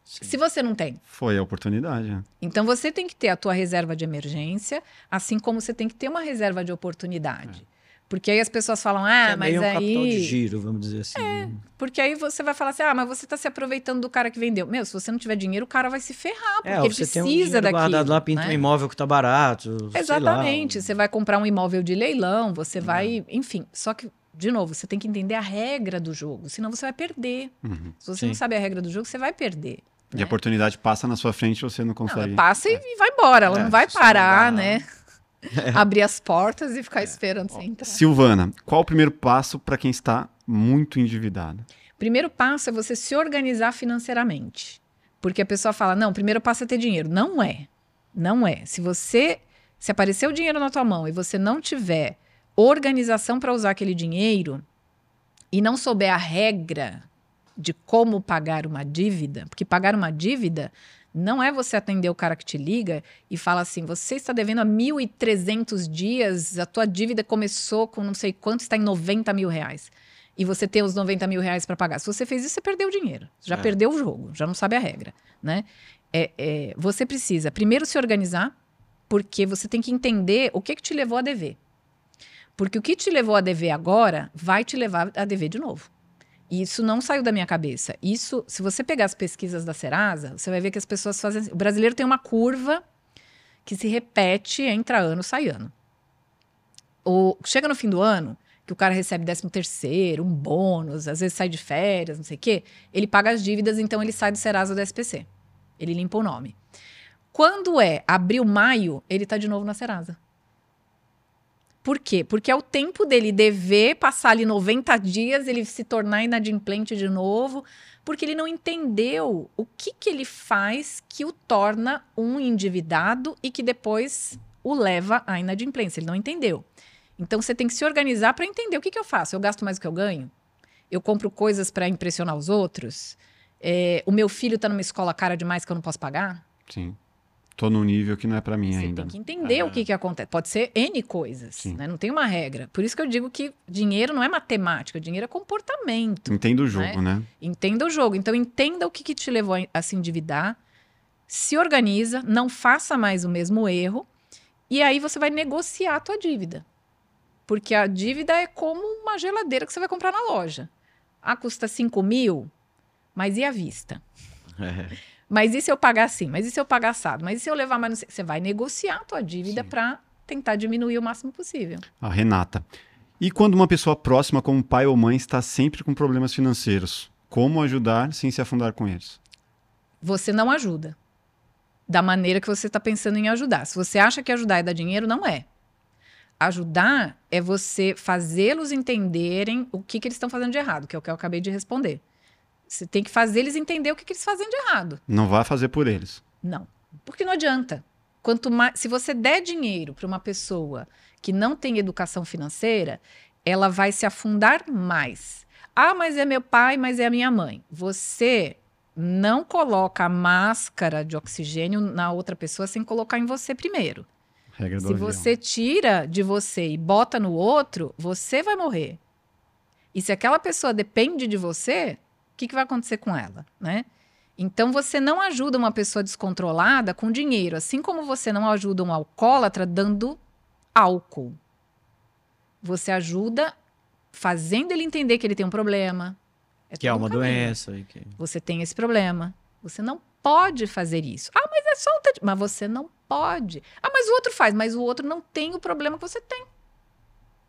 Se você não tem, Foi a oportunidade. né? Então você tem que ter a tua reserva de emergência, assim como você tem que ter uma reserva de oportunidade. Porque aí as pessoas falam, ah, é mas meio um capital de aí. giro, vamos dizer assim. né? Porque aí você vai falar assim, ah, mas você está se aproveitando do cara que vendeu. Meu, se você não tiver dinheiro, o cara vai se ferrar, porque É, ele você tem um precisa dinheiro daquilo. guardado lá, pinta né? um imóvel que tá barato. Exatamente. Você vai comprar um imóvel de leilão, você Uhum. vai. Enfim. Só que, de novo, você tem que entender a regra do jogo, senão você vai perder. Uhum. Se você Sim. não sabe a regra do jogo, você vai perder. E né? a oportunidade passa na sua frente você não Não, consegue. ela passa e e vai embora. Ela É, não vai não parar, dá- né? Abrir as portas e É. ficar esperando você entrar. Silvana, qual o primeiro passo para quem está muito endividado? Primeiro passo é você se organizar financeiramente. Porque a pessoa fala: não, o primeiro passo é ter dinheiro. Não é. Não é. Se você. Se aparecer o dinheiro na tua mão e você não tiver organização para usar aquele dinheiro e não souber a regra de como pagar uma dívida, porque pagar uma dívida não é você atender o cara que te liga e fala assim: você está devendo há 1.300 dias, a tua dívida começou com não sei quanto, está em 90 mil reais. E você tem os 90 mil reais para pagar. Se você fez isso, você perdeu o dinheiro. Já É. perdeu o jogo, já não sabe a regra. Né? É, é, você precisa primeiro se organizar, porque você tem que entender o que, que te levou a dever. Porque o que te levou a dever agora vai te levar a dever de novo. Isso não saiu da minha cabeça. Isso, se você pegar as pesquisas da Serasa, você vai ver que as pessoas fazem. assim. O brasileiro tem uma curva que se repete, entra ano, sai ano. O, chega no fim do ano, que o cara recebe 13 terceiro, um bônus, às vezes sai de férias, não sei o quê, ele paga as dívidas, então ele sai do Serasa do SPC. Ele limpa o nome. Quando é abril, maio, ele tá de novo na Serasa. Por quê? Porque é o tempo dele dever passar ali 90 dias, ele se tornar inadimplente de novo, porque ele não entendeu o que, que ele faz que o torna um endividado e que depois o leva à inadimplência. Ele não entendeu. Então você tem que se organizar para entender o que, que eu faço. Eu gasto mais do que eu ganho? Eu compro coisas para impressionar os outros? É, o meu filho está numa escola cara demais que eu não posso pagar? Sim. Tô num nível que não é para mim Você ainda. tem que entender o que, que acontece. Pode ser N coisas, Sim. né? Não tem uma regra. Por isso que eu digo que dinheiro não é matemática, dinheiro é comportamento. Entendo o jogo, né? Entenda o jogo. Então, entenda o que, que te levou a, se endividar, se organiza, não faça mais o mesmo erro, e aí você vai negociar a tua dívida. Porque a dívida é como uma geladeira que você vai comprar na loja. Ah, custa 5 mil, mas e a vista? É. Mas e se eu pagar assim? Mas e se eu pagar assado? Mas e se eu levar mais... Você vai negociar a tua dívida para tentar diminuir o máximo possível. A Renata. E quando uma pessoa próxima, como pai ou mãe, está sempre com problemas financeiros? Como ajudar sem se afundar com eles? Você não ajuda da maneira que você está pensando em ajudar. Se você acha que ajudar é dar dinheiro, não é. Ajudar é você fazê-los entenderem o que, que eles estão fazendo de errado, que é o que eu acabei de responder. Você tem que fazer eles entender o que, que eles fazem de errado. Não vá fazer por eles. Não. Porque não adianta. Quanto mais, se você der dinheiro para uma pessoa que não tem educação financeira, ela vai se afundar mais. Ah, mas é meu pai, mas é a minha mãe. Você não coloca a máscara de oxigênio na outra pessoa sem colocar em você primeiro. Regra do Se você tira de você e bota no outro, você vai morrer. E se aquela pessoa depende de você, que, que vai acontecer com ela, né? Então você não ajuda uma pessoa descontrolada com dinheiro, assim como você não ajuda um alcoólatra dando álcool. Você ajuda fazendo ele entender que ele tem um problema. Que é todo um uma caminho doença. que- você tem esse problema. Você não pode fazer isso. Ah, mas é só um Mas você não pode. Ah, mas o outro faz, mas o outro não tem o problema que você tem.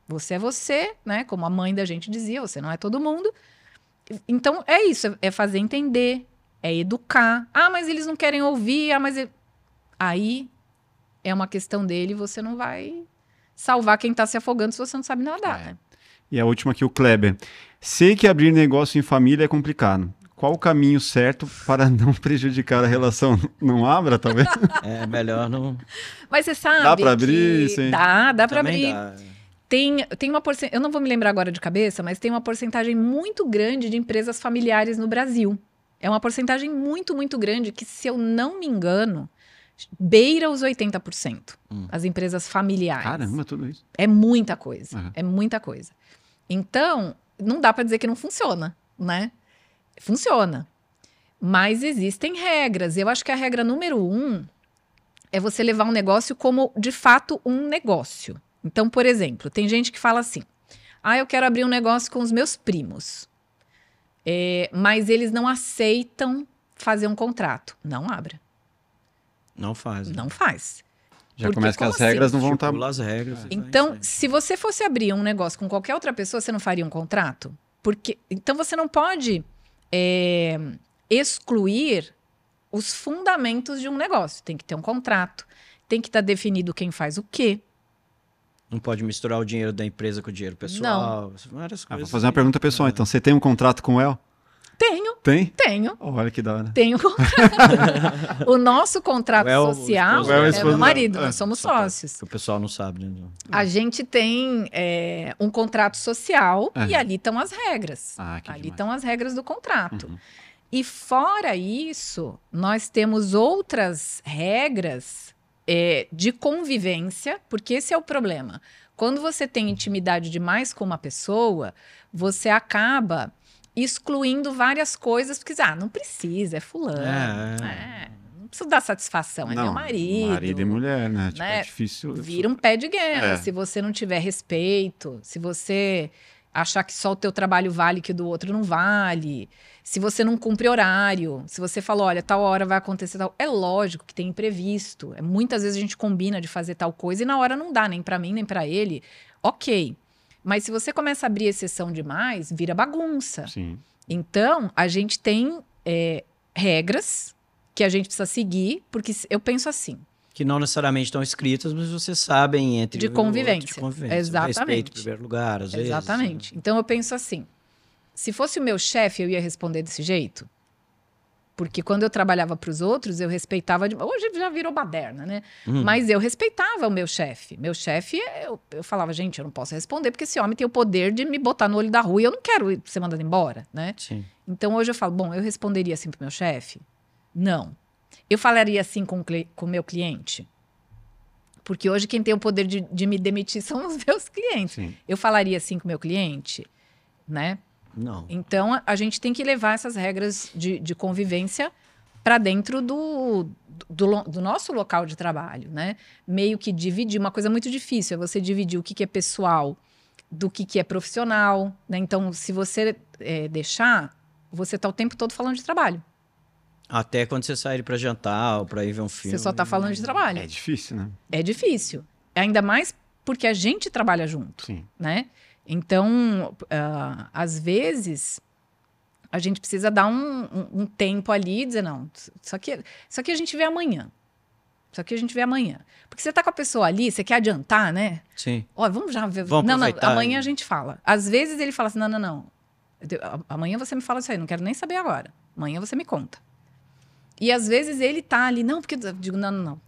Você é você, né? Como a mãe da gente dizia, você não é todo mundo. Então é isso, é- é fazer entender, é educar. Ah, mas eles não querem ouvir, ah, mas ele- aí é uma questão dele, você não vai salvar quem tá se afogando se você não sabe nadar, É. né? E a última aqui, o Kleber. Sei que abrir negócio em família é complicado. Qual o caminho certo para não prejudicar a relação? Não abra, talvez? É melhor não. Mas você sabe Dá pra que- abrir, sim. Dá, dá pra Também abrir. dá. Tem, tem uma porcentagem, eu não vou me lembrar agora de cabeça, mas tem uma porcentagem muito grande de empresas familiares no Brasil. É uma porcentagem muito, muito grande que, se eu não me engano, beira os 80%. Hum. As empresas familiares. Caramba, tudo isso. É muita coisa. Uhum. É muita coisa. Então, não dá para dizer que não funciona, né? Funciona. Mas existem regras. Eu acho que a regra número um é você levar um negócio como, de fato, um negócio. Então, por exemplo, tem gente que fala assim: ah, eu quero abrir um negócio com os meus primos. É, mas eles não aceitam fazer um contrato. Não abra. Não faz. né? Não faz. Já Porque começa que as regras não vão estar. Estipula as regras. e vai Então, se você fosse abrir um negócio com qualquer outra pessoa, você não faria um contrato? Porque então você não pode é, excluir os fundamentos de um negócio. Tem que ter um contrato, tem que estar definido quem faz o quê. Não pode misturar o dinheiro da empresa com o dinheiro pessoal. Várias Ah, vou coisas. fazer uma pergunta pessoal, então. Você tem um contrato com o El? Tenho, Tem? tenho. Olha que da hora. Tenho um contrato. o nosso contrato O El, o social o El, é esposo meu marido, é, nós somos sócios. Que o pessoal não sabe, né? A gente tem é, um contrato social Aham. e ali estão as regras. Ah, que ali estão as regras do contrato. Uhum. E fora isso, nós temos outras regras é, de convivência, porque esse é o problema. Quando você tem intimidade demais com uma pessoa, você acaba excluindo várias coisas, porque ah, não precisa, é fulano. É, É, não preciso dar satisfação, é meu marido. Marido e mulher, né? Tipo, né? é difícil. Vira um pé de guerra. É. Se você não tiver respeito, se você achar que só o teu trabalho vale que o do outro não vale, se você não cumpre horário, se você fala, olha, tal hora vai acontecer tal, é lógico que tem imprevisto. É, muitas vezes a gente combina de fazer tal coisa e na hora não dá, nem para mim, nem para ele. OK. Mas se você começa a abrir exceção demais, vira bagunça. Sim. Então, a gente tem é, regras que a gente precisa seguir, porque eu penso assim, Que não necessariamente estão escritas, mas vocês sabem entre De o outro, convivência. de convivência. Exatamente. Respeito em primeiro lugar, às vezes. né? Exatamente. Então eu penso assim: se fosse o meu chefe, eu ia responder desse jeito? Porque quando eu trabalhava para os outros, eu respeitava. de- Hoje já virou baderna, né? Hum. Mas eu respeitava o meu chefe. Meu chefe, eu, eu falava, gente, eu não posso responder, porque esse homem tem o poder de me botar no olho da rua e eu não quero ser mandado embora, né? Sim. Então hoje eu falo, bom, eu responderia assim pro meu chefe? Não. Eu falaria assim com o meu cliente? Porque hoje quem tem o poder de, de me demitir são os meus clientes. Sim. Eu falaria assim com o meu cliente, né? Não. Então a- gente tem que levar essas regras de, de convivência para dentro do, do, do nosso local de trabalho, né? Meio que dividir, uma coisa muito difícil é você dividir o que, que é pessoal do que, que é profissional, né? Então, se você eh, deixar, você tá o tempo todo falando de trabalho. Até quando você sair para jantar ou para ir ver um filme. Você só tá falando de trabalho. É difícil, né? É difícil. Ainda mais porque a gente trabalha junto. Sim. né? Então, ah, às vezes, a gente precisa dar um, um- um tempo ali e dizer, não, isso aqui, isso aqui a gente vê amanhã. Isso aqui a gente vê amanhã. Porque você tá com a pessoa ali, você quer adiantar, né? Sim. Ó, vamos já ver. Vamos não, não, aproveitar amanhã a gente fala. Às vezes ele fala assim, não, não, não. Amanhã você me fala isso aí, não quero nem saber agora. Amanhã você me conta. E às vezes ele tá ali, não, porque eu digo, não, não, não.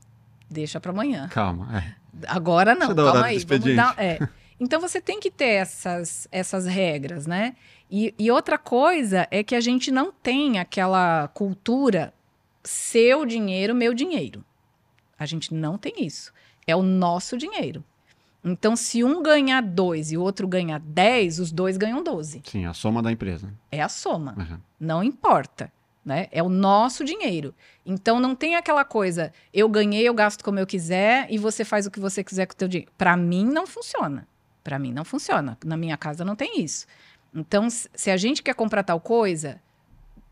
Deixa para amanhã. Calma. É. Agora não, calma aí. Vamos dar, é. Então você tem que ter essas, essas regras, né? E, e outra coisa é que a gente não tem aquela cultura seu dinheiro, meu dinheiro. A gente não tem isso. É o nosso dinheiro. Então, se um ganhar dois e o outro ganhar dez, os dois ganham doze. Sim, a soma da empresa. É a soma. Uhum. Não importa. Né? É o nosso dinheiro. Então não tem aquela coisa, eu ganhei, eu gasto como eu quiser e você faz o que você quiser com o teu dinheiro. Para mim não funciona. Para mim não funciona. Na minha casa não tem isso. Então, se a gente quer comprar tal coisa,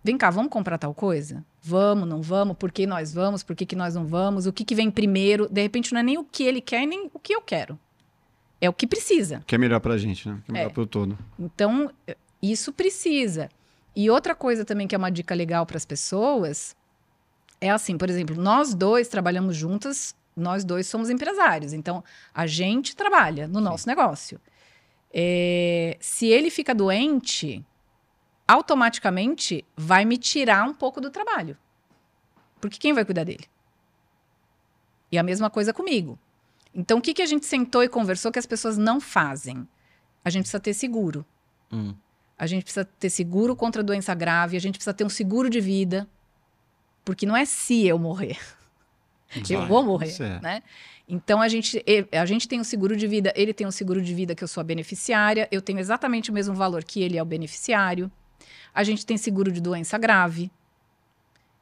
vem cá, vamos comprar tal coisa? Vamos, não vamos? Por que nós vamos? Por que, que nós não vamos? O que, que vem primeiro? De repente não é nem o que ele quer, nem o que eu quero. É o que precisa. Que é melhor pra gente, né? Que é melhor É. pro todo. Então, isso precisa. E outra coisa também que é uma dica legal para as pessoas é assim, por exemplo, nós dois trabalhamos juntas, nós dois somos empresários, então a gente trabalha no nosso negócio. Eh, se ele fica doente, automaticamente vai me tirar um pouco do trabalho. Porque quem vai cuidar dele? E a mesma coisa comigo. Então, o que, que a gente sentou e conversou que as pessoas não fazem? A gente precisa ter seguro. Hum. A gente precisa ter seguro contra doença grave, a gente precisa ter um seguro de vida. Porque não é se eu morrer. Eu Vai, vou morrer, é. né? Então a gente, a gente tem um seguro de vida, ele tem um seguro de vida que eu sou a beneficiária, eu tenho exatamente o mesmo valor que ele é o beneficiário. A gente tem seguro de doença grave.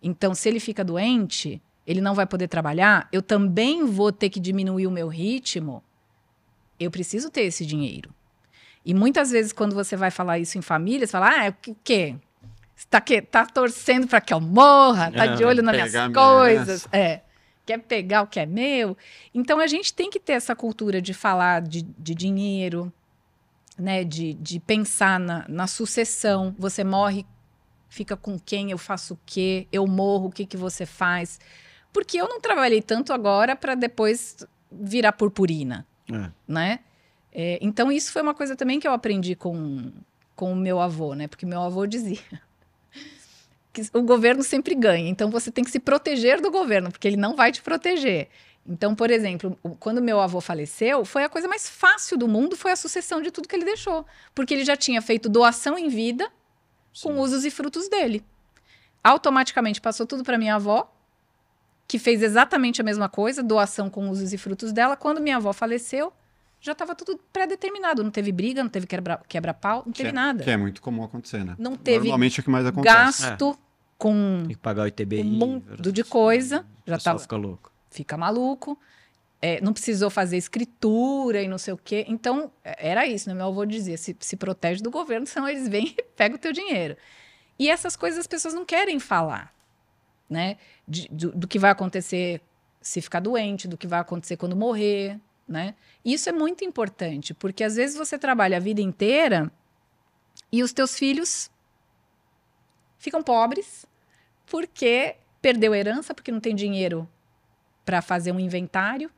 Então, se ele fica doente, ele não vai poder trabalhar, eu também vou ter que diminuir o meu ritmo. Eu preciso ter esse dinheiro. E muitas vezes, quando você vai falar isso em família, você fala: ah, o que? quê? Você tá, que, tá torcendo para que eu morra, tá de Ah, olho nas minhas pegar minha coisas. É. Quer pegar o que é meu. Então, a gente tem que ter essa cultura de falar de, de dinheiro, né? De, de pensar na, na sucessão. Você morre, fica com quem, eu faço o quê, eu morro, o que, que você faz. Porque eu não trabalhei tanto agora para depois virar purpurina É. né? É, então, isso foi uma coisa também que eu aprendi com, com o meu avô, né? Porque meu avô dizia que o governo sempre ganha, então você tem que se proteger do governo, porque ele não vai te proteger. Então, por exemplo, quando meu avô faleceu, foi a coisa mais fácil do mundo, foi a sucessão de tudo que ele deixou. Porque ele já tinha feito doação em vida com usos e frutos dele. Automaticamente passou tudo para minha avó, que fez exatamente a mesma coisa, doação com usos e frutos dela. Quando minha avó faleceu, já estava tudo pré-determinado. Não teve briga, não teve quebra- quebra-pau, não Que teve é- nada. Que é muito comum acontecer, né? Não teve Normalmente é o que mais acontece. gasto com Tem que pagar o ITBI. um mundo de coisa. Já Já tava, fica louco. fica maluco. É, não precisou fazer escritura e não sei o quê. Então, é- era isso, né? Meu avô dizia: se, se protege do governo, senão eles vêm e pegam o teu dinheiro. E essas coisas as pessoas não querem falar, né? De- do, do que vai acontecer se ficar doente, do que vai acontecer quando morrer, né? Isso é muito importante, porque às vezes você trabalha a vida inteira e os teus filhos ficam pobres porque perdeu herança, porque não tem dinheiro para fazer um inventário,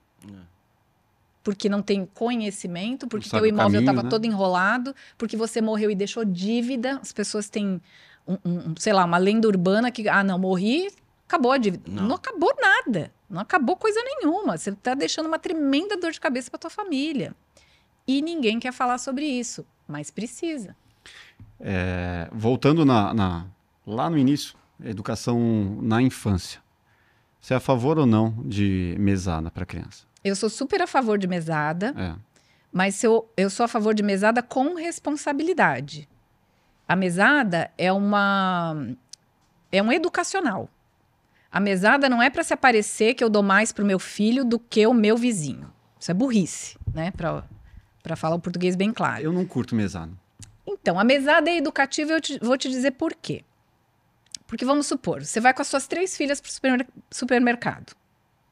porque não tem conhecimento, porque teu o imóvel estava né? todo enrolado, porque você morreu e deixou dívida. As pessoas têm um, um, sei lá, uma lenda urbana que, ah, não, morri, acabou a dívida. Não, Não. acabou nada. Não acabou coisa nenhuma. Você está deixando uma tremenda dor de cabeça para tua família. E ninguém quer falar sobre isso, mas precisa. É, voltando na, na- lá no início, educação na infância. Você é a favor ou não de mesada para criança? Eu sou super a favor de mesada, É. mas eu, eu sou a favor de mesada com responsabilidade. A mesada é uma é um educacional. A mesada não é para se aparecer que eu dou mais para o meu filho do que o meu vizinho. Isso é burrice, né? Para falar o português bem claro. Eu não curto mesada. Então, a mesada é educativa e eu te- vou te dizer por quê. Porque vamos supor, você vai com as suas três filhas para o supermercado.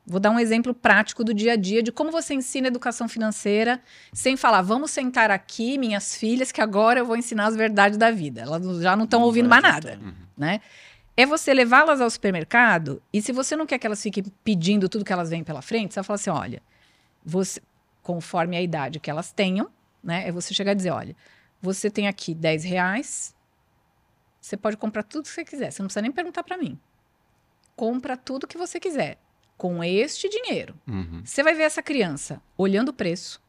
Vou dar um exemplo prático do dia a dia de como você ensina educação financeira sem falar, vamos sentar aqui, minhas filhas, que agora eu vou ensinar as verdades da vida. Elas já não estão ouvindo mais nada, né? É você levá-las ao supermercado e se você não quer que elas fiquem pedindo tudo que elas veem pela frente, você vai falar assim, olha, você, conforme a idade que elas tenham, né? É você chegar e dizer, olha, você tem aqui 10 reais. Você pode comprar tudo que você quiser. Você não precisa nem perguntar para mim. Compra tudo que você quiser. Com este dinheiro. Uhum. Você vai ver essa criança olhando o preço.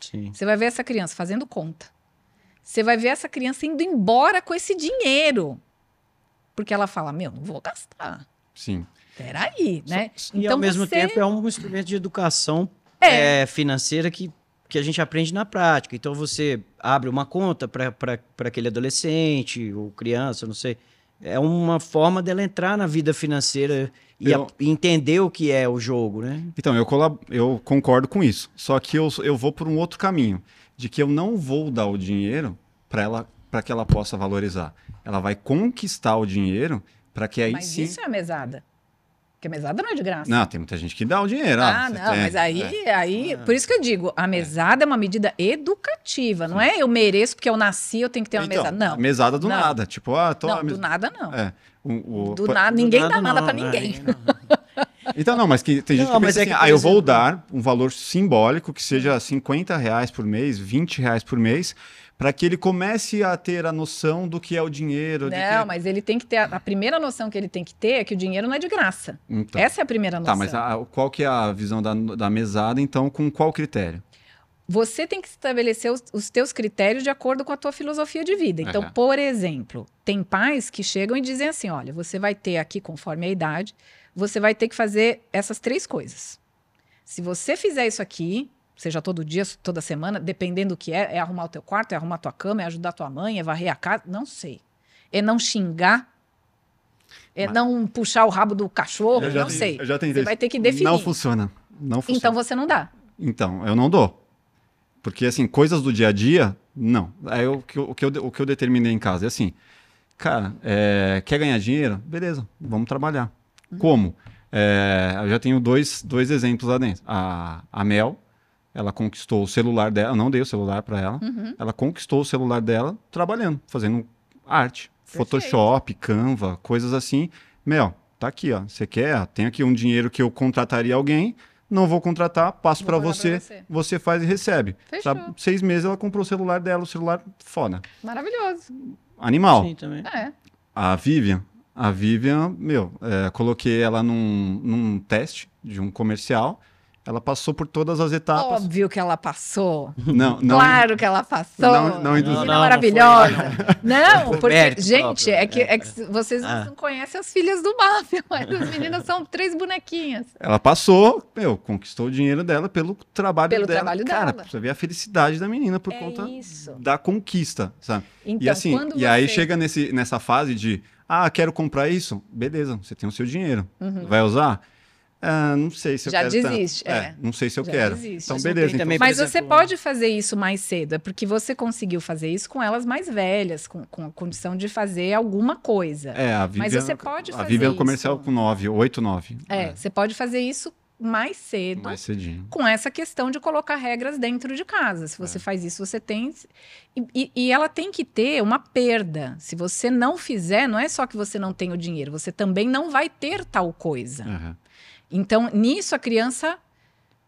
Sim. Você vai ver essa criança fazendo conta. Você vai ver essa criança indo embora com esse dinheiro. Porque ela fala: Meu, não vou gastar. Sim. Peraí, né? E ao mesmo tempo é um instrumento de educação É. é, financeira que, que a gente aprende na prática. Então você abre uma conta para aquele adolescente ou criança, não sei. É uma forma dela entrar na vida financeira e Eu- a- e entender o que é o jogo, né? Então, eu, colab- eu concordo com isso. Só que eu, eu vou por um outro caminho. De que eu não vou dar o dinheiro para ela para que ela possa valorizar. Ela vai conquistar o dinheiro para que aí Mas sim. isso é a mesada. Porque a mesada não é de graça. Não, tem muita gente que dá o dinheiro. Ah, você não, tem- mas aí, é. aí, por isso que eu digo, a mesada é, uma medida educativa, não é eu mereço porque eu nasci, eu tenho que ter uma Então, mesada. Não, Mesada do Não. nada. Tipo, ah, tô. não, do nada não. É. O, o- Do nada, Do ninguém dá nada não, pra né? ninguém. Então, não, mas que, tem gente Não, que mas pensa é assim, que, ah, por eu vou dar um valor simbólico que seja 50 reais por mês, 20 reais por mês, para que ele comece a ter a noção do que é o dinheiro. Não, que... mas ele tem que ter. A, a primeira noção que ele tem que ter é que o dinheiro não é de graça. Então, Essa é a primeira noção. tá, mas a- qual que é a visão da, da mesada, então, com qual critério? Você tem que estabelecer os, os teus critérios de acordo com a tua filosofia de vida. Então, por exemplo, tem pais que chegam e dizem assim: olha, você vai ter aqui, conforme a idade, você vai ter que fazer essas três coisas. Se você fizer isso aqui, seja todo dia, toda semana, dependendo do que é, é arrumar o teu quarto, é arrumar a tua cama, é ajudar a tua mãe, é varrer a casa, não sei. É não xingar, é Mas- não puxar o rabo do cachorro, não sei. Eu já tentei. Você vai ter que definir. Não funciona. Não funciona. Então você não dá. Então, eu não dou. Porque, assim, coisas do dia a dia, não. Aí o que eu, o que eu, o que eu determinei em casa é assim, cara, é, quer ganhar dinheiro? Beleza, vamos trabalhar. Como? É, eu já tenho dois, dois exemplos lá dentro. A, a Mel, ela conquistou o celular dela, eu não dei o celular para ela, Uhum. ela conquistou o celular dela trabalhando, fazendo arte, Perfeito. Photoshop, Canva, coisas assim. Mel, tá aqui, ó. Você quer? Tem aqui um dinheiro que eu contrataria alguém, não vou contratar, passo para você, pra você. você faz e recebe. Fechou. Sabe? Seis meses ela comprou o celular dela, o celular foda. Maravilhoso. Animal. Sim, também. É. A Vivian, a Vivian, meu, é, coloquei ela num, num teste de um comercial. Ela passou por todas as etapas. Óbvio que ela passou. Não, não. claro que ela passou. Não- não Não, não, maravilhosa. não porque, mérito gente, próprio. é que, é que vocês Ah. não conhecem as filhas do máfia, mas as meninas são três bonequinhas. Ela passou, meu, conquistou o dinheiro dela pelo trabalho Pelo dela. trabalho Cara, dela. você vê a felicidade da menina por É conta isso. da conquista, sabe? Então, e assim, quando e aí você- chega nesse, nessa fase de, ah, quero comprar isso. Beleza, você tem o seu dinheiro. Uhum. Vai usar? Ah, não sei se Já eu quero tanto. desiste, é. Não sei se eu Já quero. desiste. Então, beleza. tem Então, também, Mas você exemplo, pode fazer isso mais cedo, é porque você conseguiu fazer isso com elas mais velhas, com, com a condição de fazer alguma coisa. é, a Vivian, Mas você pode A fazer Vivian é um isso. comercial com 9, 8, 9. É, você pode fazer isso mais cedo. Mais cedinho. com essa questão de colocar regras dentro de casa. Se É. você faz isso, você tem. E, e- e ela tem que ter uma perda. Se você não fizer, não é só que você não tem o dinheiro, você também não vai ter tal coisa. Aham. Então, nisso, a criança.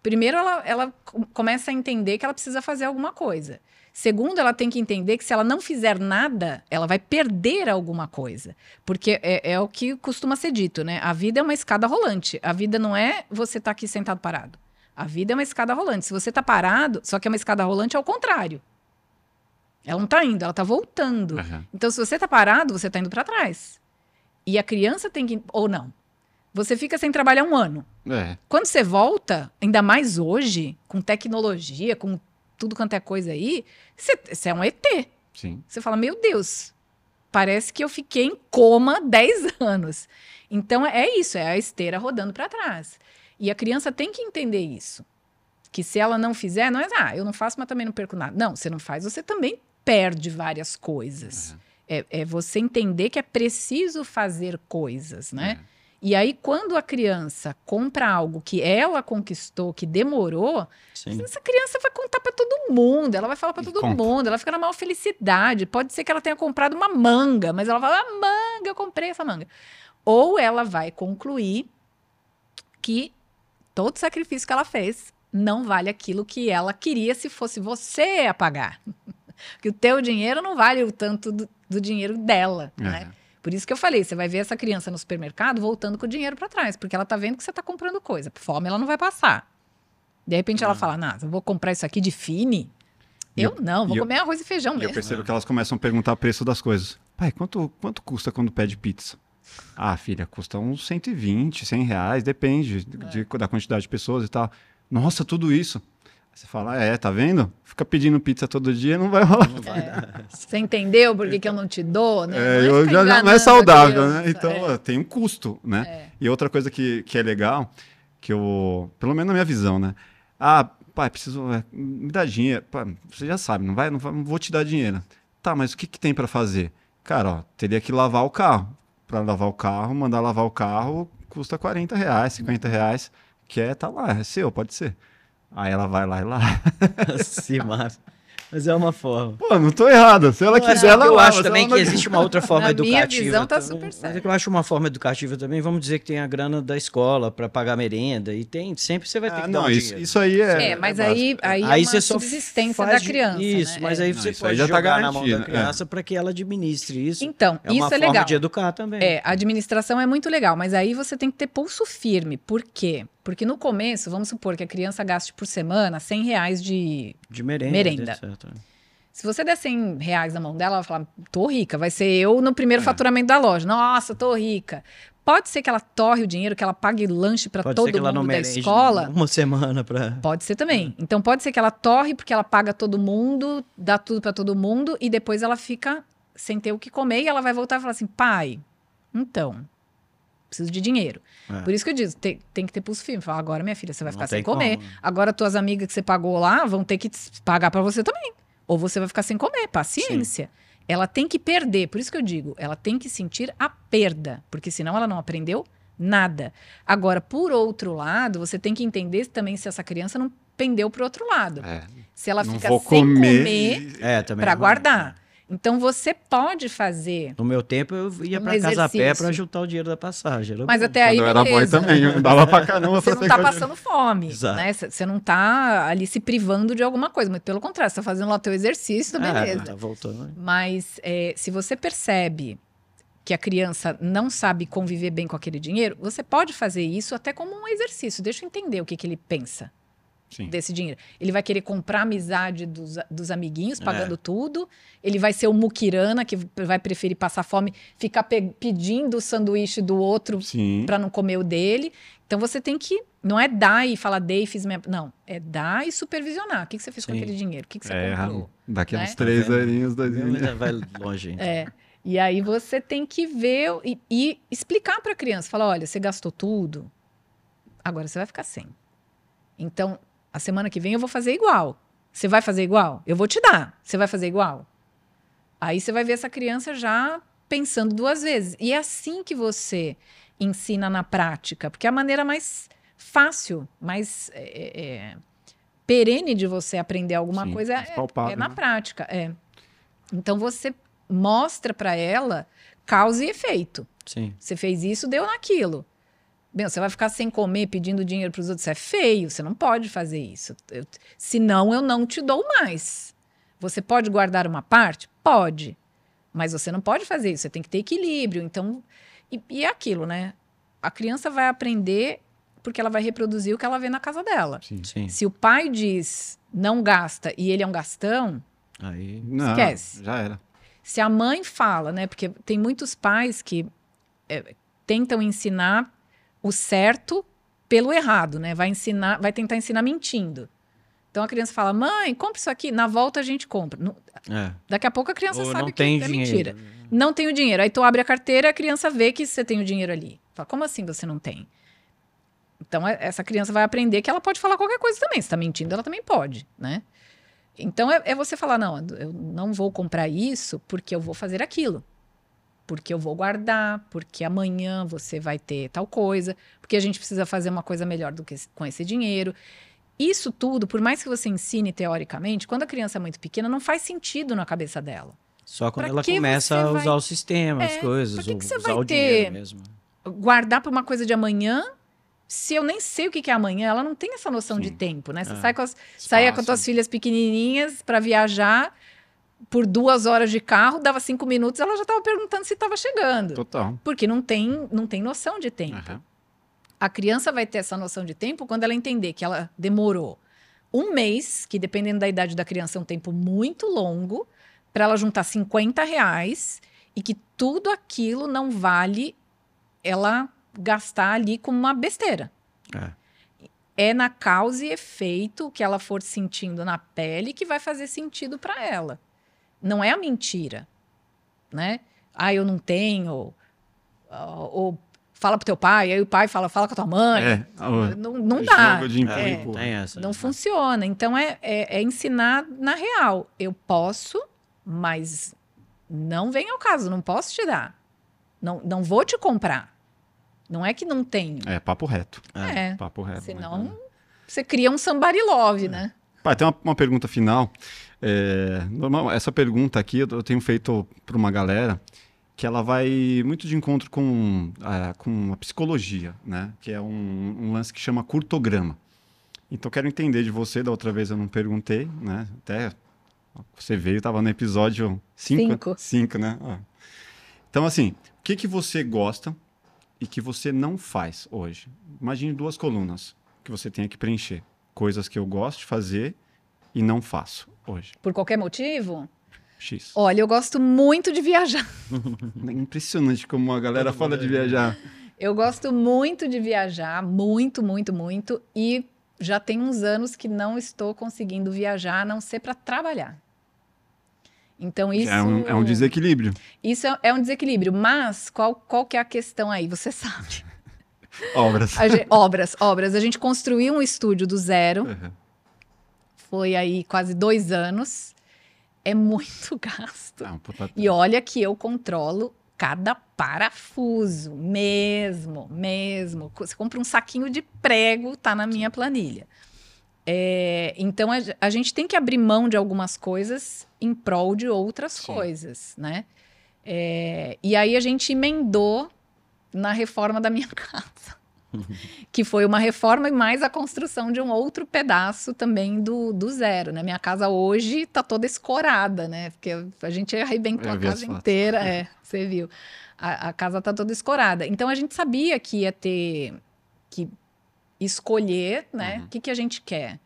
Primeiro, ela, ela co- começa a entender que ela precisa fazer alguma coisa. Segundo, ela tem que entender que se ela não fizer nada, ela vai perder alguma coisa. Porque é, é o que costuma ser dito, né? A vida é uma escada rolante. A vida não é você estar tá aqui sentado parado. A vida é uma escada rolante. Se você está parado, só que é uma escada rolante ao contrário. Ela não está indo, ela está voltando. Uhum. Então, se você está parado, você está indo para trás. E a criança tem que. Ou não. Você fica sem trabalhar um ano. É. Quando você volta, ainda mais hoje, com tecnologia, com tudo quanto é coisa aí, você, você é um ET. Sim. Você fala, meu Deus, parece que eu fiquei em coma 10 anos. Então é isso, é a esteira rodando para trás. E a criança tem que entender isso. Que se ela não fizer, não é, ah, eu não faço, mas também não perco nada. Não, você não faz, você também perde várias coisas. Uhum. É, é, você entender que é preciso fazer coisas, né? Uhum. E aí, quando a criança compra algo que ela conquistou, que demorou, Sim. essa criança vai contar para todo mundo, ela vai falar para todo conta. mundo, ela fica na maior felicidade. Pode ser que ela tenha comprado uma manga, mas ela fala: ah, manga, eu comprei essa manga. Ou ela vai concluir que todo sacrifício que ela fez não vale aquilo que ela queria se fosse você a pagar. que o teu dinheiro não vale o tanto do, do dinheiro dela, é. né? Por isso que eu falei, você vai ver essa criança no supermercado voltando com o dinheiro para trás, porque ela tá vendo que você tá comprando coisa. Fome ela não vai passar. De repente ela ah. fala, nah, eu vou comprar isso aqui de fine. Eu, eu não, vou comer eu, arroz e feijão mesmo. Eu percebo que elas começam a perguntar o preço das coisas. Pai, quanto, quanto custa quando pede pizza? Ah, filha, custa uns 120, 100 reais, depende é. de, da quantidade de pessoas e tal. Nossa, tudo isso. Você fala, é, tá vendo? Fica pedindo pizza todo dia, não vai rolar. É. Você entendeu por que, que eu não te dou, né? É, não, é já, já não é saudável, né? Então, é. tem um custo, né? É. E outra coisa que, que é legal, que eu, pelo menos na minha visão, né? Ah, pai, preciso, é, me dá dinheiro. Pá, você já sabe, não vai, não, vai, não vou te dar dinheiro. Tá, mas o que, que tem para fazer? Cara, ó, teria que lavar o carro. Para lavar o carro, mandar lavar o carro, custa 40 reais, 50 reais. Que é, tá lá, é seu, pode ser. Aí ela vai lá e lá. Sim, mas, mas é uma forma. Pô, não tô errado. Se ela não, quiser, é ela Eu lá, acho também que existe uma outra forma Na educativa. Minha visão tá super certo. Mas é que eu acho uma forma educativa também. Vamos dizer que tem a grana da escola para pagar merenda. E tem, sempre você vai ter ah, que não, dar um isso, dinheiro. isso aí é. É, mas é aí, aí, aí é uma subsistência da criança. Isso, né? mas aí você não, pode já tá jogar tá na mão da é. criança é. para que ela administre isso. Então, é isso é legal. forma de educar também. É, a administração é muito legal, mas aí você tem que ter pulso firme. Por quê? Porque no começo, vamos supor que a criança gaste por semana 100 reais de, de merenda. merenda. Se você der 100 reais na mão dela, ela vai falar, tô rica. Vai ser eu no primeiro é. faturamento da loja. Nossa, tô rica. Pode ser que ela torre o dinheiro, que ela pague lanche para todo mundo da escola. Uma semana para. Pode ser também. É. Então pode ser que ela torre porque ela paga todo mundo, dá tudo para todo mundo e depois ela fica sem ter o que comer e ela vai voltar e falar assim: pai, então, preciso de dinheiro. É. Por isso que eu digo, tem, tem que ter pulso firme. Fala, agora minha filha, você vai ficar sem comer. Como. Agora tuas amigas que você pagou lá vão ter que pagar para você também. Ou você vai ficar sem comer. Paciência. Sim. Ela tem que perder. Por isso que eu digo, ela tem que sentir a perda. Porque senão ela não aprendeu nada. Agora, por outro lado, você tem que entender também se essa criança não pendeu para outro lado. É. Se ela fica sem comer, comer é, para guardar. Então você pode fazer. No meu tempo eu ia um para casa a pé para juntar o dinheiro da passagem. Mas bom. até aí Quando eu era boy também, eu dava para caramba Você não está passando fome, Exato. né? Você não está ali se privando de alguma coisa, mas pelo contrário, você está fazendo lá o teu exercício, tá beleza. tá voltando. Mas é, se você percebe que a criança não sabe conviver bem com aquele dinheiro, você pode fazer isso até como um exercício. Deixa eu entender o que, que ele pensa. Sim. desse dinheiro. Ele vai querer comprar a amizade dos, dos amiguinhos, pagando é. tudo. Ele vai ser o muquirana, que vai preferir passar fome, ficar pe pedindo o sanduíche do outro para não comer o dele. Então você tem que. Não é dar e falar, dei, fiz minha. Não, é dar e supervisionar. O que, que você fez Sim. com aquele dinheiro? O que, que você é, comprou? Daqui a né? uns três tá aninhos, dois aninhos. Vai longe. É. E aí você tem que ver e, e explicar para a criança. Falar, olha, você gastou tudo, agora você vai ficar sem. Então, a semana que vem eu vou fazer igual. Você vai fazer igual? Eu vou te dar. Você vai fazer igual? Aí você vai ver essa criança já pensando duas vezes. E é assim que você ensina na prática, porque é a maneira mais fácil, mais é, é, é perene de você aprender alguma Sim, coisa é, é, na né? prática. É. Então você mostra para ela causa e efeito. Sim. Você fez isso, deu naquilo. Bem, você vai ficar sem comer pedindo dinheiro para os outros. Isso é feio, você não pode fazer isso. Eu, senão eu não te dou mais. Você pode guardar uma parte? Pode. Mas você não pode fazer isso, você tem que ter equilíbrio. Então, e, e é aquilo, né? A criança vai aprender porque ela vai reproduzir o que ela vê na casa dela. Sim. Sim. Se o pai diz não gasta e ele é um gastão, Aí. Não, Esquece. Já era. se a mãe fala, né? Porque tem muitos pais que é, tentam ensinar o certo pelo errado, né? Vai ensinar, vai tentar ensinar mentindo. Então a criança fala: "Mãe, compra isso aqui, na volta a gente compra". Não- É. Daqui a pouco a criança Ou sabe que tem é dinheiro. mentira. Não tem o dinheiro. Aí tu abre a carteira e a criança vê que você tem o dinheiro ali. Fala: "Como assim você não tem?" Então é- essa criança vai aprender que ela pode falar qualquer coisa também. Se tá mentindo, ela também pode, né? Então é, é você falar: "Não, eu não vou comprar isso porque eu vou fazer aquilo" porque eu vou guardar, porque amanhã você vai ter tal coisa, porque a gente precisa fazer uma coisa melhor do que com esse dinheiro. Isso tudo, por mais que você ensine teoricamente, quando a criança é muito pequena, não faz sentido na cabeça dela. Só quando Pra ela começa a vai- usar o sistema, as É, coisas, que que você usar vai o ter- dinheiro mesmo. Guardar para uma coisa de amanhã, se eu nem sei o que é amanhã, ela não tem essa noção de Sim. tempo, né? Você É. sai com as, saía com as tuas filhas pequenininhas para viajar por duas horas de carro, dava cinco minutos, ela já estava perguntando se estava chegando. Total. Porque não tem, não tem noção de tempo. Aham. A criança vai ter essa noção de tempo quando ela entender que ela demorou um mês, que dependendo da idade da criança é um tempo muito longo, para ela juntar 50 reais e que tudo aquilo não vale ela gastar ali com uma besteira. É. É na causa e efeito que ela for sentindo na pele que vai fazer sentido para ela. Não é a mentira, né? Ah, eu não tenho. Ou, ou fala pro teu pai, aí o pai fala, fala com a tua mãe. É. o- Não, não dá. É, tem essa. Não né? funciona. Então é, é, é ensinar na real. Eu posso, mas não vem ao caso, não posso te dar. Não, não vou te comprar. Não é que não tenho. É, papo reto. É. Papo reto. Senão né? você cria um somebody love, né? Pai, tem uma, uma pergunta final. É, normal, essa pergunta aqui eu tenho feito para uma galera que ela vai muito de encontro com, a- com a psicologia, né? Que é um, um lance que chama curtograma. Então quero entender de você, da outra vez eu não perguntei, né? Até você veio, estava no episódio 5. Cinco. 5, né? Ó. Então, assim, o que, que você gosta e que você não faz hoje? Imagine duas colunas que você tenha que preencher. Coisas que eu gosto de fazer e não faço hoje. Por qualquer motivo. X. Olha, eu gosto muito de viajar. É impressionante como a galera Todo fala de é, viajar. Eu gosto muito de viajar, muito, muito, muito. E já tem uns anos que não estou conseguindo viajar, a não ser para trabalhar. Então isso É, um, é um desequilíbrio. Isso é, é um desequilíbrio. Mas qual, qual que é a questão aí? Você sabe. Obras. A gen- obras, obras. A gente construiu um estúdio do zero. Uhum. Foi aí quase dois anos. É muito gasto. Ah, E olha que eu controlo cada parafuso, mesmo, mesmo. Você compra um saquinho de prego, tá na minha planilha. É, então a, a gente tem que abrir mão de algumas coisas em prol de outras Sim. coisas, né? É, e aí a gente emendou na reforma da minha casa. que foi uma reforma e mais a construção de um outro pedaço também do, do zero, né? Minha casa hoje tá toda escorada, né? Porque a gente arrebentou Eu a casa inteira, é, você viu. A, a casa tá toda escorada. Então a gente sabia que ia ter que escolher, né? O Uhum. que, que a gente quer.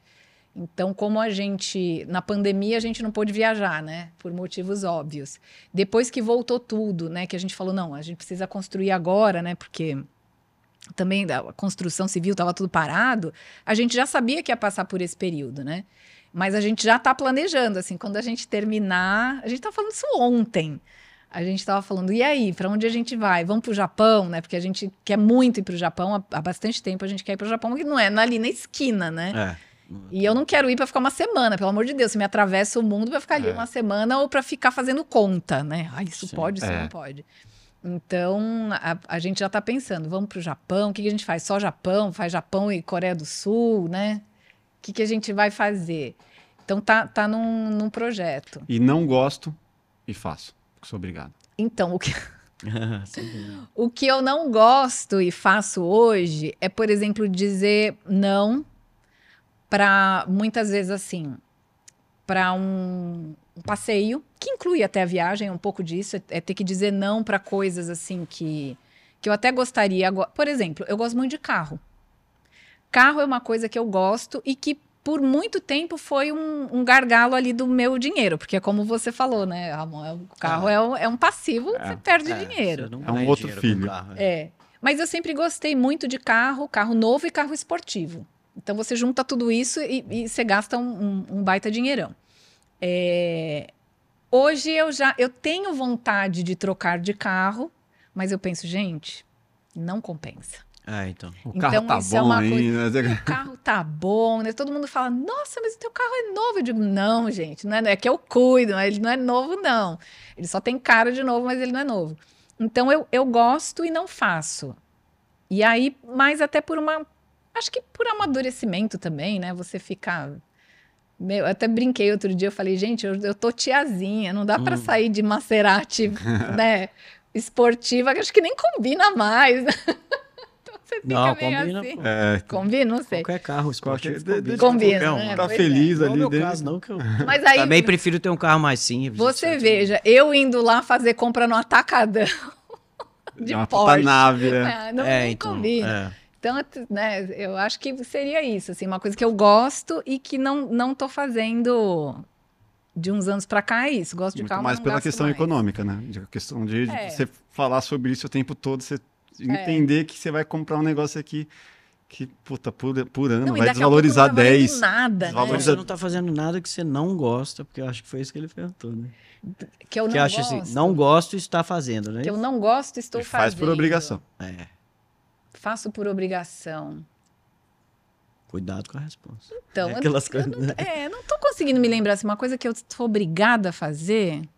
Então, como a gente, na pandemia, a gente não pôde viajar, né? Por motivos óbvios. Depois que voltou tudo, né? Que a gente falou, não, a gente precisa construir agora, né? Porque também a construção civil estava tudo parado. A gente já sabia que ia passar por esse período, né? Mas a gente já está planejando, assim, quando a gente terminar. A gente tá falando isso ontem. A gente estava falando, e aí, para onde a gente vai? Vamos para o Japão, né? Porque a gente quer muito ir para o Japão há, há bastante tempo. A gente quer ir para o Japão, porque não é ali na esquina, né? É. E eu não quero ir para ficar uma semana, pelo amor de Deus. Se me atravessa o mundo para ficar ali É. uma semana ou para ficar fazendo conta, né? Ah, isso Sim. pode, isso É. não pode. Então, a, a gente já está pensando, vamos para o Japão, o que, que a gente faz? Só Japão? Faz Japão e Coreia do Sul, né? O que, que a gente vai fazer? Então, tá, tá num, num projeto. E não gosto e faço. Porque sou obrigado. Então, o que, o que eu não gosto e faço hoje é, por exemplo, dizer não para muitas vezes assim. Para um, um passeio, que inclui até a viagem, um pouco disso, é, é ter que dizer não para coisas assim que, que eu até gostaria. Por exemplo, eu gosto muito de carro. Carro é uma coisa que eu gosto e que por muito tempo foi um, um gargalo ali do meu dinheiro, porque é como você falou, né, Ramon? é- O carro é, um, é um passivo, você perde É, dinheiro. você É um outro filho. carro, é. É. Mas eu sempre gostei muito de carro, carro novo e carro esportivo. Então você junta tudo isso e, e você gasta um, um- um baita dinheirão. É, Hoje eu já eu tenho vontade de trocar de carro, mas eu penso, gente, não compensa. Ah, então. O Então, carro tá isso é bom uma ainda. O carro tá bom, né? Todo mundo fala, nossa, mas o teu carro é novo. Eu digo, não, gente, não é, é que eu cuido, mas ele não é novo, não. Ele só tem cara de novo, mas ele não é novo. Então eu, eu gosto e não faço. E aí, mais até por uma. Acho que por amadurecimento também, né? Você ficar. Meu, eu até brinquei outro dia, eu falei, gente, eu, eu tô tiazinha, não dá pra sair de Maserati, né? Esportiva, que acho que nem combina mais. então você fica Não, meio combina, assim. É, Combina, não sei. Qualquer carro esportivo Qualquer- combina. Combina, um. né? tá Pois feliz Não é ali meu dele. caso, não, que eu Mas aí também prefiro ter um carro mais simples. você veja, eu indo lá fazer compra no atacadão de é uma puta Porsche. nave, né? Ah, não, É, não então. combina. é. Então, né, eu acho que seria isso, assim, uma coisa que eu gosto e que não, não tô fazendo de uns anos pra cá é isso. Gosto de Muito carro, mais pela questão mais. econômica, né? De questão de, de É. você falar sobre isso o tempo todo, você entender que você vai comprar um negócio aqui que, puta, por, por ano, Não, vai desvalorizar não 10. nada, né? desvaloriza- Você não tá fazendo nada que você não gosta, porque eu acho que foi isso que ele perguntou, né? Que eu que não eu acho gosto. assim, não gosto e está fazendo, né? Que eu não gosto, estou E faz fazendo. por obrigação. É, Faço por obrigação. cuidado com a resposta. Então, É eu- aquelas eu, coisas, não, né? é, não tô conseguindo me lembrar assim, uma coisa que eu sou obrigada a fazer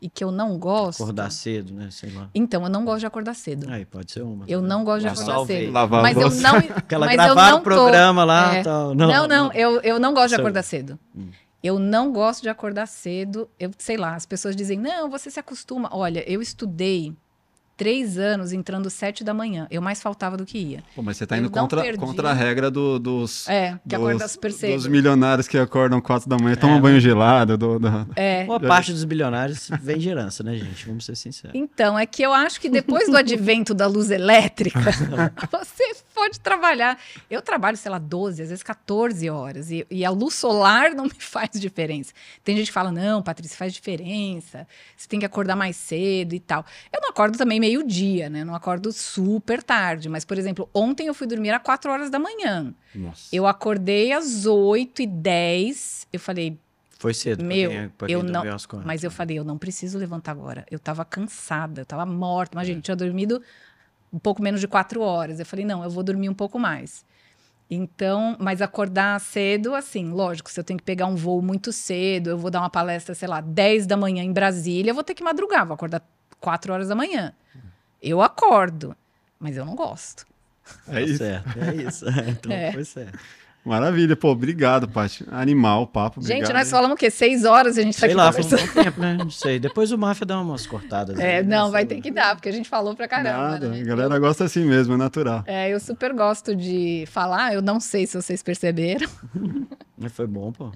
e que eu não gosto. Acordar cedo, né? Sei lá. Então, eu não gosto de acordar cedo. Aí, pode ser uma. Eu não gosto de acordar salvei. cedo. Lavar a Mas eu não. Aquela mas eu não o programa tô, lá é. tal. Não, Não, não, Eu, eu não gosto de acordar cedo. Hum. Eu não gosto de acordar cedo. Eu sei lá, as pessoas dizem, não, você se acostuma. Olha, eu estudei três anos entrando sete da manhã. Eu mais faltava do que ia. Pô, mas você tá Eu indo contra, perdi. contra a regra do- dos, É, que acorda dos, dos milionários que acordam 4 da manhã, tomam É, banho gelado. Do, do- É. Uma parte dos bilionários vem de herança, né, gente? Vamos ser sinceros. Então, é que eu acho que depois do advento da luz elétrica, você pode trabalhar. Eu trabalho, sei lá, 12, às vezes 14 horas. E, e a luz solar não me faz diferença. Tem gente que fala, não, Patrícia, faz diferença. Você tem que acordar mais cedo e tal. Eu não acordo também meio-dia, né? Eu não acordo super tarde. Mas, por exemplo, ontem eu fui dormir às 4 horas da manhã. Nossa. Eu acordei às 8 e 10. Eu falei, Foi cedo. Meu, pra quem, pra eu quem não- às quatro. mas eu falei, eu não preciso levantar agora. Eu tava cansada, eu tava morta. Mas, gente, eu tinha dormido um pouco menos de quatro horas. Eu falei, não, eu vou dormir um pouco mais. Então, mas acordar cedo, assim, lógico, se eu tenho que pegar um voo muito cedo, eu vou dar uma palestra, sei lá, 10 da manhã em Brasília, eu vou ter que madrugar, vou acordar 4 horas da manhã. Eu acordo, mas eu não gosto. É Tá isso. certo, é isso. Então É. foi certo. Maravilha, pô, obrigado, Paty. Animal o papo, obrigado. gente, nós falamos o quê? Seis horas a gente tá Sei aqui lá, foi um conversando. bom tempo, né? Não sei. Depois o Máfia dá umas cortadas. É, aí, né? não, vai ter que dar, porque a gente falou pra caramba. Nada, né? a galera gosta assim mesmo, é natural. É, eu super gosto de falar, eu não sei se vocês perceberam, foi bom, pô.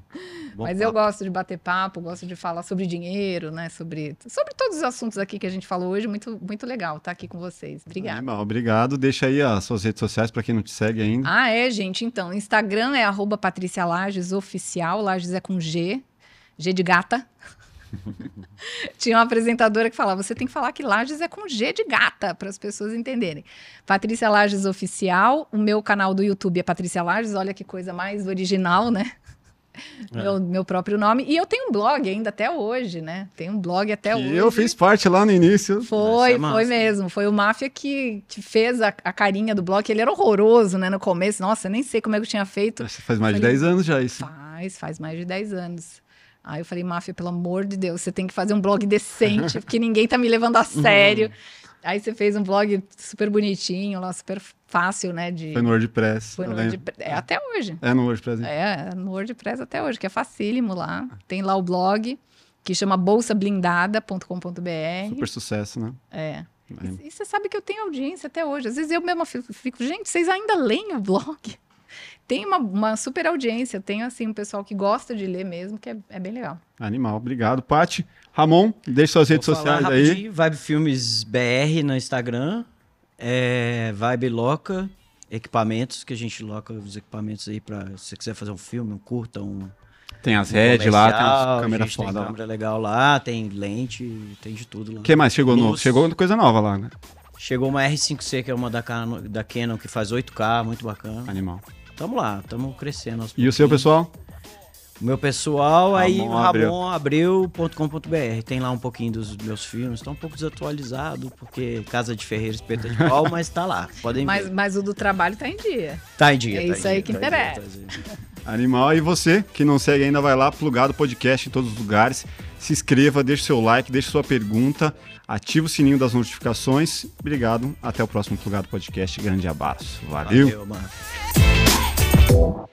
Bom mas eu papo. gosto de bater papo, gosto de falar sobre dinheiro, né? Sobre, sobre todos os assuntos aqui que a gente falou hoje. Muito, muito legal estar aqui com vocês. Obrigada. Animal, obrigado. Deixa aí as suas redes sociais pra quem não te segue ainda. Ah, é, gente. Então, Instagram é arroba Patrícia Lages Oficial. Lages é com G. G de gata. Tinha uma apresentadora que falava: você tem que falar que Lages é com G de gata, para as pessoas entenderem. Patrícia Lages Oficial. O meu canal do YouTube é Patrícia Lages. Olha que coisa mais original, né? É. Meu, meu próprio nome. E eu tenho um blog ainda até hoje, né? Tenho um blog até Que hoje. eu fiz parte lá no início. Foi, é foi mesmo. Foi o Máfia que, que fez a, a carinha do blog. Ele era horroroso, né, no começo. Nossa, nem sei como é que eu tinha feito. Acho que Faz mais de Falei, 10 anos já isso. Faz, faz mais de 10 anos. Aí eu falei, Máfia, pelo amor de Deus, você tem que fazer um blog decente, porque ninguém tá me levando a sério. Aí você fez um blog super bonitinho, lá, super fácil, né? De... Foi no WordPress. Foi no. WordPress. É até hoje. É no WordPress. hein? É, no WordPress até hoje, que é facílimo lá. Tem lá o blog, que chama bolsablindada.com.br. Super sucesso, né? É. É. E, e você sabe que eu tenho audiência até hoje. Às vezes eu mesma fico, fico, gente, vocês ainda leem o blog? Tem uma, uma super audiência. Tenho, assim, um pessoal que gosta de ler mesmo, que é, é bem legal. Animal, obrigado. Pati, Ramon, deixe suas redes Vou falar sociais aí. Vibe Filmes BR no Instagram. É, Vibe Loca, equipamentos, que a gente loca os equipamentos aí pra se você quiser fazer um filme, um curta, um. Tem as um redes lá, tem as câmeras gente tem foda lá. câmera legal lá, tem lente, tem de tudo lá. O que mais chegou novo? Luz. Chegou coisa nova lá, né? Chegou uma R5C, que é uma da Canon, da Canon que faz 8K, muito bacana. Animal. Tamo lá, tamo crescendo. E o seu pessoal? O meu pessoal, aí Ramon Abreu. ramonabreu.com.br. Tem lá um pouquinho dos meus filmes. Tá um pouco desatualizado, porque Casa de Ferreira espeta de pau, mas tá lá. Podem Mas, ver. mas o do trabalho tá em dia. Tá em dia. é tá isso aí dia, que tá dia, interessa. tá dia. Animal. E você, que não segue ainda, vai lá, plugado podcast em todos os lugares. Se inscreva, deixe seu like, deixe sua pergunta, ativa o sininho das notificações. Obrigado. Até o próximo Plugado Podcast. Grande abraço. Valeu. Valeu, mano. Thank you.